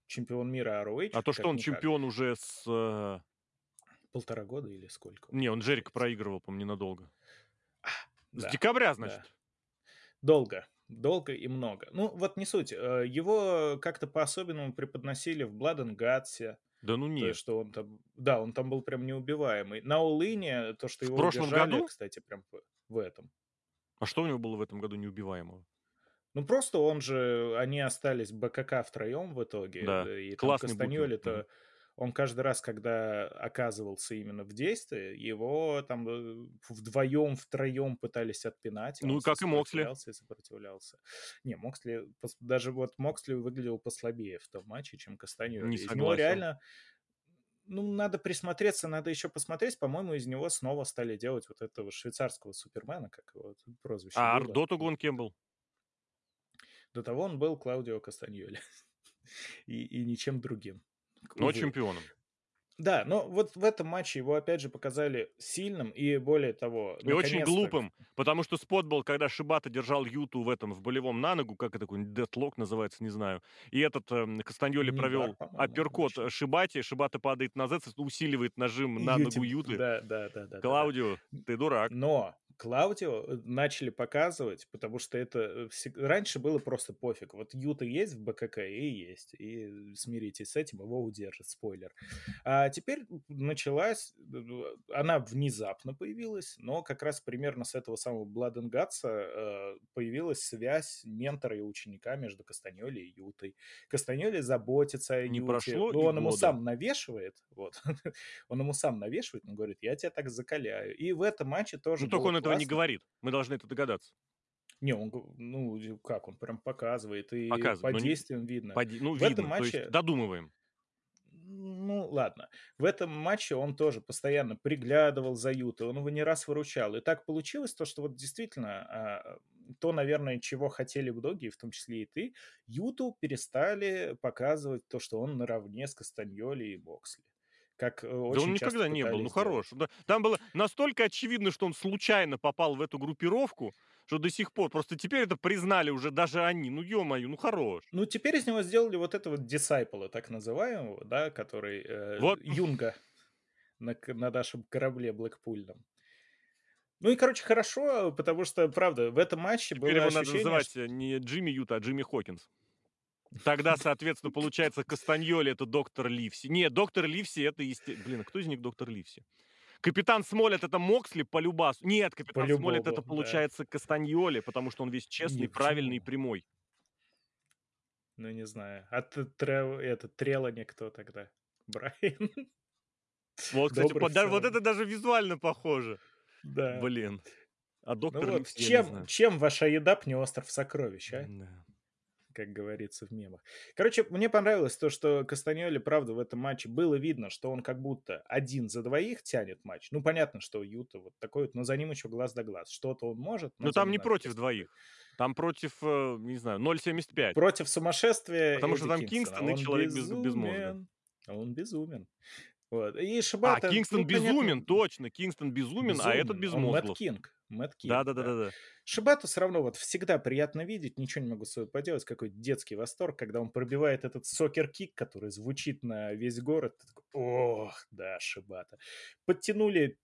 S2: Чемпион мира ROH,
S1: А то, что он
S2: как-никак.
S1: чемпион уже с... э,
S2: Полтора года или сколько?
S1: Не, он Джерик
S2: получается?
S1: проигрывал, по-моему, ненадолго. С
S2: Да,
S1: декабря,
S2: да.
S1: значит.
S2: Долго. Долго и много. Ну, вот не суть. Э, Его как-то по-особенному преподносили в Blood and Guts.
S1: Да ну
S2: То
S1: нет.
S2: есть, что он там... Да, он там был прям неубиваемый. На Улыне, то, что
S1: В
S2: его
S1: прошлом
S2: удержали,
S1: году?
S2: кстати, прям в- в этом.
S1: А что у него было в этом году неубиваемого?
S2: Ну, просто он же... Они остались БКК втроем в итоге.
S1: Да,
S2: да, И
S1: классный букер.
S2: Кастаньоли-то...
S1: Мгм.
S2: он каждый раз, когда оказывался именно в действии, его там э, вдвоем, втроем пытались отпинать,
S1: Ну, как и Моксли.
S2: сопротивлялся и сопротивлялся. Не, Моксли, даже вот Моксли выглядел послабее в том матче, чем Кастаньоли.
S1: Не
S2: Из него
S1: согласен.
S2: реально, ну, надо присмотреться, надо еще посмотреть. По-моему, из него снова стали делать вот этого швейцарского супермена, как его прозвище
S1: А того он кем был?
S2: До того он был Клаудио Кастаньоли. И, и ничем другим.
S1: Но
S2: Увы.
S1: чемпионом.
S2: Да, но вот в этом матче его опять же показали сильным и более того,
S1: И очень глупым, потому что спот был, когда Шибата держал Юту в этом, в болевом на ногу, как это детлок называется, не знаю. И этот эм, Кастаньоли
S2: Не
S1: провел
S2: по-моему,
S1: апперкот
S2: вообще.
S1: Шибате, Шибата падает назад, усиливает нажим на
S2: Юти-
S1: ногу Юты.
S2: Да, да, да, да, да, да.
S1: Клаудио, ты дурак.
S2: Но Клаудио э, начали показывать, потому что это э, всег- раньше было просто пофиг. Вот Юта есть в БКК и есть. И смиритесь с этим, его удержит, спойлер. А теперь началась, э, она внезапно появилась, но как раз примерно с этого самого Blood and Guts э, появилась связь ментора и ученика между Кастаньоли и Ютой. Кастаньоли заботится о
S1: Не
S2: Юте.
S1: прошло
S2: ну,
S1: и
S2: он ему
S1: года.
S2: сам навешивает, вот. он ему сам навешивает, он говорит, я тебя так закаляю. И в этом матче тоже
S1: Ну, только он этого не говорит. Мы должны это догадаться.
S2: Не, он, ну, как, он прям показывает, и
S1: Показывает,
S2: по
S1: но не-
S2: действиям видно.
S1: Поди- Ну,
S2: В
S1: видно,
S2: этом
S1: то
S2: матче-
S1: есть додумываем.
S2: Ну, ладно. В этом матче он тоже постоянно приглядывал за Ютой, он его не раз выручал. И так получилось то, что вот действительно а, то, наверное, чего хотели многие, в том числе и ты, Юту перестали показывать то, что он наравне с Кастаньоли и Боксли. Как э,
S1: Да
S2: очень
S1: он никогда не был, ну
S2: пытались делать.
S1: хорош. Да, Там было настолько очевидно, что он случайно попал в эту группировку, что до сих пор. Просто теперь это признали уже даже они. Ну, ё-моё, ну хорош.
S2: Ну, теперь из него сделали вот этого дисайпла, так называемого, да, который э,
S1: Вот.
S2: Юнга на, на нашем корабле Блэкпульном. Ну и, короче, хорошо, потому что, правда, в этом матче
S1: Теперь
S2: было
S1: его надо
S2: ощущение,
S1: называть
S2: что-
S1: не Джимми Юта, а Джимми Хокинс. Тогда, соответственно, получается, Кастаньоли это доктор Ливси. Не, доктор Ливси это есте... Блин, а кто из них доктор Ливси? Капитан Смолет это Моксли по любасу. Нет, капитан Смолет
S2: По-любому,
S1: это
S2: да.
S1: получается Кастаньоли, потому что он весь честный,
S2: Не,
S1: правильный и
S2: почему?
S1: прямой.
S2: Ну, не знаю. А т- Трев- это Трелани кто тогда? Брайан?
S1: Вот, кстати, по-
S2: в
S1: да, вот это даже визуально похоже.
S2: Да.
S1: Блин. А
S2: Ну
S1: доктор
S2: вот,
S1: Ливси,
S2: чем, чем ваша еда пне остров сокровищ, а?
S1: Да.
S2: Как говорится в мемах. Короче, мне понравилось то, что Кастаньоли, правда, в этом матче было видно, что он как будто один за двоих тянет матч. Ну, понятно, что Юта вот такой вот, но за ним еще глаз да глаз. Что-то он может, но
S1: Ну
S2: за
S1: там не против двоих. Там против, э, не знаю, 0,75.
S2: Против сумасшествия
S1: Потому что
S2: Эдди
S1: там
S2: Кингстона.
S1: Кингстон и человек без- без мозга.
S2: безумен. Он безумен. Вот. И
S1: А,
S2: Шибата...
S1: Кингстон
S2: ну, понятно,
S1: безумен, точно. Кингстон безумен, а этот
S2: безумен.
S1: без
S2: Он
S1: Mad.
S2: King. Mad King,
S1: Да, да, да, да, да.
S2: Шибату все равно вот всегда приятно видеть, ничего не могу с собой поделать, какой детский восторг, когда он пробивает этот soccer kick, который звучит на весь город. Ты такой, Ох, да, Шибата. Подтянули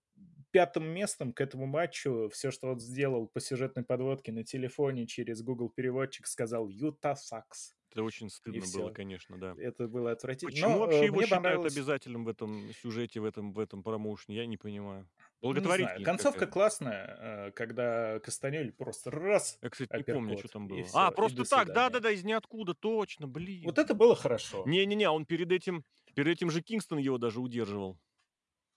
S2: пятым местом к этому матчу все, что он сделал по сюжетной подводке на телефоне через Google переводчик, сказал «Юта сакс».
S1: Это очень стыдно было,
S2: всё.
S1: конечно, да.
S2: Это было отвратительно.
S1: Почему
S2: Но,
S1: вообще
S2: э,
S1: его считают обязательным в этом сюжете, в этом, в этом промоушене? Я не понимаю.
S2: Ну,
S1: Благотворительность
S2: Концовка
S1: какая-то.
S2: классная, э, когда Кастанель просто раз.
S1: Я, кстати, не помню, что там было.
S2: всё,
S1: а, просто так, да-да-да, из ниоткуда, точно, блин.
S2: Вот это было хорошо.
S1: Не-не-не, он перед этим, перед этим же Кингстон его даже удерживал.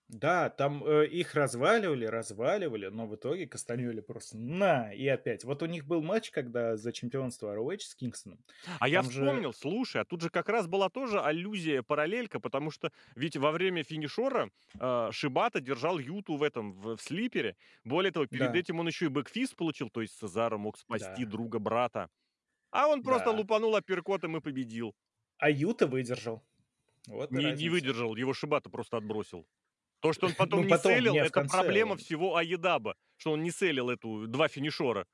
S2: Да, там э, их разваливали, разваливали, но в итоге Кастаньоли просто на, и опять. Вот у них был матч, когда за чемпионство ROH с Кингстоном.
S1: А я
S2: Там же-
S1: вспомнил, слушай, а тут же как раз была тоже аллюзия, параллелька, потому что ведь во время финишора э, Шибата держал Юту в этом, в, в слипере. Более того, перед
S2: Да.
S1: этим он еще и бэкфист получил, то есть Цезаро мог спасти
S2: Да.
S1: друга брата. А он просто
S2: Да.
S1: лупанул апперкотом и победил.
S2: А Юта выдержал. Вот
S1: Не, не выдержал, его Шибата просто отбросил. То, что он потом
S2: Ну,
S1: не
S2: потом,
S1: селил,
S2: не,
S1: это
S2: конце
S1: проблема всего Аедаба, что он не селил эту два финишора.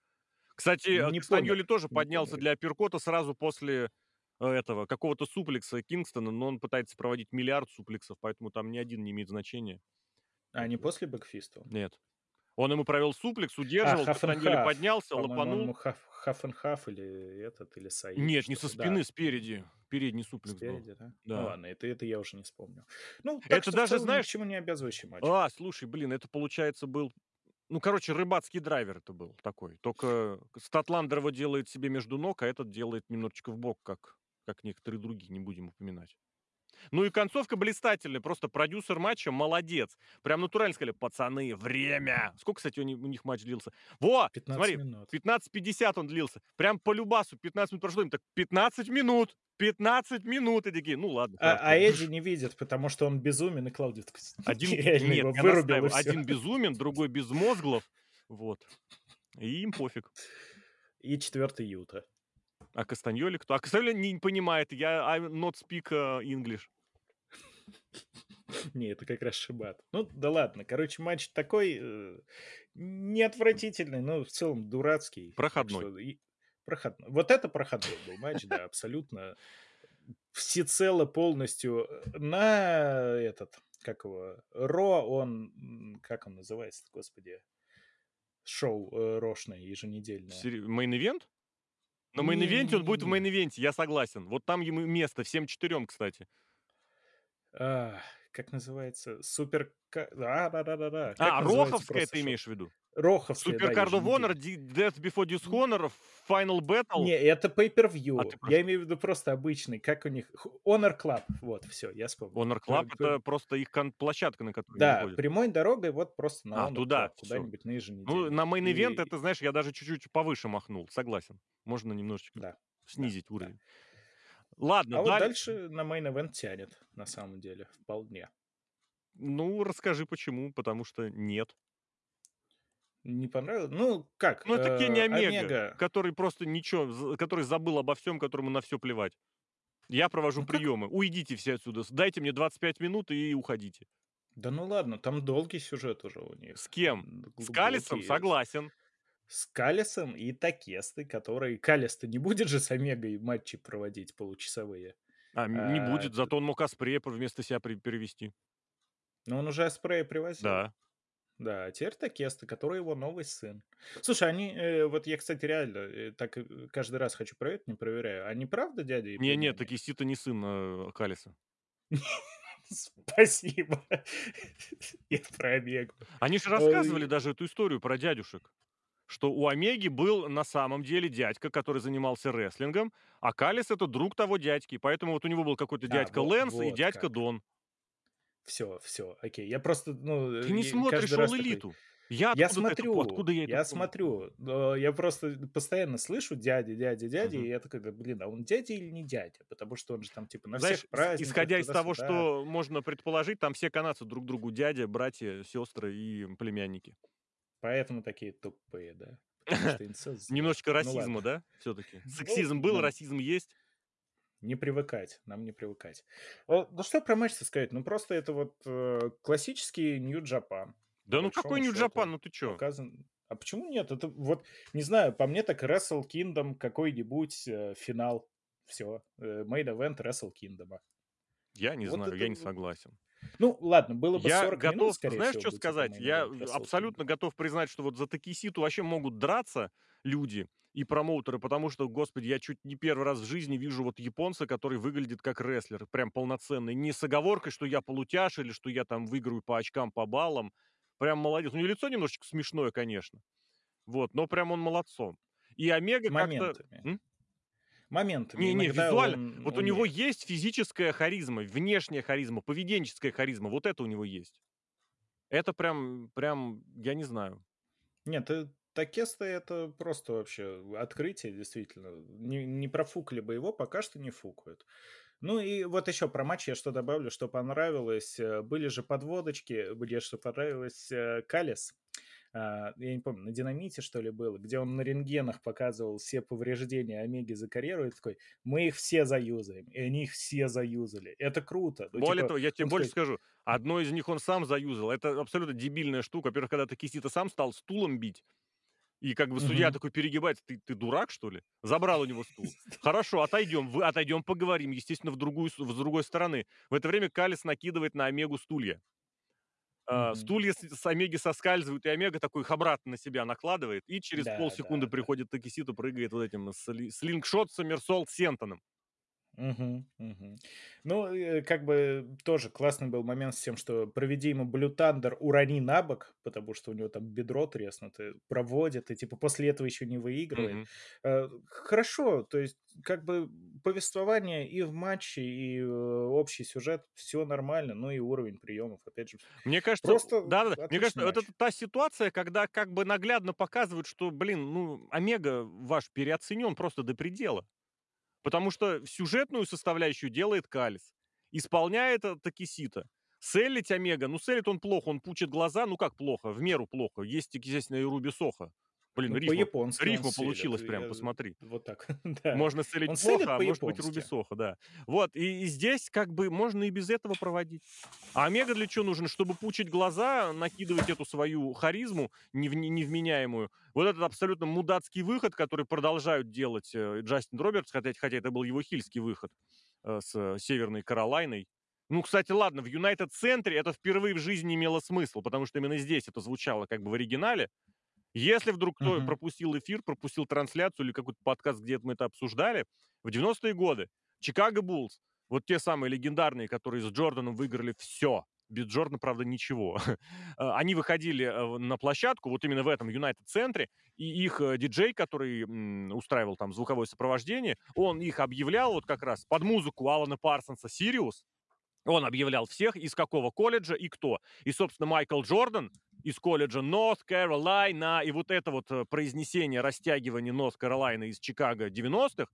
S1: Кстати,
S2: Ну,
S1: э,
S2: не
S1: тоже
S2: не
S1: поднялся
S2: помню.
S1: для апперкота сразу после э, этого какого-то суплекса Кингстона, но он пытается проводить миллиард суплексов, поэтому там ни один не имеет значения.
S2: А не после Бэкфиста?
S1: Нет. Он ему провел суплекс, удерживал,
S2: half and
S1: Кастаньоли
S2: half.
S1: поднялся,
S2: По-моему,
S1: лопанул.
S2: хаф, хаф and хаф или этот, или Саид.
S1: Нет, не со спины,
S2: Да,
S1: спереди. Передний суплекс был.
S2: Спереди, да?
S1: Да.
S2: Ну ладно, это, это я уже не вспомнил. Ну, так
S1: Это
S2: что
S1: даже,
S2: целом
S1: знаешь,
S2: чему не обязывающий матч.
S1: А, слушай, блин, это получается был... Ну, короче, рыбацкий драйвер это был такой. Только Статландер его делает себе между ног, а этот делает немножечко в бок, как, как некоторые другие, не будем упоминать. Ну и концовка блистательная, просто продюсер матча молодец. Прям натурально сказали, пацаны, время. Сколько, кстати, у них, у них матч длился? Во,
S2: 15
S1: смотри,
S2: минут.
S1: 15.50 он длился. Прям по любасу 15 минут прошло, им так 15 минут. 15 минут и такие, ну ладно.
S2: А, а Эдди не видит, потому что он безумен, и Клаудия такой,
S1: Один, нет,
S2: вырубил,
S1: один безумен, другой безмозглов. Вот. И им пофиг.
S2: И четвертый Юта.
S1: А Кастаньоли кто? А Кастаньоли не понимает, я I not speak uh, English.
S2: Не, это как раз Шибат. Ну, да ладно. Короче, матч такой э, не отвратительный, но в целом дурацкий.
S1: Проходной.
S2: что и- проходной. Вот это проходной был матч, да, абсолютно. Всецело полностью на этот, как его, ROH, он, как он называется, господи, шоу э, рошное еженедельное.
S1: Main Event? На мейн-ивенте он будет в мейн-ивенте, я согласен. Вот там ему место, всем четырем, кстати.
S2: А, как называется? Супер... А, да-да-да-да. Как
S1: А,
S2: называется
S1: Роховская
S2: просто
S1: ты имеешь в виду?
S2: Роховская, да,
S1: Супер Card of Honor, Death Before Dishonor, Final Battle.
S2: Не, это pay-per-view.
S1: А
S2: Я имею в виду просто обычный, как у них... Honor Club. Вот, все, я вспомнил.
S1: Honor
S2: П-
S1: Club это просто их площадка, на которую
S2: Да, прямой дорогой вот просто на
S1: А,
S2: Honor
S1: туда,
S2: Club, куда-нибудь на
S1: Ну,
S2: еженедельный.
S1: на main event
S2: И-
S1: это, знаешь, я даже чуть-чуть повыше махнул, согласен. Можно немножечко
S2: Да.
S1: снизить
S2: да.
S1: уровень. Ладно,
S2: А вот
S1: даль-
S2: дальше на main event тянет, на самом деле, вполне.
S1: Ну, расскажи почему, потому что нет.
S2: Не понравилось? Ну, как?
S1: Ну, это Кенни
S2: э,
S1: Омега, который просто ничего, который забыл обо всем, которому на все плевать. Я провожу
S2: Ну, как-
S1: приемы. Уйдите все отсюда. Дайте мне 25 минут и уходите.
S2: Да ну ладно, там долгий сюжет уже у них.
S1: С кем?
S2: М,
S1: С Калисом
S2: глубокий.
S1: согласен.
S2: С Калисом и Такеситой, который... Калис-то не будет же с Омегой матчи проводить получасовые.
S1: А, м, не
S2: А,
S1: будет, зато он мог Аспрея вместо себя перевести.
S2: Но он уже Аспрея привозил.
S1: Да.
S2: Да, теперь Такеста, который его новый сын. Слушай, они... э, вот я, кстати, реально э, так э, каждый раз хочу проверить, не проверяю. Они правда дядя и
S1: Не-не,
S2: племянник?
S1: Такисита не сын э, Калиса.
S2: Спасибо. Я про Омегу.
S1: Они же рассказывали даже эту историю про дядюшек. Что у Омеги был на самом деле дядька, который занимался рестлингом, а Калис это друг того дядьки. Поэтому вот у него был какой-то
S2: А,
S1: дядька
S2: во-
S1: Лэнс и
S2: вот
S1: дядька
S2: как.
S1: Дон.
S2: Все, все, окей. Я просто, ну...
S1: Ты не смотришь All
S2: такой,
S1: Elite. Я,
S2: Я
S1: это
S2: смотрю,
S1: по- откуда я это
S2: я смотрю. но Я просто постоянно слышу дядя, дядя, дядя,
S1: Мгм.
S2: и я такой, блин, а он дядя или не дядя? Потому что он же там типа на
S1: Знаешь,
S2: всех праздниках,
S1: исходя из того, что можно предположить, там все канадцы друг другу дядя, братья, сестры и племянники.
S2: Поэтому такие тупые, да.
S1: Немножечко
S2: Ну
S1: расизма, да, все-таки?
S2: Ну,
S1: Сексизм был,
S2: нам
S1: расизм есть.
S2: Не привыкать, нам не привыкать. Э, Ну что про матч сказать? Ну просто это вот э, классический New Japan.
S1: Да ну какой
S2: счету.
S1: Джапан, ну ты чё?
S2: Показан. А почему нет? Это вот, не знаю, по мне так Wrestle Kingdom какой-нибудь э, финал. Все. Main Event Wrestle Kingdom.
S1: Я не
S2: Вот
S1: знаю,
S2: это
S1: я не согласен.
S2: Ну, ладно, было бы
S1: Я
S2: 40
S1: готов,
S2: минут, скорее
S1: знаешь,
S2: всего,
S1: что сказать? Я абсолютно готов признать, что вот за Такиситу вообще могут драться люди и промоутеры, потому что, господи, я чуть не первый раз в жизни вижу вот японца, который выглядит как рестлер, прям полноценный. Не с оговоркой, что я полутяж или что я там выиграю по очкам, по баллам. Прям молодец. У него лицо немножечко смешное, конечно. Вот, но прям он молодцом. И Омега как-то...
S2: Моментами.
S1: М?
S2: Моментами.
S1: Не, не, визуально.
S2: он
S1: Вот у него
S2: умеет.
S1: есть физическая харизма, внешняя харизма, поведенческая харизма. Вот это у него есть. Это прям, прям, я не знаю.
S2: Нет, э, Такеста это просто вообще открытие, действительно. Не, не профукали бы его, пока что не фукают. Ну и вот еще про матч я что добавлю, что понравилось. Э, Были же подводочки, мне что понравилось. э, Калес, а, я не помню, на динамите что ли было, где он на рентгенах показывал все повреждения Омеги за карьеру, и такой, мы их все заюзаем, и они их все заюзали. Это круто. Ну,
S1: Более
S2: типа,
S1: того, я тебе
S2: он
S1: больше
S2: такой,
S1: скажу. Одно из них он сам заюзал. Это абсолютно дебильная штука. Во-первых, когда Такисита сам стал стулом бить, и как бы судья
S2: «Мгм».
S1: такой перегибается, ты, ты дурак, что ли? Забрал у него стул. Хорошо, отойдем, вы отойдем, поговорим, естественно, в другую, с другой стороны. В это время Калис накидывает на Омегу стулья.
S2: Мгм.
S1: стулья с, с Омеги соскальзывают, и Омега такой их обратно на себя накладывает, и через
S2: Да,
S1: полсекунды
S2: да,
S1: приходит Такисита, прыгает вот этим сли- слингшот Сомерсолт Сентоном.
S2: Мгм, мгм. Ну, э, как бы тоже классный был момент с тем, что проведи ему Blue Thunder, урони на бок, потому что у него там бедро треснуто, проводит, и типа после этого еще не выигрывает. Э, хорошо, то есть как бы повествование и в матче, и э, общий сюжет, все нормально, ну и уровень приемов, опять же.
S1: Мне кажется,
S2: Просто
S1: да-да-да, мне
S2: отличный
S1: кажется,
S2: матч.
S1: это та ситуация, когда как бы наглядно показывают, что, блин, ну, Омега ваш переоценен просто до предела. Потому что сюжетную составляющую делает Калис. Исполняет это Такисита. Селлить Омега, ну, селит он плохо, он пучит глаза, ну, как плохо, в меру плохо. Есть, естественно, и Руби Соха. Блин,
S2: Ну,
S1: рифма,
S2: по-японски он
S1: рифма получилась прям,
S2: Я
S1: посмотри.
S2: вот так, да.
S1: Можно
S2: Он селит
S1: плохо, а может быть Руби. Соха, да. Вот, и, и здесь как бы можно и без этого проводить. А Омега для чего нужен? Чтобы пучить глаза, накидывать эту свою харизму невни- невменяемую. Вот этот абсолютно мудацкий выход, который продолжают делать э, Джастин Робертс, хотя, хотя это был его хильский выход э, с э, Северной Каролайной. Ну, кстати, ладно, в Юнайтед-центре это впервые в жизни имело смысл, потому что именно здесь это звучало как бы в оригинале. Если вдруг кто
S2: Мгм.
S1: пропустил эфир, пропустил трансляцию или какой-то подкаст, где мы это обсуждали, в 90-е годы Чикаго Буллс, вот те самые легендарные, которые с Джорданом выиграли все, без Джордана, правда, ничего. А, Они выходили э, на площадку, вот именно в этом Юнайтед-центре, и их э, диджей, который устраивал там звуковое сопровождение, он их объявлял вот как раз под музыку Алана Парсонса «Сириус», он объявлял всех, из какого колледжа и кто. И, собственно, Майкл Джордан из колледжа North Carolina, и вот это вот э, произнесение, растягивание North Carolina из Чикаго 90-х,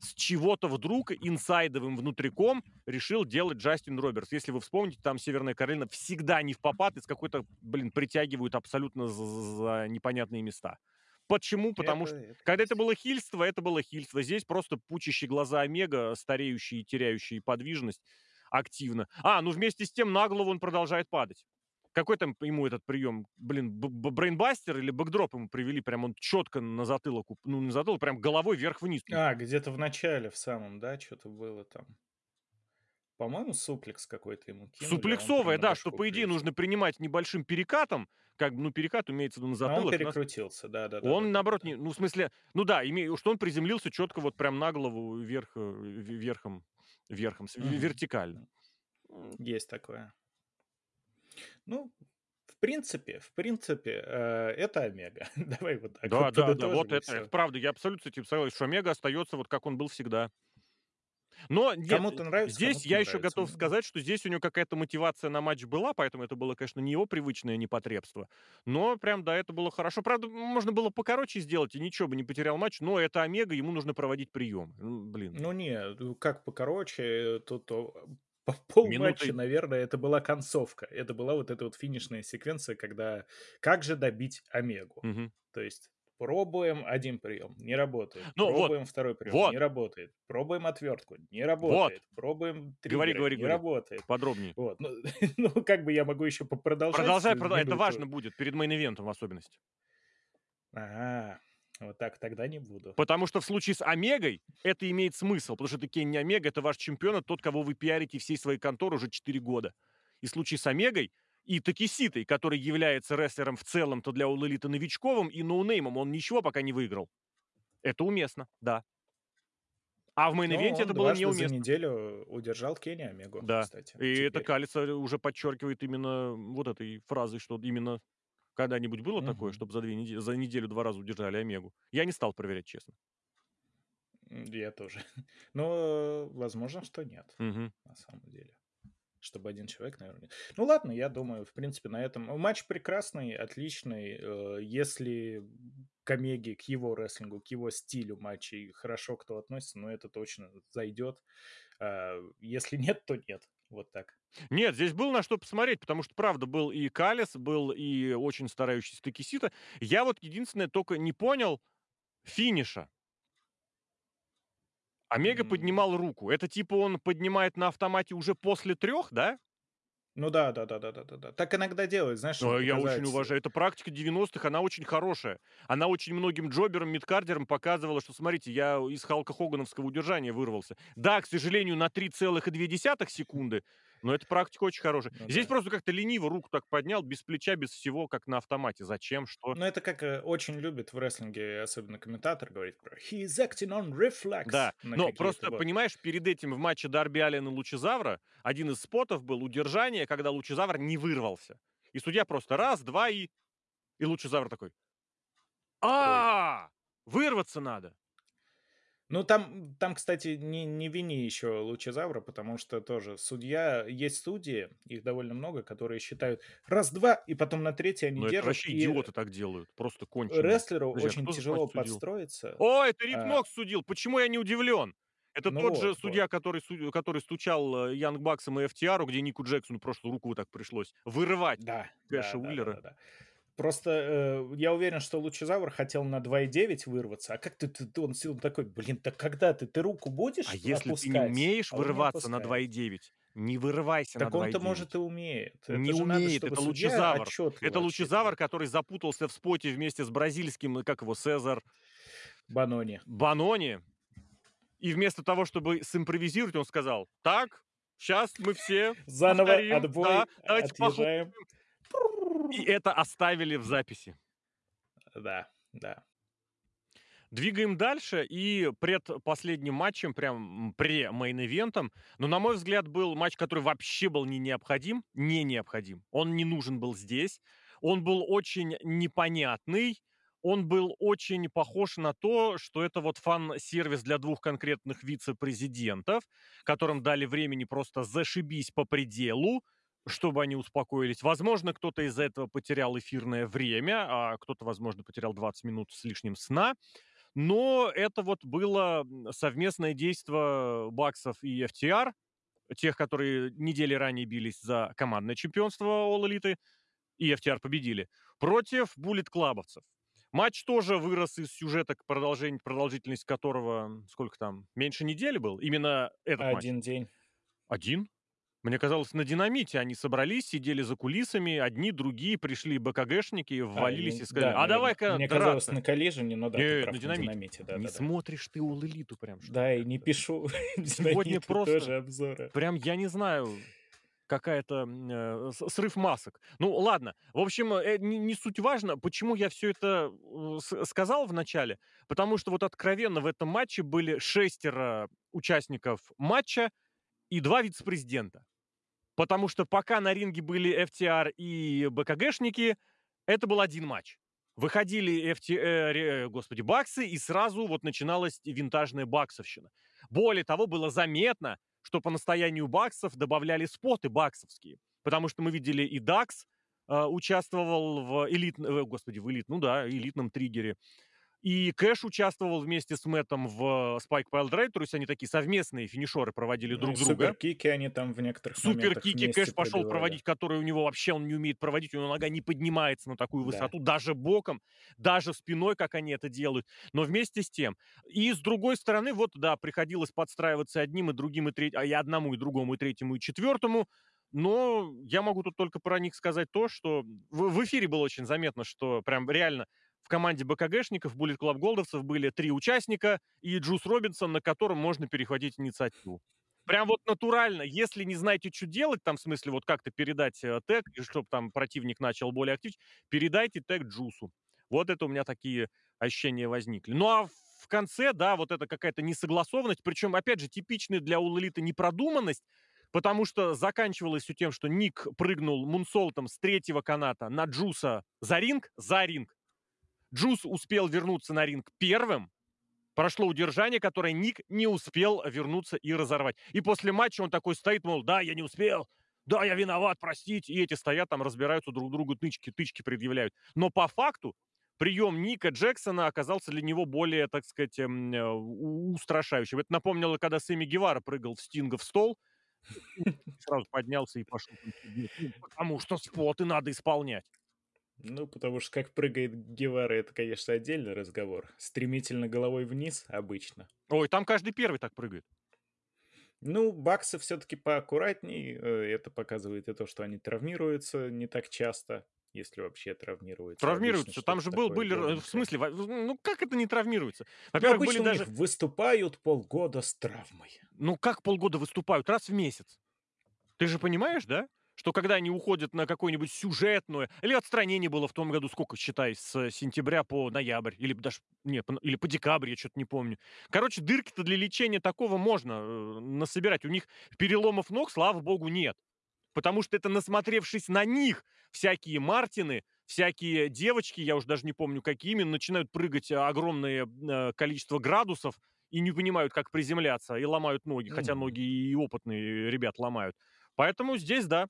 S1: с чего-то вдруг инсайдовым внутриком решил делать Джастин Робертс. Если вы вспомните, там Северная Каролина всегда не в попад, из какой-то, блин, притягивают абсолютно за, за непонятные места. Почему? Потому
S2: Это
S1: что
S2: это
S1: когда это было хильство, это было хильство. Здесь просто пучащие глаза Омега, стареющие и теряющие подвижность активно. А, ну вместе с тем на голову он продолжает падать. Какой там ему этот прием? Блин, брейнбастер или бэкдроп ему привели? Прям он четко на затылок, ну на затылок, прям головой вверх-вниз.
S2: А, где-то в начале, в самом, да, что-то было там. По-моему, суплекс какой-то ему кинули, а он
S1: Суплексовая, да, что по идее
S2: прилетел.
S1: нужно принимать небольшим перекатом, как бы, ну перекат имеется на
S2: Но он
S1: затылок. у нас-
S2: перекрутился,
S1: Он,
S2: да-да-да-да-да-да.
S1: наоборот, не, ну, в смысле, ну да, имею, что он приземлился четко вот прям на голову вверх, э, верхом, верхом,
S2: Мгм.
S1: вертикально.
S2: Есть такое. Ну, в принципе, в принципе, э, это Омега. Давай вот так
S1: Да,
S2: вот
S1: да, да, вот это, это правда, я абсолютно с этим согласен, что Омега остается вот как он был всегда. Но нет,
S2: Кому-то нравится,
S1: здесь
S2: кому-то
S1: я
S2: не
S1: еще
S2: нравится.
S1: готов сказать, что здесь у него какая-то мотивация на матч была, поэтому это было, конечно, не его привычное непотребство. Но прям, да, это было хорошо. Правда, можно было покороче сделать, и ничего бы не потерял матч, но это Омега, ему нужно проводить прием. Блин,
S2: Ну не, как покороче, тут по полматча,
S1: минуты
S2: наверное, это была концовка. Это была вот эта вот финишная секвенция, когда как же добить Омегу.
S1: Мгм.
S2: То есть пробуем один прием, не работает.
S1: Ну вот,
S2: Пробуем второй прием,
S1: вот,
S2: не работает. Пробуем отвертку, не
S1: вот.
S2: работает. Пробуем
S1: Говори,
S2: триггеры,
S1: говори,
S2: не
S1: говори.
S2: работает.
S1: Подробнее.
S2: Вот, ну, ну, как бы я могу еще продолжать
S1: Продолжай, продолжай. Это важно будет, перед мейн-ивентом в особенности.
S2: Ага, вот так тогда не буду.
S1: Потому что в случае с Омегой это имеет смысл, потому что это Кенни Омега, это ваш чемпион, это тот, кого вы пиарите всей своей конторы уже 4 года. И в случае с Омегой и Такеситой, который является рестлером в целом-то для All Elite новичковым и ноунеймом, он ничего пока не выиграл. Это уместно, да. А в мейн-ивенте это
S2: он
S1: было
S2: дважды за
S1: неуместно.
S2: неделю удержал Кенни Омегу,
S1: Да.
S2: кстати,
S1: И это
S2: теперь.
S1: Калица уже подчеркивает именно вот этой фразой, что именно когда-нибудь было такое,
S2: Мгм.
S1: чтобы за, две неде- за неделю два раза удержали Омегу. Я не стал проверять, честно.
S2: Я тоже. Но возможно, что нет,
S1: Мгм.
S2: на самом деле. Чтобы один человек, наверное, нет. Ну ладно, я думаю, в принципе, на этом. Матч прекрасный, отличный. Э, Если к Омеге, к его рестлингу, к его стилю матчей хорошо кто относится, ну это точно зайдет. А, Если нет, то нет. Вот так.
S1: Нет, здесь было на что посмотреть, потому что, правда, был и Калис, был и очень старающийся Такисита. Я вот единственное только не понял финиша. Омега
S2: М,
S1: поднимал руку. Это типа он поднимает на автомате уже после трех, да?
S2: Ну да, да, да, да, да, да, да. Так иногда делают, знаешь,
S1: Э, Я очень уважаю. Это практика 90-х, она очень хорошая. Она очень многим джоберам, мидкардерам показывала, что, смотрите, я из Халка Хогановского удержания вырвался. Да, к сожалению, на 3,2 секунды Но эта практика очень хорошая.
S2: Ну
S1: Здесь
S2: да.
S1: просто как-то лениво руку так поднял, без плеча, без всего, как на автомате. Зачем? Что?
S2: Ну, это как э, очень любят в рестлинге, особенно комментатор, говорит про «He is acting on reflex»
S1: Да, но просто,
S2: вот.
S1: понимаешь, перед этим в матче Дарби Аллен и Лучезавра один из спотов был удержание, когда Лучезавр не вырвался. И судья просто раз, два и... И Лучезавр такой,
S2: Ой.
S1: а вырваться надо.
S2: Ну, там, там, кстати, не, не вини еще Лучезавра, потому что тоже судья, есть судьи, их довольно много, которые считают раз-два, и потом на третий они
S1: Но это
S2: держат,
S1: вообще
S2: и
S1: идиоты так делают, просто конченые.
S2: рестлеру
S1: Подожди, а
S2: очень тяжело подстроиться.
S1: О, это Рик
S2: А,
S1: судил. Почему я не удивлен? Это
S2: ну
S1: тот же
S2: вот,
S1: судья,
S2: вот.
S1: который, который стучал э, Янг Баксом и FTR, где Нику Джексону просто руку вот так пришлось вырывать
S2: Да,
S1: Кэша
S2: да, да, да,
S1: Уиллера.
S2: да, да. Просто э, я уверен, что Лучезавр хотел на 2.9 вырваться, а как ты, ты- он, он такой, блин, так когда ты, ты руку будешь
S1: А если ты не умеешь
S2: А он не
S1: вырываться на
S2: опускает.
S1: 2,9, не вырывайся на
S2: Так он-то,
S1: 2,9.
S2: может, и умеет.
S1: Не
S2: надо,
S1: умеет,
S2: чтобы
S1: это Лучезавр. Это Лучезавр, который запутался в споте вместе с бразильским, как его, Сезар
S2: Банони.
S1: Банони. И вместо того, чтобы симпровизировать, он сказал, так, сейчас мы все
S2: Заново
S1: повторим,
S2: отбой,
S1: да, давайте
S2: отъезжаем.
S1: похлопаем. И это оставили в записи.
S2: Да, да.
S1: Двигаем дальше, и пред последним матчем, прям пре-мейн-ивентом, но, на мой взгляд, был матч, который вообще был не необходим, не необходим. Он не нужен был здесь, он был очень непонятный, он был очень похож на то, что это вот фан-сервис для двух конкретных вице-президентов, которым дали времени просто зашибись по пределу, чтобы они успокоились. Возможно, кто-то из-за этого потерял эфирное время, а кто-то, возможно, потерял 20 минут с лишним сна. Но это вот было совместное действие Баксов и FTR, тех, которые недели ранее бились за командное чемпионство All Elite, и FTR победили, против Буллет Клабовцев. Матч тоже вырос из сюжета, к продолжительность которого, сколько там, меньше недели был? Именно этот матч.
S2: Один день.
S1: Один? Мне казалось, на динамите они собрались, сидели за кулисами, одни, другие, пришли БКГшники,
S2: А,
S1: ввалились
S2: или-
S1: и сказали,
S2: да,
S1: а давай-ка
S2: Мне
S1: драться.
S2: казалось, на коллижене, но да, ты
S1: Нет,
S2: прав,
S1: на
S2: на
S1: динамите.
S2: динамите, да,
S1: не
S2: да, да.
S1: смотришь ты All Elite прям, что
S2: Да, и не пишу
S1: Сегодня просто
S2: тоже обзоры.
S1: прям, я не знаю, какая-то э, срыв масок. Ну, ладно. В общем, э, не, не суть важно. Почему я все это э, сказал в начале? Потому что вот откровенно в этом матче были шестеро участников матча и два вице-президента. Потому что пока на ринге были FTR и БКГшники, это был один матч. Выходили FT, э, ре- господи, баксы, и сразу вот начиналась винтажная баксовщина. Более того, было заметно, что по настоянию баксов добавляли споты баксовские. Потому что мы видели и Дакс э, участвовал в элит... э, господи, в элит... ну да, элитном триггере. И Кэш участвовал вместе с Мэттом в Spike Pile Drive, то есть они такие совместные финишеры проводили
S2: Ну,
S1: друг друга.
S2: суперкики они там в некоторых
S1: Суперкики Кэш пошел
S2: пробивали.
S1: проводить, который у него вообще он не умеет проводить, у него нога не поднимается на такую
S2: Да.
S1: высоту, даже боком, даже спиной, как они это делают. Но вместе с тем. И с другой стороны, вот, да, приходилось подстраиваться одним и другим, и третьему, а и одному, и другому, и третьему, и четвертому. Но я могу тут только про них сказать то, что в, в эфире было очень заметно, что прям реально в команде БКГшников, Bullet Club Голдовцев были три участника и Джус Робинсон, на котором можно перехватить инициативу. Прям вот натурально, если не знаете, что делать, там, в смысле, вот как-то передать э, тег, чтобы там противник начал более активничать, передайте тег Джусу. Вот это у меня такие ощущения возникли. Ну а в конце, да, вот это какая-то несогласованность, причем, опять же, типичная для Улэлита непродуманность, потому что заканчивалось все тем, что Ник прыгнул мунсолтом с третьего каната на Джуса за ринг, за ринг. Джус успел вернуться на ринг первым, прошло удержание, которое Ник не успел вернуться и разорвать. И после матча он такой стоит, мол, да, я не успел, да, я виноват, простите. И эти стоят там, разбираются друг другу, тычки, тычки предъявляют. Но по факту прием Ника Джексона оказался для него более, так сказать, эм, э, устрашающим. Это напомнило, когда Сэмми Гевара прыгал в Стинга в стол, сразу поднялся и пошел. Потому что споты надо исполнять.
S2: Ну, потому что как прыгает Гевара, это, конечно, отдельный разговор. Стремительно головой вниз обычно.
S1: Ой, там каждый первый так прыгает.
S2: Ну, баксы все-таки поаккуратней. э, Это показывает и то, что они травмируются не так часто, если вообще травмируются.
S1: Травмируются.
S2: Обычно
S1: Там же был, были, р- в
S2: легенькое.
S1: смысле, ну как это не травмируется?
S2: Ну,
S1: Во-первых, были
S2: обычно у
S1: даже,
S2: них выступают полгода с травмой.
S1: ну как полгода выступают? Раз в месяц. Ты же понимаешь, да? Что когда они уходят на какое-нибудь сюжетное или отстранение было в том году, сколько, считай, с сентября по ноябрь, или даже, нет, или по декабрь, я что-то не помню. Короче, дырки-то для лечения такого можно э, насобирать. У них переломов ног, слава богу, нет. Потому что это насмотревшись на них, всякие Мартины, всякие девочки, я уже даже не помню, какие именно, начинают прыгать а, огромное э, количество градусов и не понимают, как приземляться, и ломают ноги, хотя ноги и опытные ребят ломают. Поэтому здесь да.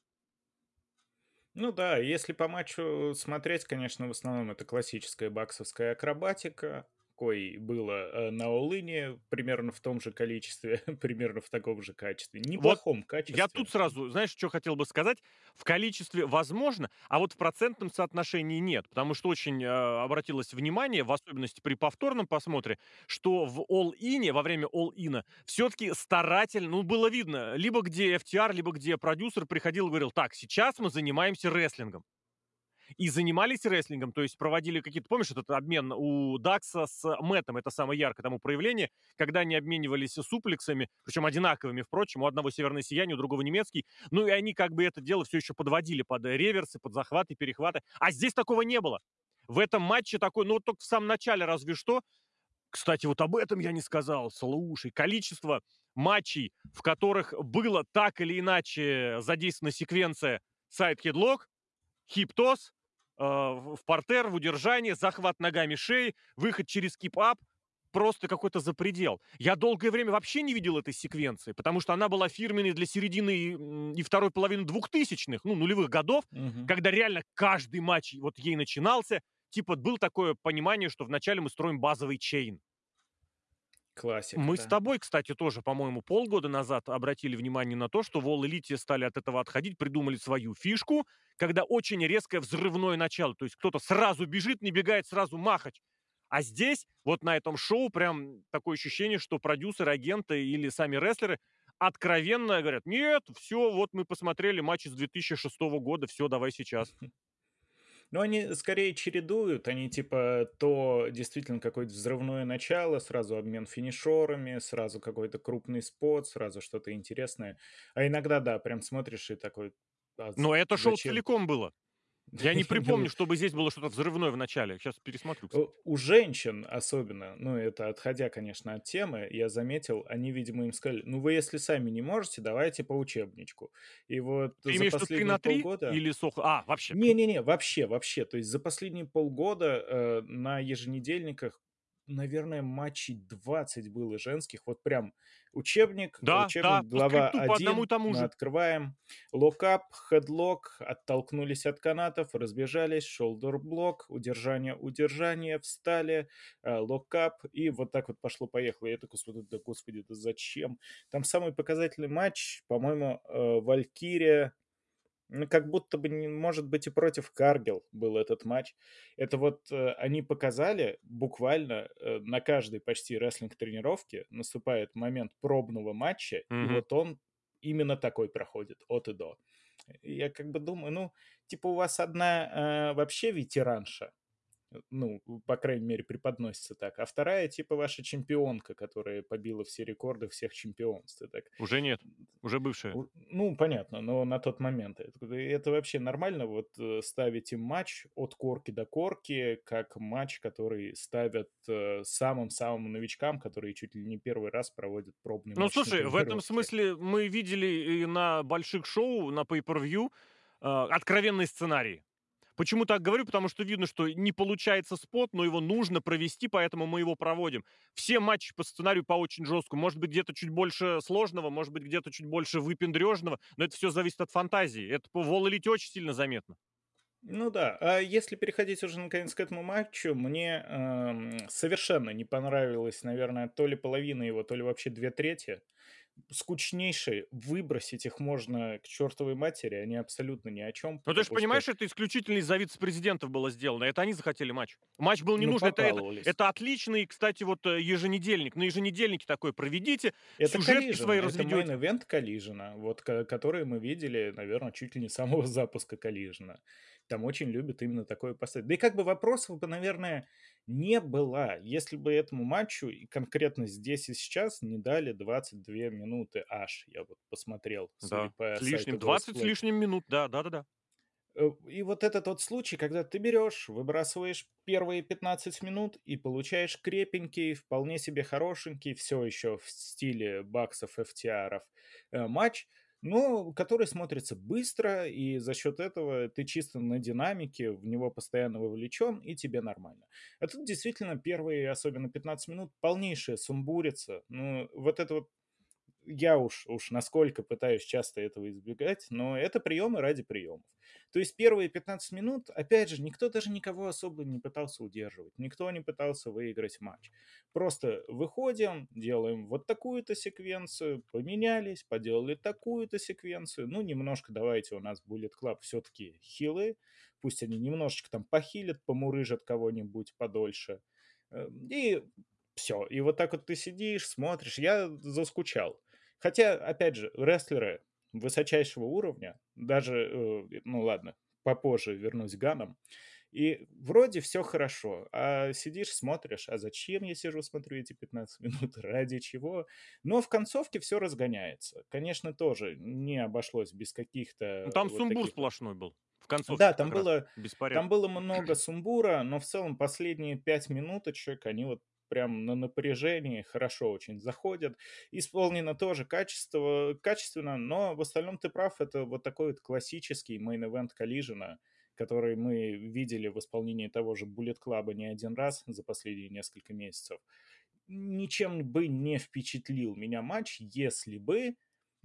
S2: Ну да, если по матчу смотреть, конечно, в основном это классическая баксовская акробатика, кой было э, на Олыне примерно в том же количестве, примерно в таком же качестве.
S1: Вот
S2: Неплохом
S1: я тут
S2: качестве.
S1: сразу, знаешь, что хотел бы сказать? В количестве возможно, а вот в процентном соотношении нет. Потому что очень э, обратилось внимание, в особенности при повторном просмотре, что в All-In, во время All-In, все-таки старательно, ну, было видно, либо где FTR, либо где продюсер приходил и говорил, так, сейчас мы занимаемся рестлингом. И занимались рестлингом, то есть проводили какие-то... Помнишь этот обмен у Дакса с Мэттом? Это самое яркое тому проявление, когда они обменивались суплексами, причем одинаковыми, впрочем, у одного северное сияние, у другого немецкий. Ну и они как бы это дело все еще подводили под реверсы, под захваты, перехваты. А здесь такого не было. В этом матче такой, ну вот только в самом начале разве что. Кстати, вот об этом я не сказал. Слушай, количество матчей, в которых было так или иначе задействована секвенция side headlock, hip toss, в в портер, в удержание, захват ногами шеи, выход через kip-up. Просто какой-то запредел. Я долгое время вообще не видел этой секвенции, потому что она была фирменной для середины и, и второй половины двухтысячных, ну, нулевых годов,
S2: Мгм.
S1: когда реально каждый матч вот ей начинался. Типа было такое понимание, что вначале мы строим базовый chain.
S2: Классика,
S1: Мы с
S2: да.
S1: тобой, кстати, тоже, по-моему, полгода назад обратили внимание на то, что в All Elite стали от этого отходить, придумали свою фишку, когда очень резкое взрывное начало. То есть кто-то сразу бежит, не бегает, сразу махать. А здесь, вот на этом шоу, прям такое ощущение, что продюсеры, агенты или сами рестлеры откровенно говорят, нет, все, вот мы посмотрели матч из 2006 года, все, давай сейчас.
S2: Но они скорее чередуют, они типа то действительно какое-то взрывное начало, сразу обмен финишерами, сразу какой-то крупный спот, сразу что-то интересное. А иногда, да, прям смотришь и такой, а
S1: Но это шоу целиком было. Я не припомню, чтобы здесь было что-то взрывное в начале. Сейчас пересмотрю, кстати.
S2: у женщин особенно, ну, это отходя, конечно, от темы, я заметил, они, видимо, им сказали: "Ну, вы если сами не можете, давайте по учебничку". И вот
S1: Ты
S2: за
S1: виду 3
S2: последние
S1: на 3
S2: полгода
S1: или сохо А, вообще.
S2: Не-не-не, вообще вообще. То есть за последние полгода, э, на еженедельниках, наверное, матчей 20 было женских. Вот прям учебник
S1: Да, да,
S2: учебник,
S1: по
S2: глава
S1: скрипту по одному и
S2: 1,
S1: тому же.
S2: открываем. Lock-up, headlock, оттолкнулись от канатов, разбежались, shoulder block, удержание, удержание, встали, э, lock-up, и вот так вот пошло-поехало. Я такой смотрю, да господи, да зачем? Там самый показательный матч, по-моему, э, Валькирия ну, как будто бы, не может быть, и против Каргил был этот матч. Это вот э, они показали буквально э, на каждой почти рестлинг-тренировке наступает момент пробного матча, и
S1: Мгм.
S2: вот он именно такой проходит от и до. И Я как бы думаю, ну, типа у вас одна э, вообще ветеранша, ну, по крайней мере, преподносится так, а вторая типа ваша чемпионка, которая побила все рекорды всех чемпионств. И так,
S1: Уже нет, уже бывшая.
S2: Ну, понятно, но на тот момент. Это, это вообще нормально, вот э, ставить им матч от корки до корки, как матч, который ставят э, самым-самым новичкам, которые чуть ли не первый раз проводят пробный
S1: Ну,
S2: матч на
S1: слушай, в этом смысле мы видели и на больших шоу, на pay-per-view э, откровенные сценарии. Почему так говорю? Потому что видно, что не получается спот, но его нужно провести, поэтому мы его проводим. Все матчи по сценарию по очень жесткому. Может быть, где-то чуть больше сложного, может быть, где-то чуть больше выпендрежного, но это все зависит от фантазии. Это по Elite очень сильно заметно.
S2: Ну да, а если переходить уже наконец к этому матчу, мне эм, совершенно не понравилось, наверное, то ли половина его, то ли вообще две трети. Скучнейшие, выбросить их можно к чертовой матери, они абсолютно ни о чем,
S1: Ну, ты же
S2: что,
S1: понимаешь, это исключительно из-за вице-президентов было сделано. Это они захотели матч. Матч был не
S2: ну,
S1: нужен. Это, это, это отличный, кстати, вот э, еженедельник. На еженедельнике такой проведите,
S2: Это
S1: сюжетки
S2: Collision,
S1: свои
S2: это
S1: разведете.
S2: main event Collision, вот, ко- который мы видели, наверное, чуть ли не с самого запуска Collision. Там очень любят именно такое поставить. Да и как бы вопросов бы, наверное, Не было. Если бы этому матчу и конкретно здесь и сейчас не дали 22 минуты аж, я вот посмотрел,
S1: Да, с лишним, 20 с лишним минут, да, да-да-да.
S2: Э, и вот это тот случай, когда ты берешь, выбрасываешь первые 15 минут и получаешь крепенький, вполне себе хорошенький, все еще в стиле баксов, FTR э, матч, но который смотрится быстро, и за счет этого ты чисто на динамике, в него постоянно вовлечен, и тебе нормально. А тут действительно первые, особенно 15 минут, полнейшая сумбурица. Ну, вот это вот я уж, уж насколько пытаюсь часто этого избегать, но это приемы ради приемов. То есть первые 15 минут, опять же, никто даже никого особо не пытался удерживать, никто не пытался выиграть матч. Просто выходим, делаем вот такую-то секвенцию, поменялись, поделали такую-то секвенцию. Ну, немножко давайте у нас Bullet Club все-таки хилы, пусть они немножечко там похилят, помурыжат кого-нибудь подольше. Э, И все. И вот так вот ты сидишь, смотришь. Я заскучал. Хотя, опять же, рестлеры высочайшего уровня, даже, э, ну ладно, попозже вернусь к Ганам, и вроде все хорошо, а сидишь, смотришь, а зачем я сижу, смотрю эти 15 минут, ради чего? Но в концовке все разгоняется. Конечно, тоже не обошлось без
S1: Ну,
S2: каких-то
S1: там
S2: вот
S1: сумбур
S2: таких
S1: сплошной был. В концовке
S2: да, там было, там было много сумбура, но в целом последние пять минуточек, они вот прям на напряжении хорошо очень заходят. Исполнено тоже качество, качественно, но в остальном ты прав, это вот такой вот классический main event Collision а, который мы видели в исполнении того же Bullet Club не один раз за последние несколько месяцев. Ничем бы не впечатлил меня матч, если бы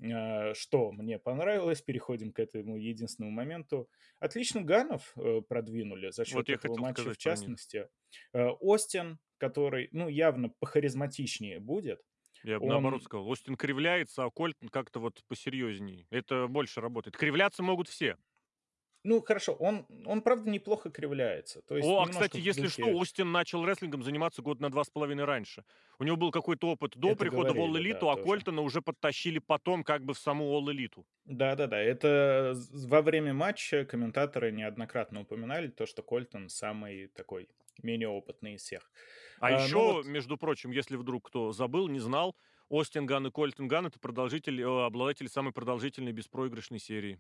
S2: а, что мне понравилось, переходим к этому единственному моменту. Отлично Ганнов э, продвинули за
S1: Вот
S2: счет
S1: я
S2: этого матча, в
S1: сказать
S2: частности. Э, Остин, который, ну, явно похаризматичнее будет,
S1: Я бы наоборот
S2: он,
S1: сказал, Остин кривляется, а Кольтон как-то вот посерьезнее. Это больше работает. Кривляться могут все.
S2: ну, хорошо, он, он правда неплохо кривляется. То есть
S1: О, а кстати, если что, Остин начал рестлингом заниматься год на два с половиной раньше. У него был какой-то опыт до
S2: это
S1: прихода в All
S2: говорили, да,
S1: Elite, а
S2: тоже.
S1: Кольтона уже подтащили потом как бы в саму All Elite.
S2: Да-да-да, это во время матча комментаторы неоднократно упоминали то, что Кольтон самый такой менее опытный из всех.
S1: А
S2: А, ну
S1: еще,
S2: вот,
S1: между прочим, если вдруг кто забыл, не знал, Остин Ган и Кольтон Ган это продолжитель, э, обладатели самой продолжительной беспроигрышной серии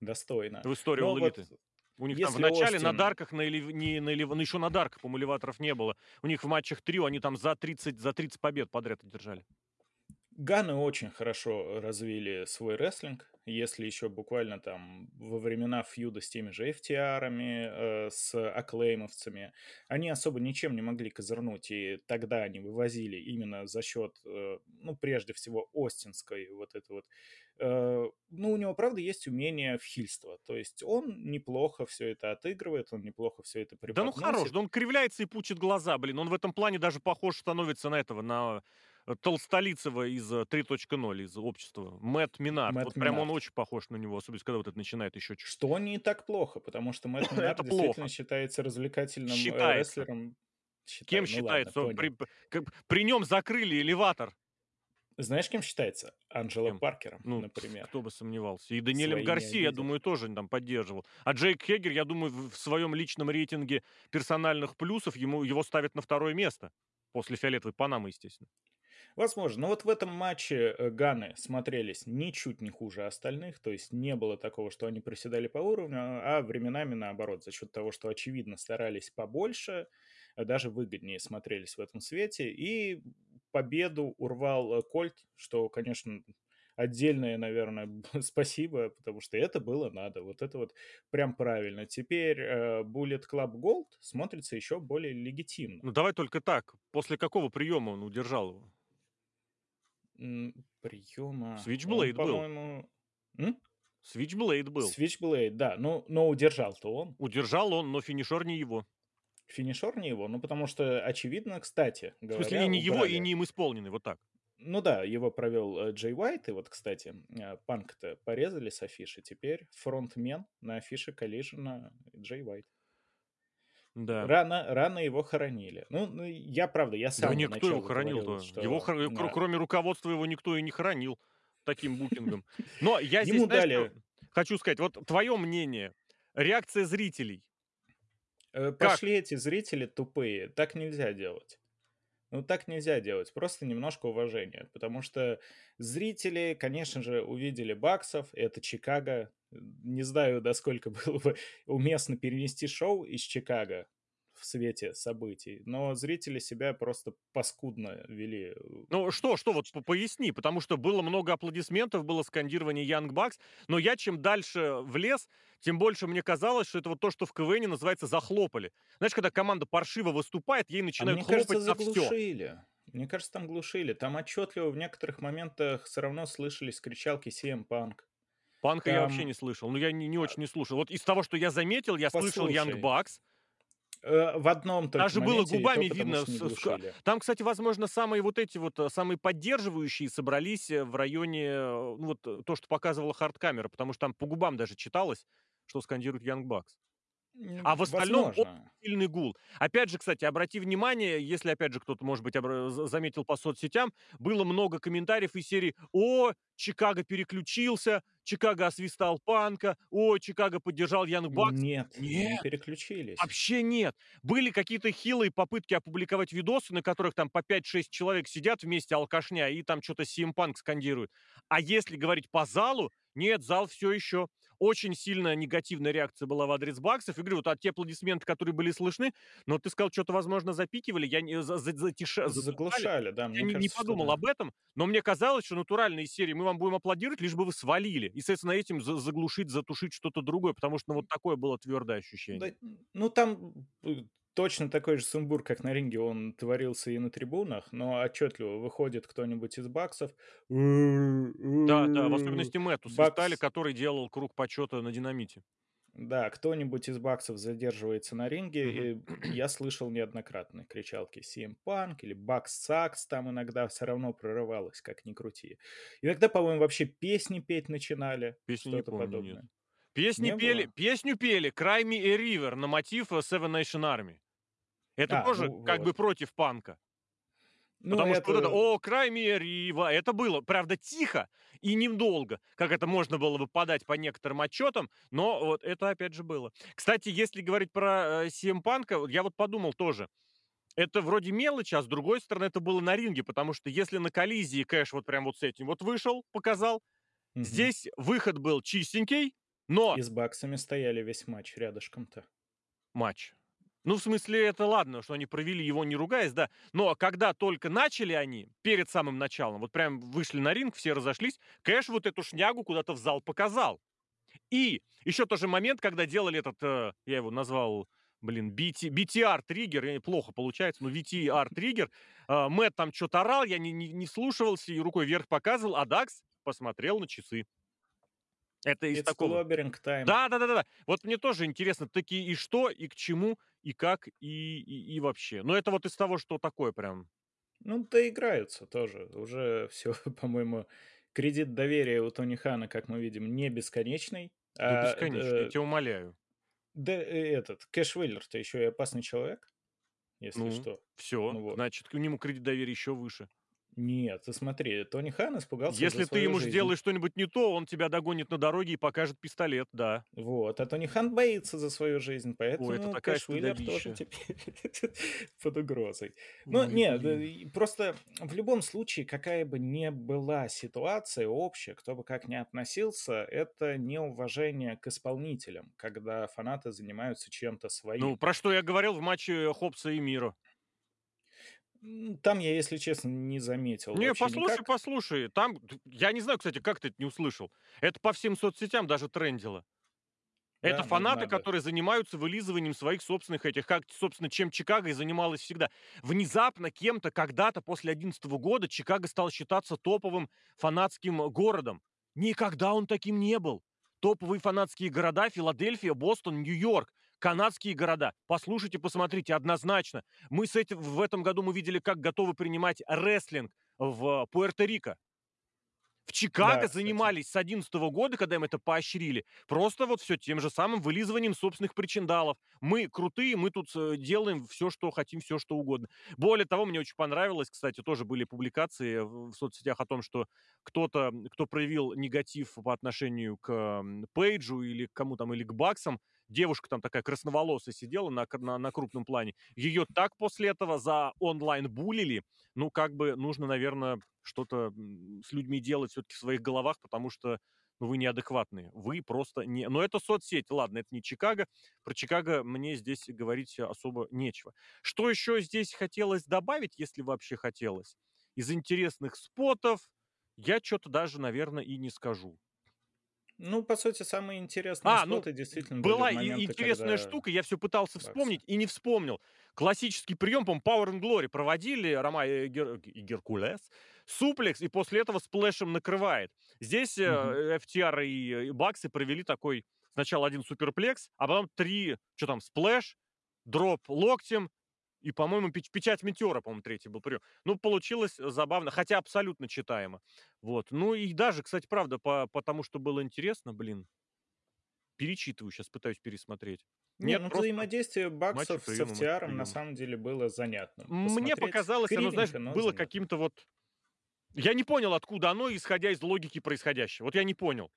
S2: достойно.
S1: в истории
S2: Но вот
S1: Elite. У них там в
S2: если
S1: начале на
S2: Остин
S1: дарках, на элев... не на элев... ну, еще на дарках, по-моему, элеваторов не было. У них в матчах трио они там за 30, за 30 побед подряд одержали.
S2: Ганы очень хорошо развили свой рестлинг, если еще буквально там во времена фьюда с теми же FTR-ами, э, с аклеймовцами, они особо ничем не могли козырнуть, и тогда они вывозили именно за счет, э, ну, прежде всего, Остинской вот это вот. э, ну, у него, правда, есть умение в хильство, то есть он неплохо все это отыгрывает, он неплохо все это
S1: Да ну хорош,
S2: преподносит.
S1: да он кривляется и пучит глаза, блин. Он в этом плане даже похож становится на этого, на Толстолицева из э, 3.0, из общества. Мэтт Минард.
S2: Мэтт
S1: Вот прям он очень похож на него, особенно когда вот это начинает еще чуть.
S2: Что не так плохо, потому что Мэтт Минард действительно
S1: плохо.
S2: считается развлекательным э,
S1: Считается.
S2: рестлером.
S1: Кем
S2: Считай, ну ладно,
S1: считается? Он При, как- при нем закрыли элеватор.
S2: Знаешь, кем считается? Анджело
S1: Кем?
S2: Паркером,
S1: Ну,
S2: например.
S1: кто бы сомневался. И Даниэлем Гарси, я думаю, тоже там поддерживал. А Джейк Хегер, я думаю, в своем личном рейтинге персональных плюсов ему, его ставят на второе место. После фиолетовой Панамы, естественно.
S2: Возможно. Но вот в этом матче э, Ганы смотрелись ничуть не хуже остальных. То есть не было такого, что они проседали по уровню, а временами наоборот. За счет того, что очевидно старались побольше, э, даже выгоднее смотрелись в этом свете. И победу урвал э, Кольт, что, конечно, отдельное, наверное, спасибо, потому что это было надо. Вот это вот прям правильно. Теперь э, Bullet Club Gold смотрится еще более легитимно.
S1: Ну давай только так. После какого приема он удержал его?
S2: М, Приема. Он,
S1: Switchblade был.
S2: по-моему... М?
S1: Switchblade был.
S2: Switchblade, да. Ну, но удержал-то он.
S1: Удержал он, но финишер не его.
S2: Финишер не его. Ну, потому что, очевидно, кстати
S1: В смысле,
S2: говоря,
S1: не его, и
S2: убрали.
S1: не им исполненный, вот так.
S2: Ну да, его провел э, Джей Уайт, и вот, кстати, э, Панк-то порезали с афиши, теперь фронтмен на афише коллижена Джей Уайт.
S1: Да.
S2: Рано, рано его хоронили. Ну, ну, я, правда, я с
S1: Да никто его хоронил-то.
S2: что
S1: Его, хор-
S2: э,
S1: кроме руководства, его никто и не хоронил таким букингом. Но я здесь,
S2: ему
S1: знаешь,
S2: дали...
S1: хочу сказать. Вот твое мнение, реакция зрителей.
S2: Э,
S1: Как?
S2: пошли эти зрители тупые. Так нельзя делать. Ну, так нельзя делать. Просто немножко уважения. Потому что зрители, конечно же, увидели баксов. Это Чикаго. Не знаю, насколько было бы уместно перенести шоу из Чикаго в свете событий, но зрители себя просто паскудно вели. э,
S1: Ну что, что, вот поясни, потому что было много аплодисментов, было скандирование Young Bucks, но я чем дальше в лес, тем больше мне казалось, что это вот то, что в КВНе называется "захлопали". Знаешь, когда команда паршиво выступает, ей
S2: А
S1: начинают
S2: мне кажется,
S1: хлопать на
S2: заглушили. Мне кажется, там глушили. Там отчетливо в некоторых моментах всё равно слышались кричалки CM Punk.
S1: Панка я вообще
S2: Там
S1: не слышал. Ну, я не не
S2: А
S1: очень не слушал. Вот из того, что я заметил, я слышал Young
S2: Послушай.
S1: Bucks.
S2: Э, в одном только
S1: Даже было
S2: то
S1: губами видно с. Там, кстати, возможно, самые вот эти вот, э, самые поддерживающие собрались, э, в районе, э, ну, вот то, что показывала хардкамера, потому что там по губам даже читалось, что скандирует Young Bucks. А в остальном
S2: возможно.
S1: сильный гул. Опять же, кстати, обрати внимание, если, опять же, кто-то, может быть, заметил по соцсетям, было много комментариев из серии: "О, Чикаго переключился, Чикаго освистал Панка, о, Чикаго поддержал Young Bucks".
S2: Нет, не
S1: Нет!
S2: переключились.
S1: Вообще нет! Были какие-то хилые попытки опубликовать видосы, на которых там по 5-6 человек сидят вместе, алкашня, и там чё-то CM Punk скандирует. А если говорить по залу, нет, зал всё еще очень сильно негативная реакция была в адрес баксов. И говорю, вот, а те аплодисменты, которые были слышны, но ты сказал, чё-то, возможно, запикивали, я не за заглушали.
S2: Да,
S1: Я
S2: мне
S1: не не
S2: кажется, что
S1: подумал
S2: да.
S1: об этом, но мне казалось, что натурально из серии: "Мы вам будем аплодировать, лишь бы вы свалили". И, соответственно, этим за заглушить, затушить что-то другое, потому что, ну, вот такое было твёрдое
S2: Да,
S1: ощущение.
S2: н ну, там, точно такой же сумбур, как на ринге, он творился и на трибунах, но отчетливо выходит кто-нибудь из баксов:
S1: Да, да, в особенности Мэтту
S2: Бакс
S1: который делал круг почёта на "Динамите".
S2: Да, кто-нибудь из баксов задерживается на ринге, и я слышал неоднократно кричалки CM Punk или Bucks Sucks там иногда всё равно прорывалось, как ни крути. Иногда, по-моему, вообще песни петь начинали,
S1: Песню не
S2: что-то
S1: помню, нет.
S2: подобное.
S1: Песни
S2: Не
S1: пели
S2: было?
S1: песню пели "Cry me a river" на мотив, Seven Nation Army. Это
S2: А,
S1: тоже
S2: ну
S1: как бы
S2: вот.
S1: против панка.
S2: Ну,
S1: Потому что вот это:
S2: это
S1: "О, me a river"- это было, правда, тихо и недолго, как это можно было бы подать по некоторым отчетам, но вот это опять же было. Кстати, если говорить про, э, CM Панка, вот я вот подумал тоже. Это вроде мелочь, а с другой стороны, это было на ринге, потому что если на "Коллизии" Кэш вот прям вот с этим вот вышел, показал,
S2: Мгм.
S1: здесь выход был чистенький, но
S2: И с баксами стояли весь матч рядышком-то.
S1: Матч. Ну, в смысле, это ладно, что они провели его, не ругаясь, да. Но когда только начали они, перед самым началом, вот прям вышли на ринг, все разошлись, Кэш вот эту шнягу куда-то в зал показал. И еще тоже момент, когда делали этот, э, я его назвал, блин, BT BTR-триггер, плохо получается, но VTR-триггер. Э, Мэтт там чё-то орал, я не не не вслушивался и рукой вверх показывал, а Дакс посмотрел на часы. Это из
S2: It's
S1: такого.
S2: time.
S1: Да да да да да. Вот мне тоже интересно таки и что, и к чему, и как, и и и вообще. Но это вот из того, что такое прям.
S2: Ну, доиграются тоже. Уже всё, по-моему, кредит доверия у Тони Хана, как мы видим, не бесконечный.
S1: Да
S2: А, д
S1: бесконечно, я
S2: э
S1: тя умоляю.
S2: Да, э, этот Кэш Уиллер-то еще и опасный человек, если
S1: Ну,
S2: что.
S1: всё,
S2: Ну вот.
S1: значит, к нему кредит доверия еще выше.
S2: Нет, ты смотри, Тони Хан испугался
S1: Если ты ему
S2: жизнь.
S1: сделаешь что-нибудь не то, он тебя догонит на дороге и покажет пистолет, да.
S2: Вот, а Тони Хан боится за свою жизнь,
S1: Ой, это
S2: поэтому
S1: такая
S2: Кэш Уиллер тоже теперь под угрозой. Ну, нет, просто в любом случае, какая бы ни была ситуация общая, кто бы как ни относился, это неуважение к исполнителям, когда фанаты занимаются чем-то
S1: Ну,
S2: своим.
S1: про что я говорил в матче Хопса и Миро.
S2: Там я, если честно, не заметил
S1: Не,
S2: вообще
S1: послушай,
S2: никак.
S1: послушай. Там я не знаю, кстати, как ты это не услышал. Это по всем соцсетям даже трендило. Это
S2: Да, ну
S1: фанаты,
S2: надо.
S1: которые занимаются вылизыванием своих собственных этих, как, собственно, чем Чикаго и занималась всегда. Внезапно кем-то когда-то после 11 года Чикаго стал считаться топовым фанатским городом. Никогда он таким не был. Топовые фанатские города: Филадельфия, Бостон, Нью-Йорк. Канадские города. Послушайте, посмотрите, однозначно. Мы с этим в этом году мы видели, как готовы принимать рестлинг в Пуэрто-Рико. В Чикаго
S2: Да, кстати.
S1: занимались с 11 года, когда им это поощрили, просто вот всё тем же самым вылизыванием собственных причиндалов. Мы крутые, мы тут, э, делаем всё, что хотим, всё, что угодно. Более того, мне очень понравилось, кстати, тоже были публикации в соцсетях о том, что кто-то, кто проявил негатив по отношению к, Пейджу или к кому там, или к Баксам, девушка там такая красноволосая сидела на, на, на крупном плане, ее так после этого за онлайн булили, ну, как бы нужно, наверное, что-то с людьми делать все-таки в своих головах, потому что ну, вы неадекватные. Вы просто не... Но это соцсеть, ладно, это не Чикаго. Про Чикаго мне здесь говорить особо нечего. Что еще здесь хотелось добавить, если вообще хотелось? Из интересных спотов я что-то даже, наверное, и не скажу.
S2: Ну, по сути, самые интересные
S1: А, ну,
S2: споты действительно
S1: была
S2: были моменты,
S1: интересная
S2: когда
S1: штука, я все пытался
S2: Баксы.
S1: вспомнить и не вспомнил. Классический прием, по Power and Glory проводили, Рома и, Гер- и Геркулес, суплекс, и после этого сплэшем накрывает. Здесь э,
S2: Мгм.
S1: FTR и, и Баксы провели такой сначала один суперплекс, а потом три, что там, сплэш, дроп локтем, и, по-моему, печ- печать метеора, по-моему, третий был прием. Ну, получилось забавно, хотя абсолютно читаемо. Вот. Ну и даже, кстати, правда, по, потому что было интересно, блин, перечитываю, сейчас пытаюсь пересмотреть.
S2: Не,
S1: Нет,
S2: ну
S1: просто
S2: взаимодействие Баксов с
S1: матчи
S2: FTR на самом деле было занятным.
S1: Мне показалось, оно, знаешь, было
S2: занятно.
S1: каким-то вот... Я не понял, откуда оно, исходя из логики происходящего. Вот я не понял.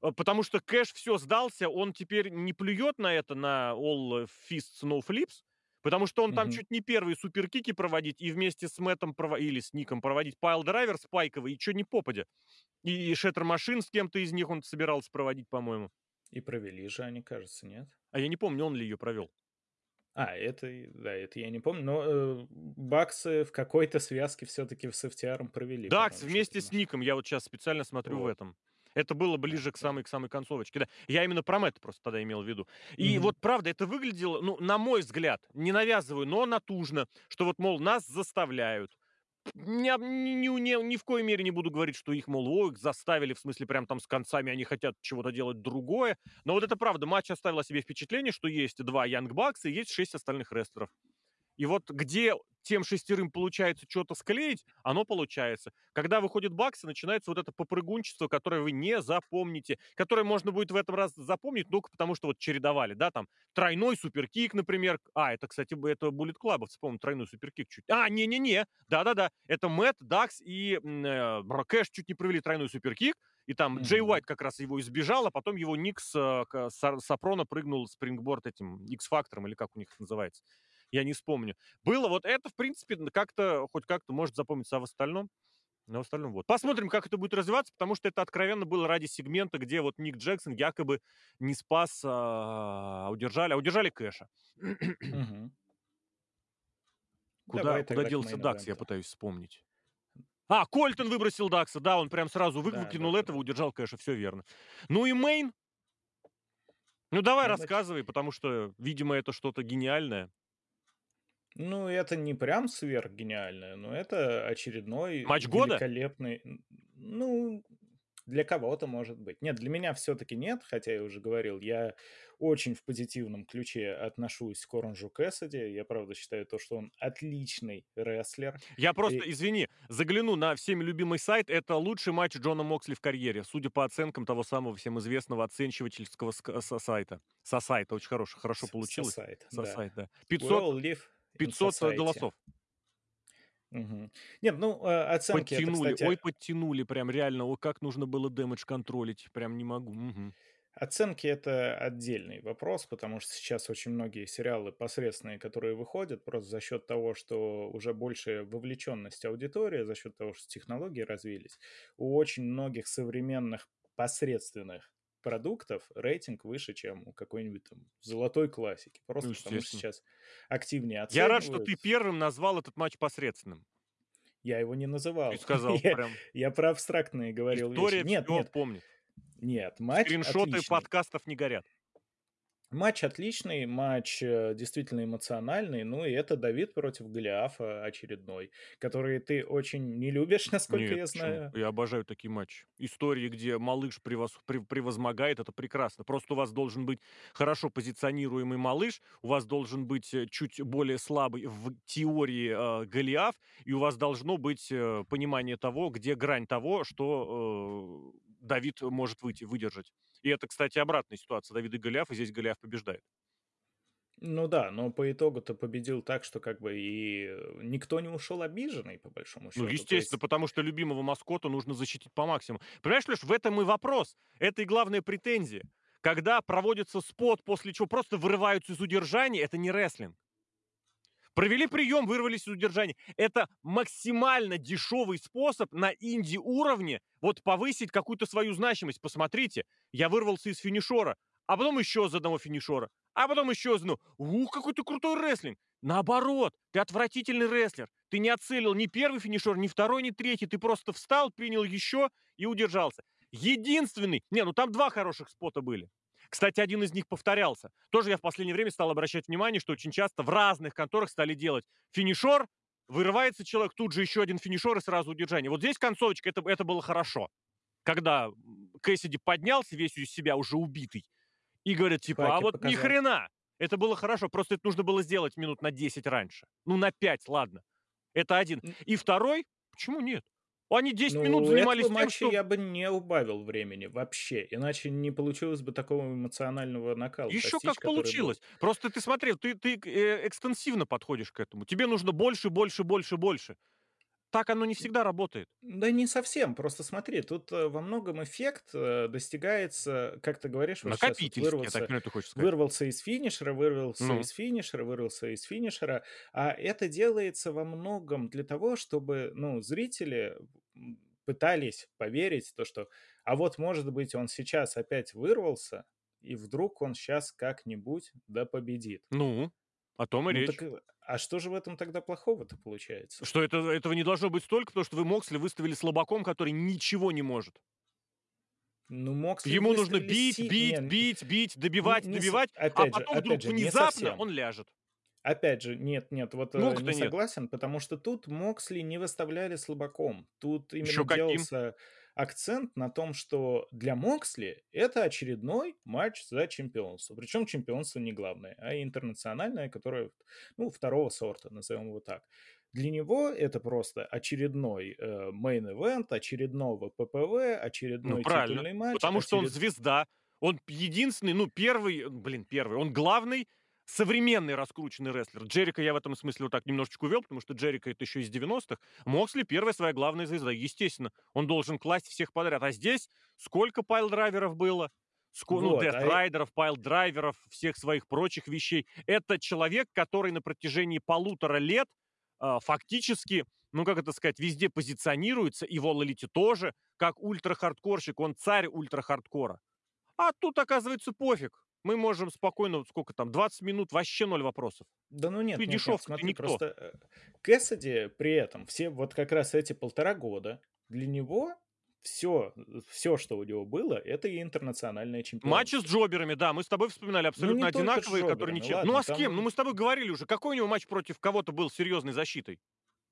S1: Э, Потому что Кэш все сдался, он теперь не плюет на это, на All Fists No Flips, потому что он там
S2: Мгм.
S1: чуть не первые суперкики проводить и вместе с Мэттом прово- или с Ником проводить piledriver спайковый, и что не попадя. И, и Шеттер Машин с кем-то из них он собирался проводить, по-моему.
S2: И провели же они, кажется, нет?
S1: А я не помню, он ли ее провел.
S2: А, это, да, это я не помню, но э, баксы в какой-то связке все-таки с FTR провели. По-моему,
S1: вместе с. Ником, я вот сейчас специально смотрю в
S2: Вот.
S1: этом. Это было ближе к самой, к самой концовочке. Да. Я именно про Мэтта просто тогда имел в виду. И
S2: Мгм.
S1: вот, правда, это выглядело, ну, на мой взгляд, не навязываю, но натужно, что вот, мол, нас заставляют. Ни, ни, ни- ни в коей мере не буду говорить, что их, мол, о, их заставили, в смысле, прям там с концами они хотят чего-то делать другое. Но вот это правда, матч оставил о себе впечатление, что есть два Янг Бакса и есть шесть остальных рестлеров. И вот где тем шестерым получается что-то склеить, оно получается. Когда выходит Баксы, начинается вот это попрыгунчество, которое вы не запомните, которое можно будет в этом раз запомнить только потому, что вот чередовали, да, там тройной суперкик, например. А, это, кстати, это Bullet Club, вспомнил, тройной суперкик чуть. А, не-не-не, да-да-да, это Мэтт, Дакс и э, Бро- Кэш чуть не провели тройной суперкик, и там Джей
S2: Мгм.
S1: Уайт как раз его избежал, а потом его Никс э, Сар- Сапрона прыгнул спрингборд этим X-фактором, или как у них это называется. Я не вспомню. Было вот это, в принципе, как-то, хоть как-то может запомниться, а в остальном? Но в остальном вот. Посмотрим, как это будет развиваться, потому что это откровенно было ради сегмента, где вот Ник Джексон якобы не спас, а удержали, а удержали Кэша. Куда,
S2: Давай
S1: куда делся Дакс, я пытаюсь вспомнить. А, Кольтон выбросил Дакса, да, он прям сразу вы-
S2: Да,
S1: выкинул
S2: да,
S1: этого,
S2: да.
S1: удержал Кэша, все верно. Ну и Мейн, ну давай
S2: Ну, значит,
S1: рассказывай, потому что, видимо, это что-то гениальное.
S2: Ну, это не прям сверхгениальное, но это очередной
S1: Матч года?
S2: великолепный... Ну, для кого-то может быть. Нет, для меня все-таки нет, хотя я уже говорил, я очень в позитивном ключе отношусь к Оранжу Кэссиди. Я, правда, считаю то, что он отличный рестлер.
S1: Я просто,
S2: И
S1: извини, загляну на всеми любимый сайт. Это лучший матч Джона Моксли в карьере, судя по оценкам того самого всем известного оценщивательского ска- со- сайта. Со сайта, очень хорошо, хорошо получилось. Со
S2: да.
S1: сайта.
S2: We
S1: 500,
S2: all live in
S1: 500
S2: society.
S1: голосов.
S2: Мгм. Нет, ну, э, оценки это,
S1: Подтянули,
S2: кстати,
S1: ой, подтянули, прям реально, ой, как нужно было дэмэдж контролить, прям не могу. мгм.
S2: Оценки это отдельный вопрос, потому что сейчас очень многие сериалы посредственные, которые выходят, просто за счет того, что уже больше вовлеченность аудитории, за счет того, что технологии развились, у очень многих современных посредственных продуктов рейтинг выше, чем у какой-нибудь там золотой классики.
S1: Ну,
S2: Просто потому что сейчас активнее
S1: Я рад, что ты
S2: оценивают.
S1: первым назвал этот матч посредственным.
S2: Я его не
S1: Ты
S2: называл.
S1: сказал
S2: Я,
S1: прям,
S2: я про абстрактные говорил вещи.
S1: история
S2: Нет,
S1: все
S2: нет,
S1: помнит.
S2: нет, матч
S1: Скриншоты
S2: отличный.
S1: подкастов не горят.
S2: Матч отличный, матч э, действительно эмоциональный, ну и это Давид против Голиафа очередной, который ты очень не любишь, насколько
S1: Нет,
S2: я
S1: почему?
S2: знаю.
S1: Я обожаю такие матчи. Истории, где малыш превос- пре- превозмогает, это прекрасно. Просто у вас должен быть хорошо позиционируемый малыш, у вас должен быть э, чуть более слабый в теории э, Голиаф, и у вас должно быть э, понимание того, где грань того, что э, Давид может выйти, выдержать. И это, кстати, обратная ситуация. Давид и Голиаф, и здесь Голиаф побеждает.
S2: Ну да, но по итогу-то победил так, что как бы и э, никто не ушел обиженный, по большому
S1: Ну,
S2: счету. То
S1: естественно,
S2: есть,
S1: потому что любимого маскота нужно защитить по максимуму. Понимаешь, Леш, в этом и вопрос. Это и главная претензия. когда проводится спот, после чего просто вырываются из удержания, это не рестлинг. Провели прием, вырвались из удержания. Это максимально дешевый способ на инди-уровне вот повысить какую-то свою значимость. Посмотрите, я вырвался из финишора, а потом еще из одного финишора, а потом еще из одного. Ух, какой ты крутой рестлинг. Наоборот, ты отвратительный рестлер. Ты не оцелил ни первый финишер, ни второй, ни третий. Ты просто встал, принял еще и удержался. Единственный... Не, ну там два хороших спота были. Кстати, один из них повторялся. Тоже я в последнее время стал обращать внимание, что очень часто в разных конторах стали делать финишор, вырывается человек, тут же еще один финишор и сразу удержание. Вот здесь концовочка, это, это было хорошо. Когда Кэссиди поднялся, весь из себя уже убитый, и говорит, типа, Паки а вот показал. ни хрена, это было хорошо, просто это нужно было сделать минут на 10 раньше. Ну, на 5, ладно. Это один. И второй, почему нет? Они 10 ну, минут занимались тем,
S2: матча
S1: что...
S2: я бы не убавил времени вообще, иначе не получилось бы такого эмоционального накала.
S1: Еще достичь, как получилось. Был. Просто ты смотрел, ты, ты э, экстенсивно подходишь к этому. Тебе нужно больше, больше, больше, больше. Так оно не всегда работает.
S2: Да не совсем. Просто смотри, тут э, во многом эффект э, достигается, как ты говоришь, вот сейчас вот вырвался,
S1: так, ну, ты хочешь сказать.
S2: вырвался из финишера, вырвался ну. из финишера, вырвался из финишера. А это делается во многом для того, чтобы ну, зрители пытались поверить, то, что а вот, может быть, он сейчас опять вырвался, и вдруг он сейчас как-нибудь да победит.
S1: Ну, о том и ну, речь.
S2: Так, а что же в этом тогда плохого-то получается?
S1: Что это, этого не должно быть столько, потому что вы Моксли выставили слабаком, который ничего не может.
S2: Ну, Моксли
S1: Ему нужно бить, си... бить, нет, бить, бить, добивать, не, добивать, а потом же, вдруг же, внезапно он ляжет.
S2: Опять же, нет, нет, вот ну, не согласен, нет. потому что тут Моксли не выставляли слабаком. Тут именно Еще делался... Каким? Акцент на том, что для Моксли это очередной матч за чемпионство. Причем чемпионство не главное, а интернациональное, которое, ну, второго сорта, назовем его так. Для него это просто очередной э, main event, очередного ППВ, очередной ну, титульный матч.
S1: Потому
S2: очеред...
S1: что он звезда, он единственный, ну, первый, блин, первый, он главный современный раскрученный рестлер. Джерика я в этом смысле вот так немножечко увел, потому что Джерика это еще из 90-х. Моксли первая своя главная звезда. Естественно, он должен класть всех подряд. А здесь сколько piledriver ов было? Сколько, ну, вот, ну, Death Rider ов, а... piledriver ов, всех своих прочих вещей. Это человек, который на протяжении полутора лет э, фактически, ну, как это сказать, везде позиционируется, и в All тоже, как ультра-хардкорщик, он царь ультра-хардкора. А тут, оказывается, пофиг мы можем спокойно, сколько там, 20 минут, вообще ноль вопросов.
S2: Да ну нет,
S1: ты
S2: нет,
S1: дешевка,
S2: нет смотри,
S1: никто.
S2: просто э, Кэссиди при этом, все вот как раз эти полтора года, для него все, все, что у него было, это и интернациональное чемпионство.
S1: Матчи с джоберами, да, мы с тобой вспоминали ну, абсолютно ну, одинаковые, которые ничем. Ладно, ну а с кем? Ну мы с тобой говорили уже, какой у него матч против кого-то был серьезной защитой?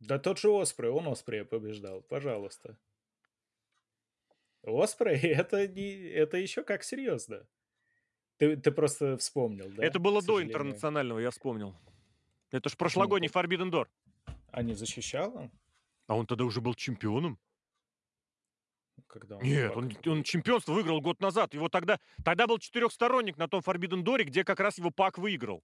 S2: Да тот же Оспрей, он Оспрея побеждал, пожалуйста. Оспрей, это, не, это еще как серьезно. Ты, ты просто вспомнил, да?
S1: Это было до интернационального, я вспомнил. Это ж прошлогодний Forbidden Door.
S2: А не защищал он?
S1: А он тогда уже был чемпионом?
S2: Когда он
S1: Нет, он, он чемпионство выиграл год назад. Его тогда, тогда был четырехсторонник на том Forbidden Door, где как раз его Пак выиграл.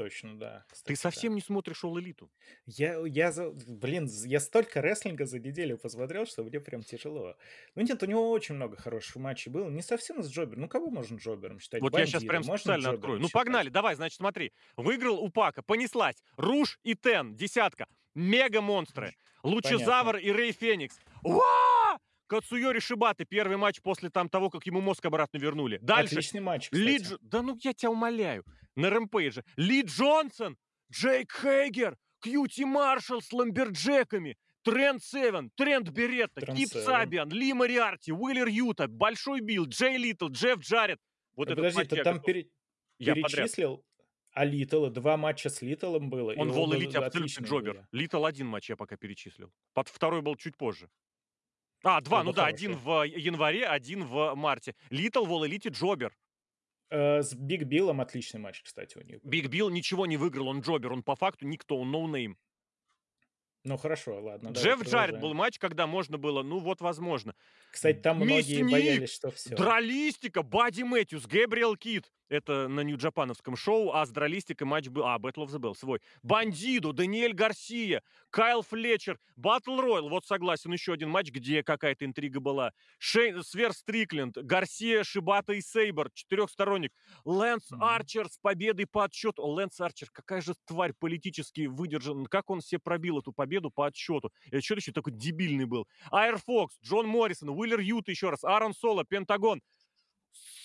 S2: Точно, да.
S1: Кстати, Ты совсем да. не смотришь All Elite.
S2: Я, я, блин, я столько рестлинга за неделю посмотрел, что мне прям тяжело. Ну нет, у него очень много хороших матчей было. Не совсем с Джобером. Ну кого можно Джобером считать?
S1: Вот Бандиты. я сейчас прям можно специально открою. Ну погнали, давай, значит, смотри. Выиграл у Пака, понеслась. Руш и Тен, десятка. Мега-монстры. Лучезавр и Рэй Феникс. Уа! Кацуйори Шибаты, первый матч после там того, как ему мозг обратно вернули. Дальше.
S2: Отличный матч, кстати. Ли Дж...
S1: Да ну я тебя умоляю. На Rampage е. Ли Джонсон, Джейк Хейгер, Кьюти Маршалл с lumberjack ами. Тренд Севен, Тренд Беретта, Кип Сабиан, Ли Мариарти, Уиллер Юта, Большой Билл, Джей Литал, Джефф Джаред.
S2: Вот а подожди, ты там пере... я перечислил, подряд. а Литал, два матча с Литалом было.
S1: Он в Elite абсолютно jobber. Литал один матч я пока перечислил. Под второй был чуть позже. А, два, ну да, один в январе, один в марте. Литал в Elite jobber.
S2: Э, с Биг Биллом отличный матч, кстати, у них.
S1: Биг Билл ничего не выиграл, он jobber, он по факту никто, он no-name. Но
S2: ну хорошо, ладно.
S1: Джефф Джаред был матч, когда можно было, ну вот возможно.
S2: Кстати, там многие Мясник, боялись, что все.
S1: Дралистика, Бади Мэтьюс, Гэбриэл Кит, Это на Нью-Джапановском шоу, а с Дралистико матч был... А, Battle of the Belts, свой. Бандиду, Даниэль Гарсия, Кайл Флетчер, Battle Royal. Вот согласен, еще один матч, где какая-то интрига была. Шейн, Свёрв Стрикленд, Гарсия, Шибата и Сейбр, четырехсторонник. Лэнс
S2: Мгм.
S1: Арчер с победой по отсчету. Лэнс Арчер, какая же тварь политически выдержан. Как он себе пробил эту победу по отсчету? Это что еще такой дебильный был? Эй-Ар Фокс, Джон Моррисон, Уиллер Юта еще раз, Аарон Соло, Пентагон.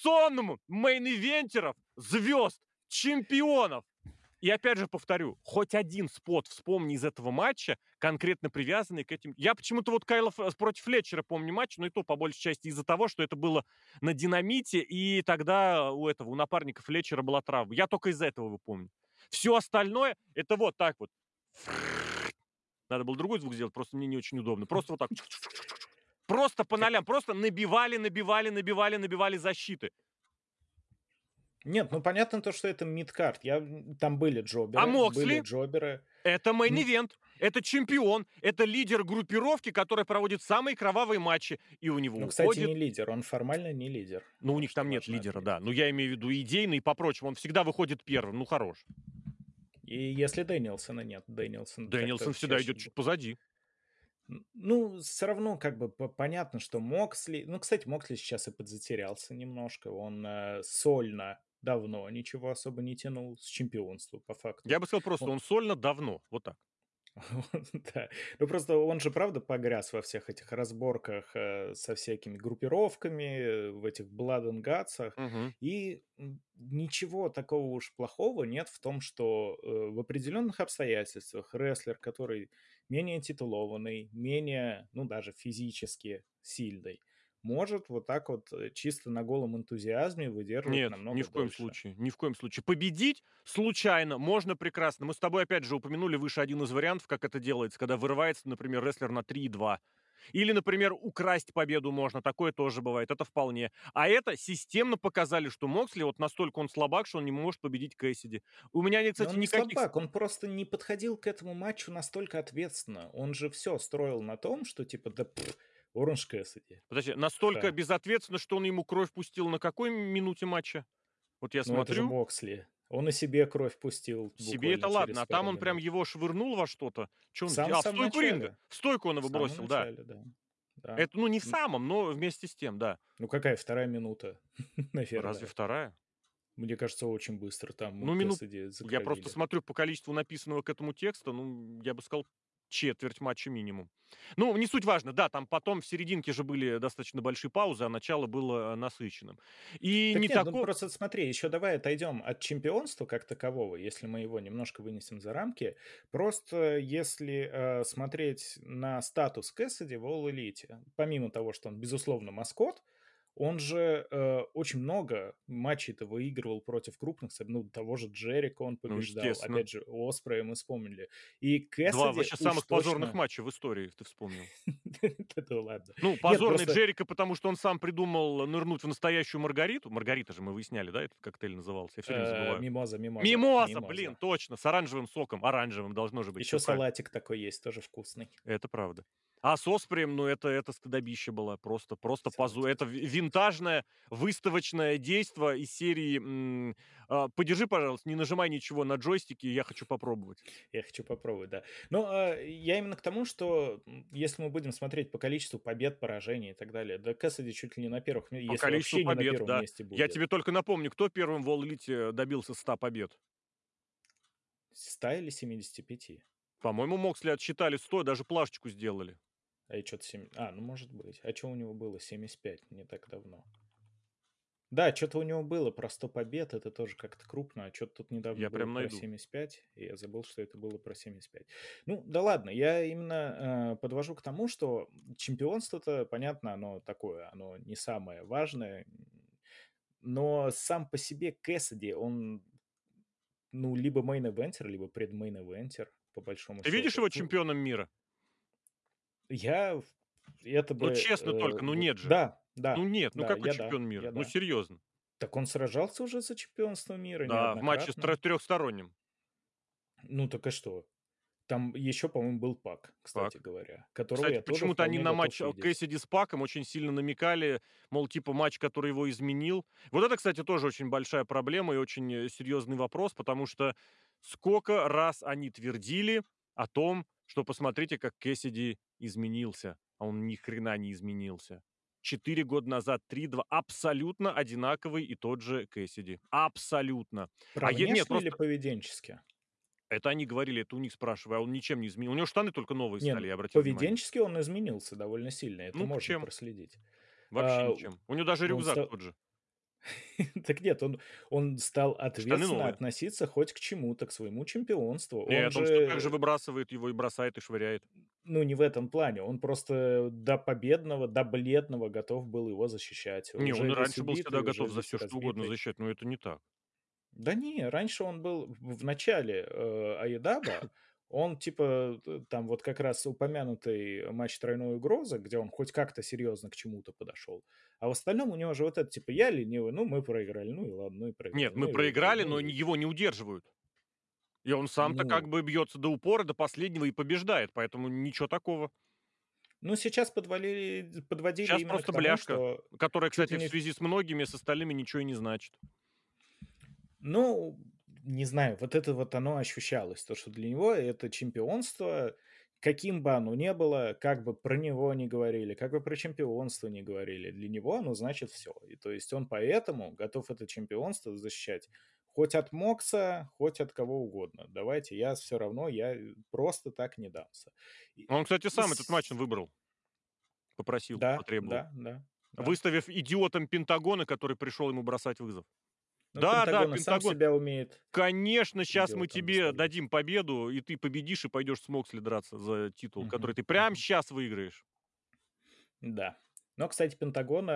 S1: Сонм main eventer ов, звезд, чемпионов. И опять же повторю, хоть один spot вспомни из этого матча, конкретно привязанный к этим... Я почему-то вот Кайла Ф- против Флетчера помню матч, но и то по большей части из-за того, что это было на динамите, и тогда у этого, у напарника Флетчера была травма. Я только из-за этого его помню. Все остальное, это вот так вот. Надо было другой звук сделать, просто мне не очень удобно. Просто вот так. Просто по нолям, просто набивали, набивали, набивали, набивали защиты.
S2: Нет, ну понятно то, что это midcard. Я, там были jobber ы.
S1: А Моксли?
S2: Были jobber ы.
S1: Это
S2: Ну-
S1: main event, это чемпион, это лидер группировки, который проводит самые кровавые матчи. И у него
S2: Ну, кстати,
S1: уходит...
S2: не лидер. Он формально не лидер.
S1: Ну, у них там нет лидера,
S2: отметить.
S1: да. Ну, я имею в виду идейный и по прочему. Он всегда выходит первым. Ну, хорош.
S2: И если Дэнилсона нет, Дэнилсон...
S1: Дэнилсон всегда идет чуть позади.
S2: Ну, все равно как бы по- понятно, что Моксли... Ну, кстати, Моксли сейчас и подзатерялся немножко. Он э, сольно давно ничего особо не тянул с чемпионства, по факту.
S1: Я бы сказал просто,
S2: Он-
S1: он сольно давно. Вот так.
S2: Да. Ну, просто он же, правда, погряз во всех этих разборках э, со всякими группировками, э, в этих Blood and Guts.
S1: Мгм.
S2: И м, ничего такого уж плохого нет в том, что э, в определенных обстоятельствах рестлер, который менее титулованный, менее, ну, даже физически сильный, может вот так вот э, чисто на голом энтузиазме выдерживать
S1: Нет,
S2: намного
S1: ни в коем
S2: дольше.
S1: случае. Ни в коем случае. Победить случайно можно прекрасно. Мы с тобой опять же упомянули выше один из вариантов, как это делается, когда вырывается, например, рестлер на 3-2. Или, например, украсть победу можно. Такое тоже бывает. Это вполне. А это системно показали, что Моксли вот настолько он слабак, что он не может победить Кэссиди. У меня,
S2: Но
S1: кстати,
S2: он не
S1: никаких...
S2: слабак, он просто не подходил к этому матчу настолько ответственно. Он же все строил на том, что типа, да пф, Оранж Кэссиди.
S1: Подожди, настолько
S2: Да.
S1: безответственно, что он ему кровь пустил на какой минуте матча? Вот я
S2: Ну, это же
S1: смотрю.
S2: Моксли. Он и себе кровь пустил
S1: Себе это ладно, а там он прям его швырнул во что-то. Что
S2: В
S1: он сделал? А, в стойку ринга. В стойку он его бросил, да.
S2: начале, да. Да.
S1: Это, ну, не в самом, но вместе с тем, да.
S2: Ну, какая вторая минута? Наверное.
S1: Разве вторая?
S2: Мне кажется, очень быстро там
S1: Ну, минут- Я просто смотрю по количеству написанного к этому текста, ну, я бы сказал, четверть матча минимум. Ну, не суть важно, да, там потом в серединке же были достаточно большие паузы, а начало было э, насыщенным. И
S2: Так
S1: не
S2: нет, ну
S1: такое...
S2: просто смотри, еще давай отойдем от чемпионства как такового, если мы его немножко вынесем за рамки. Просто если э, смотреть на статус Кэссиди в All Elite, помимо того, что он, безусловно, маскот, он же э, очень много матчей-то выигрывал против крупных, ну, того же Джерика он
S1: Ну,
S2: побеждал,
S1: естественно.
S2: опять же, Оспрея мы вспомнили. И Кэссиди
S1: Два вообще самых позорных
S2: точно-
S1: матча в истории, ты вспомнил.
S2: Да ладно.
S1: Ну, позорный Джерика, потому что он сам придумал нырнуть в настоящую Маргариту. Маргарита же мы выясняли, да, этот коктейль назывался? Я все время
S2: Э,
S1: забываю.
S2: Мимоза, мимоза.
S1: Мимоза, блин, точно, с оранжевым соком. Оранжевым должно же быть.
S2: Еще салатик такой есть, тоже вкусный.
S1: Это правда. А с Осприем, ну, это, это стыдобище было. Просто, просто позу. Это ви- винтажное, выставочное действо из серии а, «Подержи, пожалуйста, не нажимай ничего на джойстике, я хочу попробовать».
S2: Я хочу попробовать, да. Но а, я именно к тому, что если мы будем смотреть по количеству побед, поражений и так далее, да Кэссиди чуть ли не на первых
S1: По
S2: если
S1: количеству
S2: вообще не на
S1: побед,
S2: первом
S1: да.
S2: месте будет.
S1: Я тебе только напомню, кто первым в All добился 100 побед?
S2: 100 или 75?
S1: По-моему, Моксли отсчитали 100, даже плашечку сделали.
S2: А что-то 7... А, ну может быть. А что у него было? 75, не так давно. Да, что-то у него было про 100 побед, это тоже как-то крупно, а что-то тут недавно
S1: Я
S2: было
S1: прям
S2: про
S1: найду.
S2: 75, и я забыл, что это было про 75. Ну, да ладно, я именно э, подвожу к тому, что чемпионство-то, понятно, оно такое, оно не самое важное, но сам по себе Кэссиди, он, ну, либо main eventer, либо пред- main eventer, по большому
S1: Ты
S2: счету.
S1: видишь его
S2: Ну,
S1: чемпионом мира?
S2: Я... Это
S1: Ну,
S2: бы...
S1: честно
S2: э,
S1: только, ну нет же.
S2: Да, да.
S1: ну нет, ну
S2: да,
S1: какой
S2: я да,
S1: чемпион мира? Ну
S2: да.
S1: серьезно.
S2: Так он сражался уже за чемпионство мира
S1: Да, в матче с трехсторонним.
S2: Ну так и что? Там еще, по-моему, был Пак, кстати
S1: Пак.
S2: говоря, которого
S1: Кстати, почему-то они на матч, а,
S2: видеть.
S1: Кэссиди с Паком очень сильно намекали, мол, типа матч, который его изменил. Вот это, кстати, тоже очень большая проблема и очень, э, серьезный вопрос, потому что сколько раз они твердили о том, что посмотрите, как Кэссиди изменился, а он ни хрена не изменился. 4 года назад 3-2 абсолютно одинаковый и тот же Кэссиди. Абсолютно.
S2: Про
S1: А е нет,
S2: внешне или
S1: просто
S2: поведенчески?
S1: Это они говорили, это у них спрашивай, а он ничем не изменил. У него штаны только новые
S2: Не,
S1: стали, я обратил внимание.
S2: поведенчески он изменился довольно сильно, это
S1: Ну,
S2: можно
S1: чем?
S2: проследить.
S1: Вообще
S2: А,
S1: ничем. У него даже
S2: он
S1: рюкзак
S2: ста
S1: тот же.
S2: Так нет, он он стал ответственно относиться хоть к чему-то, к своему чемпионству. Он
S1: Нет, он всё так же
S2: же
S1: выбрасывает его и бросает, и швыряет.
S2: ну, не в этом плане. Он просто до победного, до бледного готов был его защищать.
S1: Не, он и
S2: весь
S1: раньше был всегда готов за
S2: весь
S1: всё что угодно
S2: разбитый.
S1: защищать, но это не так.
S2: Да не, раньше он был в начале, э, Айдаба, он типа, т там вот как раз упомянутый матч "Тройной угрозы", где он хоть как-то серьезно к чему-то подошел. А в остальном у него же вот это типа: "Я ленивый, ну, мы проиграли, ну и ладно, ну и проиграли,
S1: Нет,
S2: ну
S1: мы
S2: выиграли,
S1: проиграли,
S2: ну
S1: но
S2: и
S1: н
S2: выиграли".
S1: его не удерживают. И он сам-то как
S2: Ну
S1: бы бьется до упора, до последнего и побеждает, поэтому ничего такого.
S2: ну, сейчас подвалили подводили
S1: Щас
S2: именно
S1: просто
S2: тому,
S1: бляшка,
S2: что
S1: которая, кстати,
S2: ли
S1: в
S2: не
S1: связи с многими, с остальными ничего и не значит.
S2: Ну, не знаю, вот это вот оно ощущалось, то, что для него это чемпионство, каким бы оно ни было, как бы про него ни говорили, как бы про чемпионство ни говорили, для него оно значит все. И то есть он поэтому готов это чемпионство защищать хоть от Мокса, хоть от кого угодно. Давайте, я все равно, я просто так не дамся. И
S1: Он, кстати,
S2: и
S1: сам этот матч выбрал. Попросил,
S2: Да,
S1: потребовал.
S2: да, да, да.
S1: Выставив идиотом Пентагона, который пришел ему бросать вызов.
S2: Ну,
S1: Да, да,
S2: Пентагон сам
S1: Пентагон.
S2: себя умеет
S1: Конечно, щас мы тебе
S2: выставлять.
S1: дадим победу, и ты победишь, и пойдешь с Моксли драться за титул, который
S2: Мгм,
S1: ты прямо щас выиграешь.
S2: Да. Но, кстати, Пентагона,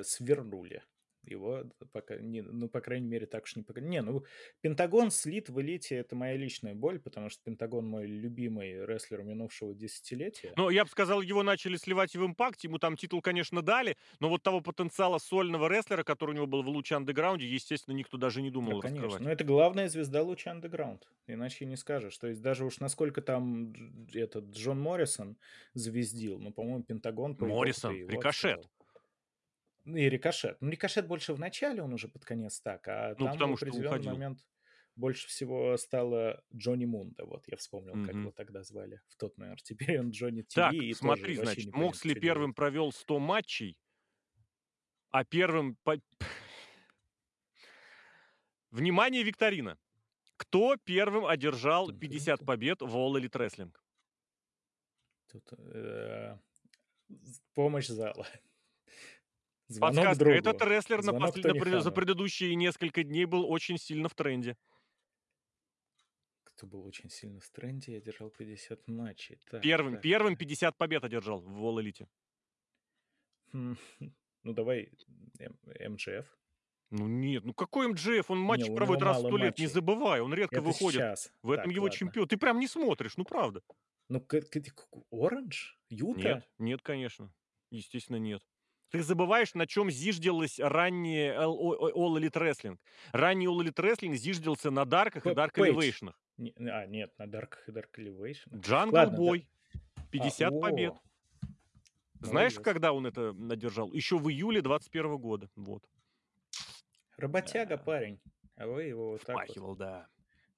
S2: э, свернули. Его пока не ну, по крайней мере, так уж не пока Не, ну, Пентагон слит в "Элите"- это моя личная боль, потому что Пентагон- мой любимый рестлер минувшего десятилетия.
S1: Ну, я бы сказал, его начали сливать в "Импакте", ему там титул, конечно, дали, но вот того потенциала сольного рестлера, который у него был в "Луче Андеграунде", естественно, никто даже не
S2: Да,
S1: думал
S2: конечно.
S1: раскрывать.
S2: Но это главная звезда Луча Андеграунд, иначе не скажешь. То есть даже уж насколько там этот Джон Моррисон звездил, ну, по-моему, Пентагон по
S1: Моррисон, Рикошет.
S2: отстоял. Ну и Рикошет. Ну, Рикошет больше в начале, он уже под конец так, а
S1: Ну,
S2: там в
S1: потому что
S2: определенный
S1: уходил.
S2: момент больше всего стало Джонни Мунда. Вот я вспомнил, как
S1: Мгм.
S2: его тогда звали в тот момент. Теперь он Джонни
S1: Так,
S2: ТВ и тоже
S1: смотри,
S2: вообще
S1: значит,
S2: непонятно,
S1: Моксли первым
S2: делает.
S1: провел 100 матчей, а первым по Внимание, викторина! Кто первым одержал
S2: Тын-тын-тын.
S1: 50 побед в All Elite Wrestling?
S2: Тут, э, помощь зала. Звонок
S1: Подсказка: этот
S2: другу.
S1: рестлер на послед на за предыдущие несколько дней был очень сильно в тренде.
S2: Кто был очень сильно в тренде и одержал 50 матчей? Так
S1: Первым
S2: так
S1: первым
S2: так.
S1: 50 побед одержал в All Elite.
S2: Хм, ну, давай, эм МJФ.
S1: Ну нет, ну какой МJФ? Он
S2: Не,
S1: матчи
S2: у него
S1: проводит раз в 100 лет, не
S2: матчей.
S1: забывай, он редко
S2: Это
S1: выходит.
S2: сейчас.
S1: В этом
S2: Так,
S1: его
S2: ладно.
S1: чемпион Ты прям не смотришь, ну правда.
S2: Ну, Оранж? Юта?
S1: Нет, нет, конечно. Естественно, нет. Ты забываешь, на чем зиждилась о All Elite Wrestling. Ранний All Elite Wrestling зиждился на дарках и
S2: Пейдж.
S1: Elevation.
S2: А, нет, на Dark Dark Elevation.
S1: Jungle
S2: Ладно, да
S1: Boy.
S2: А,
S1: 50 побед.
S2: о!
S1: Знаешь,
S2: Молодец.
S1: когда он это одержал? Еще в июле 21 года. Вот.
S2: Работяга
S1: Да.
S2: парень, а вы его вот так вот
S1: Впахивал, да.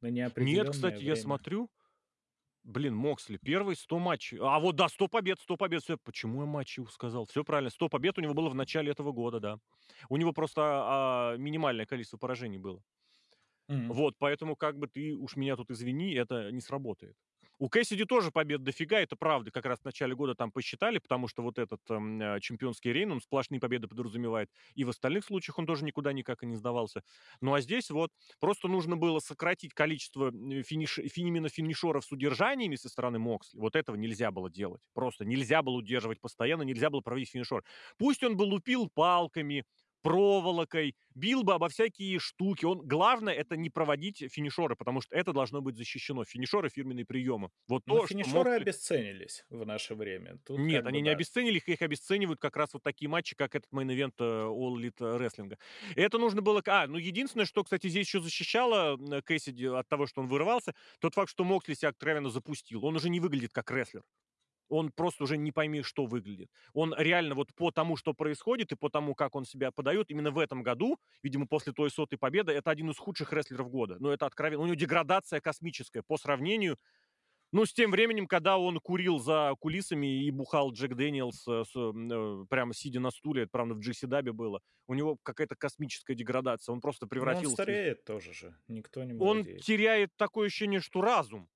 S2: на
S1: Нет, кстати, я
S2: время.
S1: смотрю, блин, Моксли, первые 100 матчей. А вот да, 100 побед, 100 побед. Всё, почему я матчей сказал? Все правильно, 100 побед у него было в начале этого года, да. У него просто, а, минимальное количество поражений было.
S2: Мгм.
S1: Вот, поэтому как бы ты уж меня тут извини, это не сработает. У Кэссиди тоже побед дофига, это правда. Как раз в начале года там посчитали, потому что вот этот, м, а, чемпионский рейн, он сплошные победы подразумевает. И в остальных случаях он тоже никуда никак и не сдавался. Ну, а здесь вот просто нужно было сократить количество, финиш фи именно финишеров с удержаниями со стороны Моксли. Вот этого нельзя было делать. Просто нельзя было удерживать постоянно, нельзя было проводить финишер. Пусть он бы лупил палками, проволокой, бил бы обо всякие штуки. Он, главное, это не проводить финишеры, потому что это должно быть защищено. Финишеры, фирменные приемы. Вот
S2: Но
S1: то, что
S2: финишеры
S1: Моксли...
S2: обесценились в наше время. Тут
S1: Нет, они
S2: бы
S1: не
S2: да.
S1: обесценили их, их обесценивают как раз вот такие матчи, как этот main event э, All Elite Wrestling. Это нужно было... А, ну единственное, что, кстати, здесь еще защищало Кэссиди от того, что он вырывался, тот факт, что Моксли себя откровенно запустил. Он уже не выглядит как рестлер он просто уже не пойми, что выглядит. Он реально вот по тому, что происходит, и по тому, как он себя подает, именно в этом году, видимо, после той сотой победы, это один из худших рестлеров года. Ну, это откровенно. У него деградация космическая по сравнению ну, с тем временем, когда он курил за кулисами и бухал Jack Daniel's, э, с, э, прямо сидя на стуле, это, правда, в GCW было, у него какая-то космическая деградация. Он просто
S2: Но он
S1: превратился...
S2: стареет тоже же. Никто не
S1: Он
S2: молодеет.
S1: теряет такое ощущение, что разум.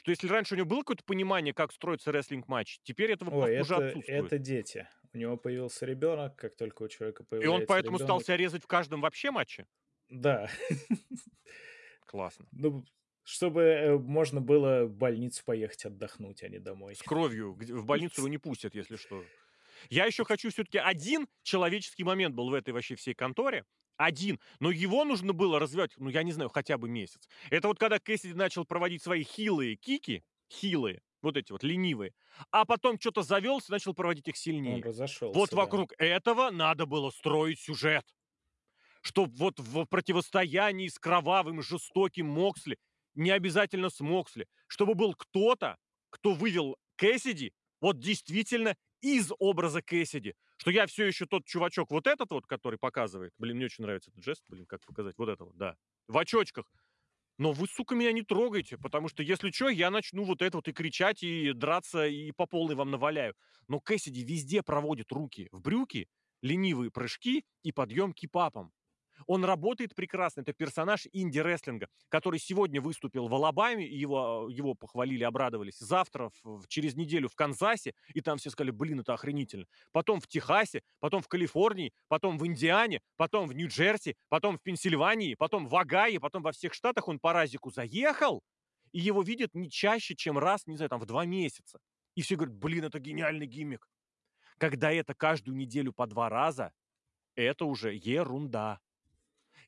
S1: Что если раньше у него было какое-то понимание, как строится рестлинг-матч, теперь этого
S2: Ой,
S1: уже
S2: это,
S1: отсутствует.
S2: это дети. У него появился ребенок, как только у человека
S1: И
S2: появляется
S1: он поэтому стал
S2: ребенок.
S1: себя резать в каждом вообще матче?
S2: Да.
S1: Классно.
S2: Ну, чтобы э, можно было в больницу поехать отдохнуть, а не домой.
S1: С кровью. В больницу его не пустят, если что. Я еще хочу все-таки один человеческий момент был в этой вообще всей конторе. Один. Но его нужно было развивать, ну, я не знаю, хотя бы месяц. Это вот когда Кэссиди начал проводить свои хилые кики, хилые, вот эти вот ленивые, а потом что-то завелся, начал проводить их
S2: Он
S1: сильнее.
S2: разошелся.
S1: Вот
S2: да.
S1: вокруг этого надо было строить сюжет. Что вот в противостоянии с кровавым, жестоким Моксли, не обязательно с Моксли, чтобы был кто-то, кто вывел Кэссиди вот действительно из образа Кэссиди. Что я все еще тот чувачок, вот этот вот, который показывает. Блин, мне очень нравится этот жест, блин, как показать. Вот это вот, да. В очочках. Но вы, сука, меня не трогайте, потому что, если что, я начну вот это вот и кричать, и драться, и по полной вам наваляю. Но Кэссиди везде проводит руки в брюки, ленивые прыжки и подъем кипапом. Он работает прекрасно. Это персонаж инди-рестлинга, который сегодня выступил в Алабаме, его, его похвалили, обрадовались. Завтра, в- через неделю в Канзасе, и там все сказали, блин, это охренительно. Потом в Техасе, потом в Калифорнии, потом в Индиане, потом в Нью-Джерси, потом в Пенсильвании, потом в Огайо, потом во всех штатах он по разику заехал, и его видят не чаще, чем раз, не знаю, там в два месяца. И все говорят, блин, это гениальный гиммик. Когда это каждую неделю по два раза, это уже ерунда.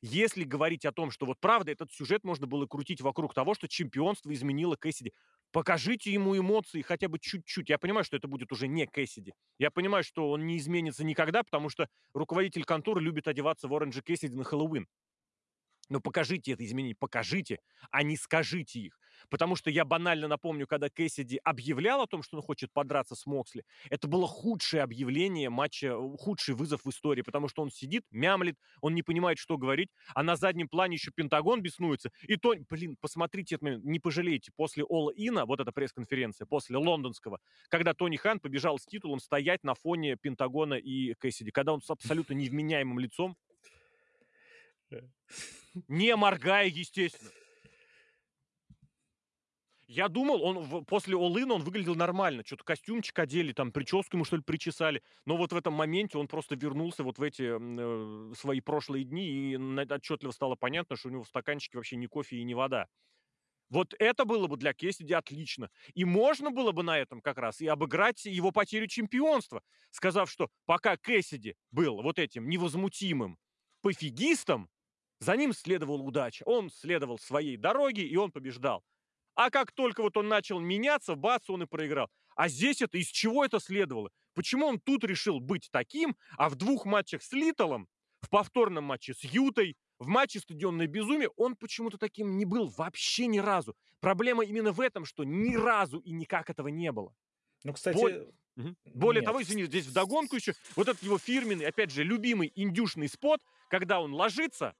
S1: Если говорить о том, что вот правда этот сюжет можно было крутить вокруг того, что чемпионство изменило Кэссиди, покажите ему эмоции хотя бы чуть-чуть. Я понимаю, что это будет уже не Кэссиди. Я понимаю, что он не изменится никогда, потому что руководитель конторы любит одеваться в оранжи Кэссиди на Хэллоуин. Но покажите это изменение, покажите, а не скажите их. Потому что я банально напомню, когда Кэссиди объявлял о том, что он хочет подраться с Моксли, это было худшее объявление матча, э, худший вызов в истории, потому что он сидит, мямлит, он не понимает, что говорить, а на заднем плане еще Пентагон беснуется. И то, блин, посмотрите этот момент, не пожалеете, после All In, вот эта пресс-конференция, после лондонского, когда Тони Хан побежал с титулом стоять на фоне Пентагона и Кэссиди, когда он с абсолютно невменяемым лицом, не моргая, естественно. Я думал, он в- после All-In он выглядел нормально. Что-то костюмчик одели, там прическу ему, что ли, причесали. Но вот в этом моменте он просто вернулся вот в эти э, свои прошлые дни, и отчетливо стало понятно, что у него в стаканчике вообще ни кофе и ни вода. Вот это было бы для Кессиди отлично. И можно было бы на этом как раз и обыграть его потерю чемпионства, сказав, что пока Кессиди был вот этим невозмутимым пофигистом, за ним следовала удача. Он следовал своей дороге, и он побеждал. А как только вот он начал меняться, бац, он и проиграл. А здесь это из чего это следовало? Почему он тут решил быть таким, а в двух матчах с Литтлом, в повторном матче с Ютой, в матче «Стадионное безумие» он почему-то таким не был вообще ни разу. Проблема именно в этом, что ни разу и никак этого не было.
S2: Ну, кстати,
S1: Боль- Мгм. Более
S2: Нет.
S1: того, извини, здесь вдогонку еще вот этот его фирменный, опять же, любимый индюшный спот, когда он ложится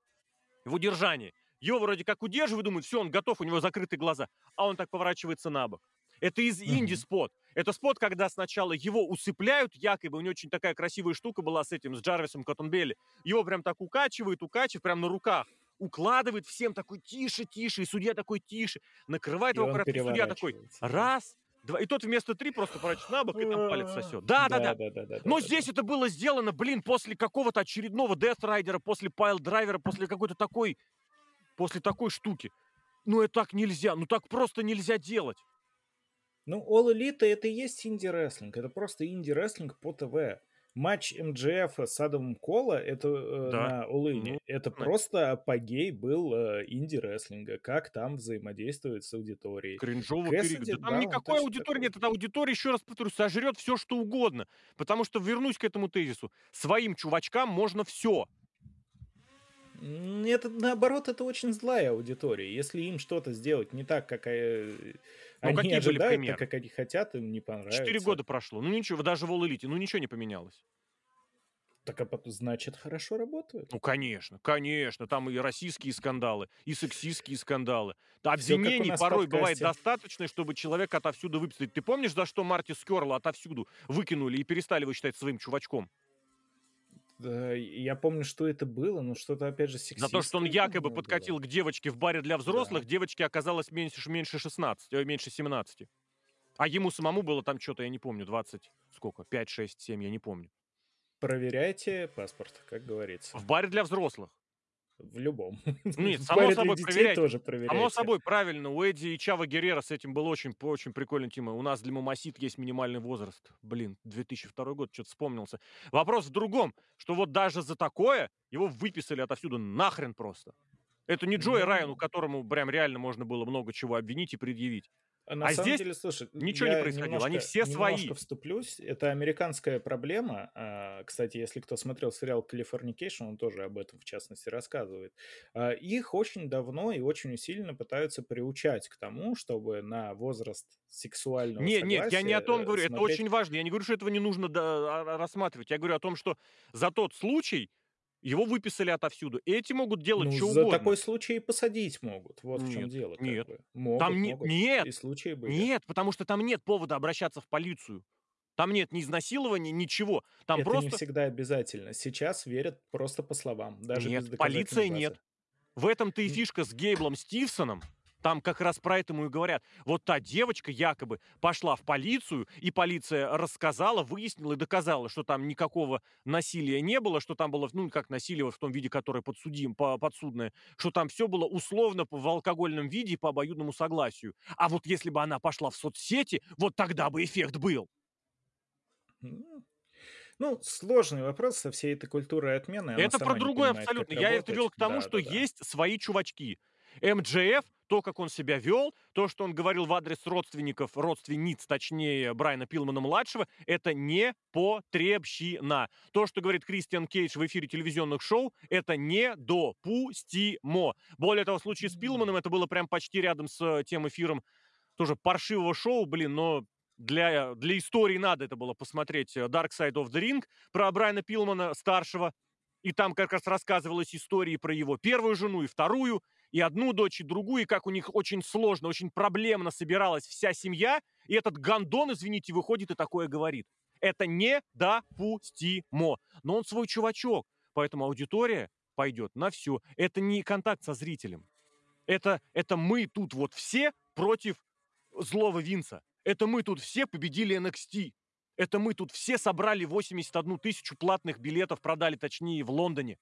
S1: в удержании. Его вроде как удерживают, думают, все, он готов, у него закрыты глаза, а он так поворачивается на бок. Это из инди-спот. Это спот, когда сначала его усыпляют, якобы у него очень такая красивая штука была с этим, с Джарвисом Коттонбелли. Его прям так укачивает, укачивает, прям на руках. Укладывает всем такой тише, тише, и судья такой тише. Накрывает
S2: и
S1: его и судья такой раз, два. И тот вместо три просто поворачивается на бок и там палец сосет. Да, да, да. Но здесь это было сделано, блин, после какого-то очередного Death Rider, после piledriver а, после какой-то такой, после такой штуки. Ну, это так нельзя, ну так просто нельзя делать.
S2: Ну, All Elite это и есть инди-рестлинг. Это просто инди-рестлинг по ТВ. матч МJФ с Адамом Кола это, э,
S1: Да,
S2: на All
S1: ну,
S2: это
S1: на
S2: просто апогей был, э, инди-рестлинга, как там взаимодействовать с аудиторией.
S1: Кринжово перек
S2: Кэссиди,
S1: да там
S2: да,
S1: никакой аудитории нет. Эта аудитория, еще раз повторюсь, сожрет всё, что угодно. Потому что, вернусь к этому тезису, своим чувачкам можно всё.
S2: Это, наоборот, это очень злая аудитория. Если им что-то сделать не так, как, э,
S1: Ну,
S2: они
S1: какие были
S2: ожидают, так,
S1: примеры?
S2: как они хотят, им не
S1: 4
S2: понравится.
S1: года прошло. Ну ничего, даже в All Elite, ну ничего не поменялось.
S2: Так, а пот значит, хорошо работают.
S1: Ну конечно, конечно, там и российские скандалы, и сексистские скандалы. Да, обвинений
S2: в
S1: порой бывает достаточно, чтобы человека отовсюду выписать. Ты помнишь, за что Марти Скёрла отовсюду выкинули и перестали его считать своим чувачком?
S2: Да, я помню, что это было, но что-то, опять же,
S1: За то, что он
S2: сексистское,
S1: якобы подкатил
S2: было.
S1: к девочке в баре для взрослых,
S2: Да.
S1: девочке оказалось меньше меньше 16, ой, меньше 17. А ему самому было там чё-то, я не помню, 20 сколько, 5, 6, 7, я не помню.
S2: Проверяйте паспорт, как говорится.
S1: В баре для взрослых.
S2: В любом.
S1: Нет, само собой,
S2: детей
S1: проверяйте.
S2: тоже
S1: Само
S2: проверяйте.
S1: собой, правильно, у Эдди и Чаво Герреро с этим был очень очень прикольная тема. У нас для мамасит есть минимальный возраст. Блин, 2002 год, чё-то вспомнился. Вопрос в другом, что вот даже за такое его выписали отовсюду нахрен просто. Это не Джои Райану,
S2: Ну
S1: которому прям реально можно было много чего обвинить и предъявить.
S2: А на
S1: А
S2: самом
S1: здесь
S2: деле, слушай,
S1: ничего не происходило, они все свои.
S2: немножко вступлюсь. Это американская проблема. А, кстати, если кто смотрел сериал "Калифорникейшн", он тоже об этом, в частности, рассказывает. А, их очень давно и очень усиленно пытаются приучать к тому, чтобы на возраст сексуального
S1: Не, нет, я не о том
S2: э,
S1: говорю, это
S2: смотреть
S1: очень важно. Я не говорю, что этого не нужно рассматривать. Я говорю о том, что за тот случай его выписали отовсюду. Эти могут делать
S2: Ну,
S1: чё
S2: за
S1: угодно.
S2: такой случай и посадить могут. Вот в чём
S1: Нет,
S2: дело,
S1: нет.
S2: бы. Могут,
S1: Там не
S2: могут.
S1: нет,
S2: И случаи были.
S1: нет, потому что там нет повода обращаться в полицию. Там нет ни изнасилования, ничего. Там
S2: Это не
S1: просто
S2: всегда обязательно. Сейчас верят просто по словам, даже без
S1: Нет, полиция
S2: доказательной
S1: нет.
S2: базы.
S1: В этом-то и фишка с Гейблом Стивенсоном. Там как раз про это ему и говорят. Вот та девочка якобы пошла в полицию, и полиция рассказала, выяснила и доказала, что там никакого насилия не было, что там было, ну, как насилие вот в том виде, которое подсудим, по- подсудное, что там все было условно в алкогольном виде и по обоюдному согласию. А вот если бы она пошла в соцсети, вот тогда бы эффект был.
S2: Ну, сложный вопрос со всей этой культурой отмены.
S1: Это про другое
S2: понимает,
S1: абсолютно. Я это вел к тому, что
S2: Да-да-да.
S1: есть свои чувачки. МДФ, то, как он себя вел, то, что он говорил в адрес родственников, родственниц, точнее, Брайана Пилмана-младшего, это непотребщина. То, что говорит Кристиан Кейдж в эфире телевизионных шоу, это недопустимо. Более того, в случае с Пилманом это было прям почти рядом с э, тем эфиром тоже паршивого шоу, блин, но для, для истории надо это было посмотреть э, Dark Side of the Ring про Брайана Пилмана старшего. И там как раз рассказывалась истории про его первую жену и вторую, и одну дочь, и другую, и как у них очень сложно, очень проблемно собиралась вся семья, и этот гандон, извините, выходит и такое говорит. Это недопустимо. Но он свой чувачок, поэтому аудитория пойдет на все. Это не контакт со зрителем. Это, это мы тут вот все против злого Винса. Это мы тут все победили NXT. Это мы тут все собрали 81 тысячу платных билетов, продали точнее в Лондоне.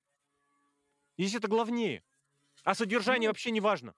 S1: Здесь это главнее. А содержание
S2: Ну,
S1: вообще не важно.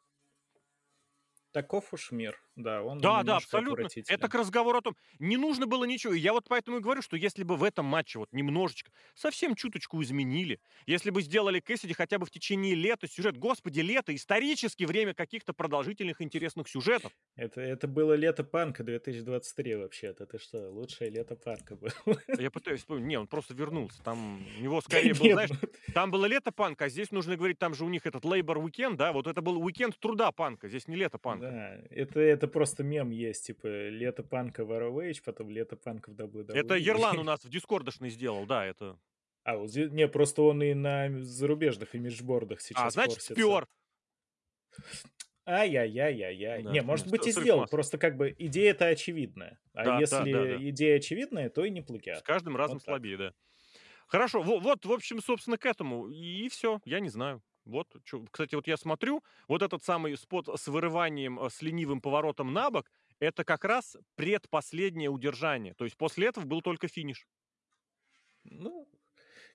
S2: Таков уж мир. Да, он
S1: Да, да, абсолютно. Это к разговору о том, не нужно было ничего. И я вот поэтому и говорю, что если бы в этом матче вот немножечко, совсем чуточку изменили, если бы сделали Кэссиди хотя бы в течение лета сюжет, господи, лето, исторически время каких-то продолжительных интересных сюжетов.
S2: Это, это было лето панка 2023 вообще-то. Ты что, лучшее лето панка было.
S1: Я пытаюсь вспомнить. Не, он просто вернулся. Там у него скорее был, знаешь, там было лето панка, а здесь нужно говорить, там же у них этот Labor Weekend, да, вот это был уикенд труда панка, здесь не лето панка.
S2: да, это, это просто мем есть, типа лето панка в ROH, потом лето панка в
S1: Это Ерлан у
S2: WWE.
S1: нас в дискордошной сделал, да, это...
S2: А, вот здесь- не, просто он и на зарубежных имиджбордах
S1: А,
S2: сейчас
S1: значит,
S2: форсится.
S1: спер.
S2: Ай-яй-яй-яй-яй.
S1: Да,
S2: Не, может
S1: да,
S2: быть
S1: с-
S2: и
S1: с
S2: сделал,
S1: рифмас.
S2: просто как бы идея-то очевидная. А
S1: Да, да,
S2: если
S1: да, да.
S2: идея очевидная, то и не
S1: С
S2: плагиат.
S1: каждым разом
S2: Вот так.
S1: слабее, да. Хорошо, во- вот, в общем, собственно, к этому. И все, я не знаю. Вот, кстати, вот я смотрю, вот этот самый спот с вырыванием, э, с ленивым поворотом на бок, это как раз предпоследнее удержание. То есть после этого был только финиш.
S2: Ну,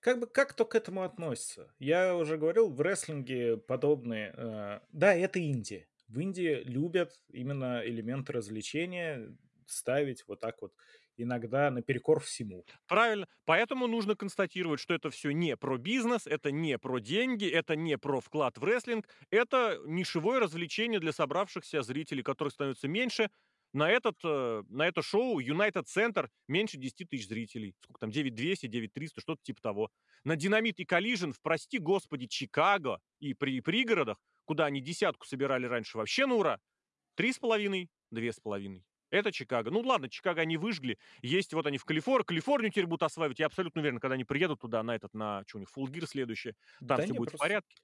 S2: как бы как кто к этому относится? Я уже говорил, в рестлинге подобные... э, да, это Индия. В Индии любят именно элементы развлечения ставить вот так вот иногда наперекор всему.
S1: Правильно. Поэтому нужно констатировать, что это все не про бизнес, это не про деньги, это не про вклад в рестлинг, это нишевое развлечение для собравшихся зрителей, которых становится меньше. На, этот, э, на это шоу United Center меньше 10 тысяч зрителей. Сколько там? 9200, 9300, что-то типа того. На Динамит и Collision в, прости господи, Чикаго и при пригородах, куда они десятку собирали раньше вообще на ура, три с половиной, две с половиной. Это Чикаго. Ну ладно, Чикаго они выжгли. Есть вот они в Калифорнии. Калифорнию теперь будут осваивать. Я абсолютно уверен, когда они приедут туда, на этот, на что у них, Full Gear следующее, там
S2: Да
S1: все
S2: не,
S1: будет в
S2: просто
S1: порядке.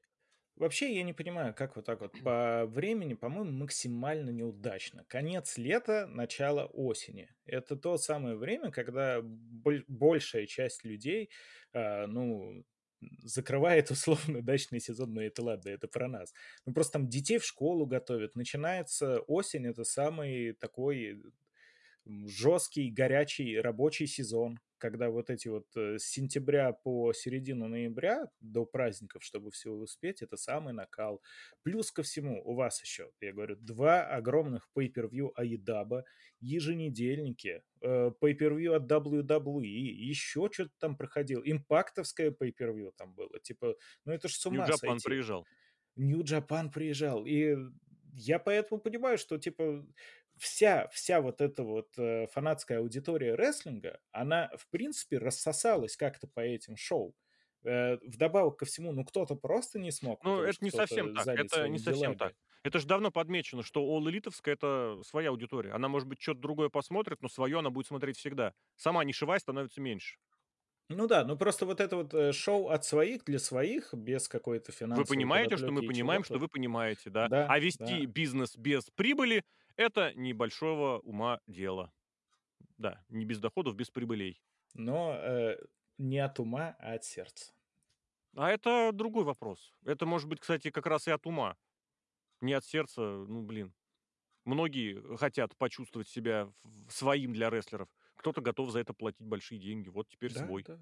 S2: Вообще, я не понимаю, как вот так вот по времени, по-моему, максимально неудачно. Конец лета, начало осени. Это то самое время, когда боль- большая часть людей, а, ну, закрывает условно дачный сезон, но это ладно, это про нас. Ну, просто там детей в школу готовят. Начинается осень, это самый такой жесткий, горячий рабочий сезон, когда вот эти вот э, с сентября по середину ноября до праздников, чтобы все успеть, это самый накал. Плюс ко всему у вас еще, я говорю, два огромных pay-per-view Аидаба, еженедельники, э, pay-per-view от WWE, еще что-то там проходило, импактовское pay-per-view там было, типа, ну это ж с ума
S1: Нью-Джапан
S2: сойти.
S1: приезжал.
S2: Нью-Джапан приезжал. И я поэтому понимаю, что, типа, вся, вся вот эта вот э, фанатская аудитория рестлинга, она, в принципе, рассосалась как-то по этим шоу. Э, вдобавок ко всему, ну, кто-то просто не смог,
S1: Ну, это не совсем так. Это не
S2: своими
S1: совсем так.
S2: делами.
S1: Это же давно подмечено, что All Элитовская это своя аудитория. Она, может быть, что-то другое посмотрит, но свое она будет смотреть всегда. Сама нишевая становится меньше.
S2: Ну да, ну просто вот это вот э, шоу от своих для своих, без какой-то
S1: Вы
S2: финансовой
S1: понимаете, что мы понимаем, что вы понимаете, да?
S2: Да,
S1: А вести
S2: да.
S1: бизнес без прибыли– это небольшого ума дело. Да, не без доходов, без прибылей.
S2: Но э, не от ума, а от сердца.
S1: А это другой вопрос. Это может быть, кстати, как раз и от ума. Не от сердца, ну, блин. Многие хотят почувствовать себя своим для рестлеров. Кто-то готов за это платить большие деньги. Вот теперь
S2: Да,
S1: свой.
S2: да.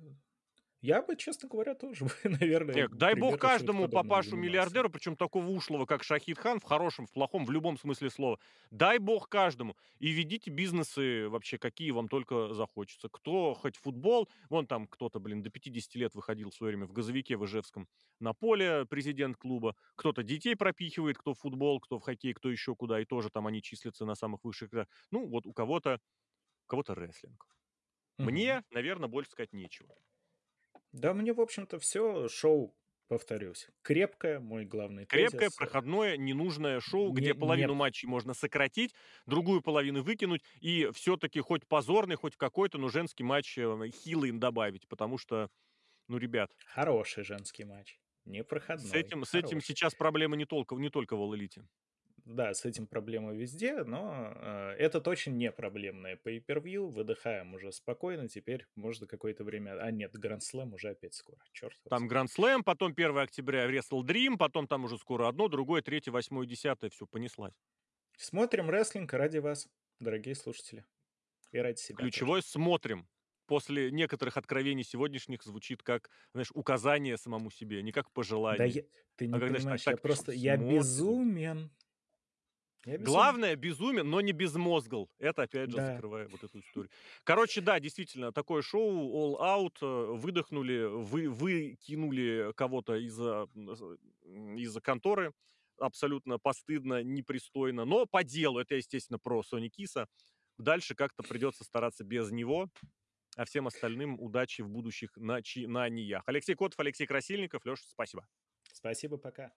S2: Я бы, честно говоря, тоже, наверное,
S1: Нет, дай бог каждому
S2: подобным
S1: папашу
S2: занимался.
S1: миллиардеру, причем такого ушлого, как Шахид Хан, в хорошем, в плохом, в любом смысле слова. Дай бог каждому. И ведите бизнесы вообще, какие вам только захочется. Кто хоть футбол, вон там кто-то, блин, до 50 лет выходил в свое время в газовике в Ижевском на поле, президент клуба. Кто-то детей пропихивает, кто в футбол, кто в хоккей, кто еще куда, и тоже там они числятся на самых высших. Ну, вот у кого-то, у кого-то рестлинг. Мне, наверное, больше сказать нечего.
S2: Да, мне, в общем-то, все шоу, повторюсь. Крепкое, мой главный
S1: Крепкое,
S2: тезис.
S1: проходное, ненужное шоу,
S2: Не,
S1: где половину матчей можно сократить, другую половину выкинуть, и все-таки хоть позорный, хоть какой-то, но женский матч э, хилый им добавить, потому что, ну, ребят,
S2: хороший женский матч. Не
S1: с
S2: проходной,
S1: этим, с этим сейчас проблема не только, не только в All Elite.
S2: Да, с этим проблема везде, но э, это точно не проблемное pay-per-view. Выдыхаем уже спокойно. Теперь можно какое-то время... А нет, Гранд Слэм уже опять скоро. Черт
S1: Там. Гранд Слэм, потом 1 октября Wrestle Dream, потом там уже скоро одно, другое, третье, восьмое, десятое, все, понеслась.
S2: Смотрим рестлинг ради вас, дорогие слушатели. И ради себя тоже.
S1: Ключевой «смотрим». После некоторых откровений сегодняшних звучит как, знаешь, указание самому себе, не как
S2: Да
S1: пожелание.
S2: я... ты не
S1: А когда
S2: понимаешь,
S1: так-
S2: я
S1: так
S2: просто... Я
S1: смотрим.
S2: безумен. Я безумен.
S1: Главное безумие, но не безмозгл. Это опять же
S2: Да.
S1: закрывая вот эту историю. Короче, да, действительно, такое шоу All Out э, выдохнули, вы выкинули кого-то из-за м, из-за конторы абсолютно постыдно, непристойно, но по делу. Это, естественно, про Сони Киса. Дальше как-то придется стараться без него. А всем остальным удачи в будущих начинаниях. Алексей Котов, Алексей Красильников. Леша, спасибо.
S2: Спасибо, пока.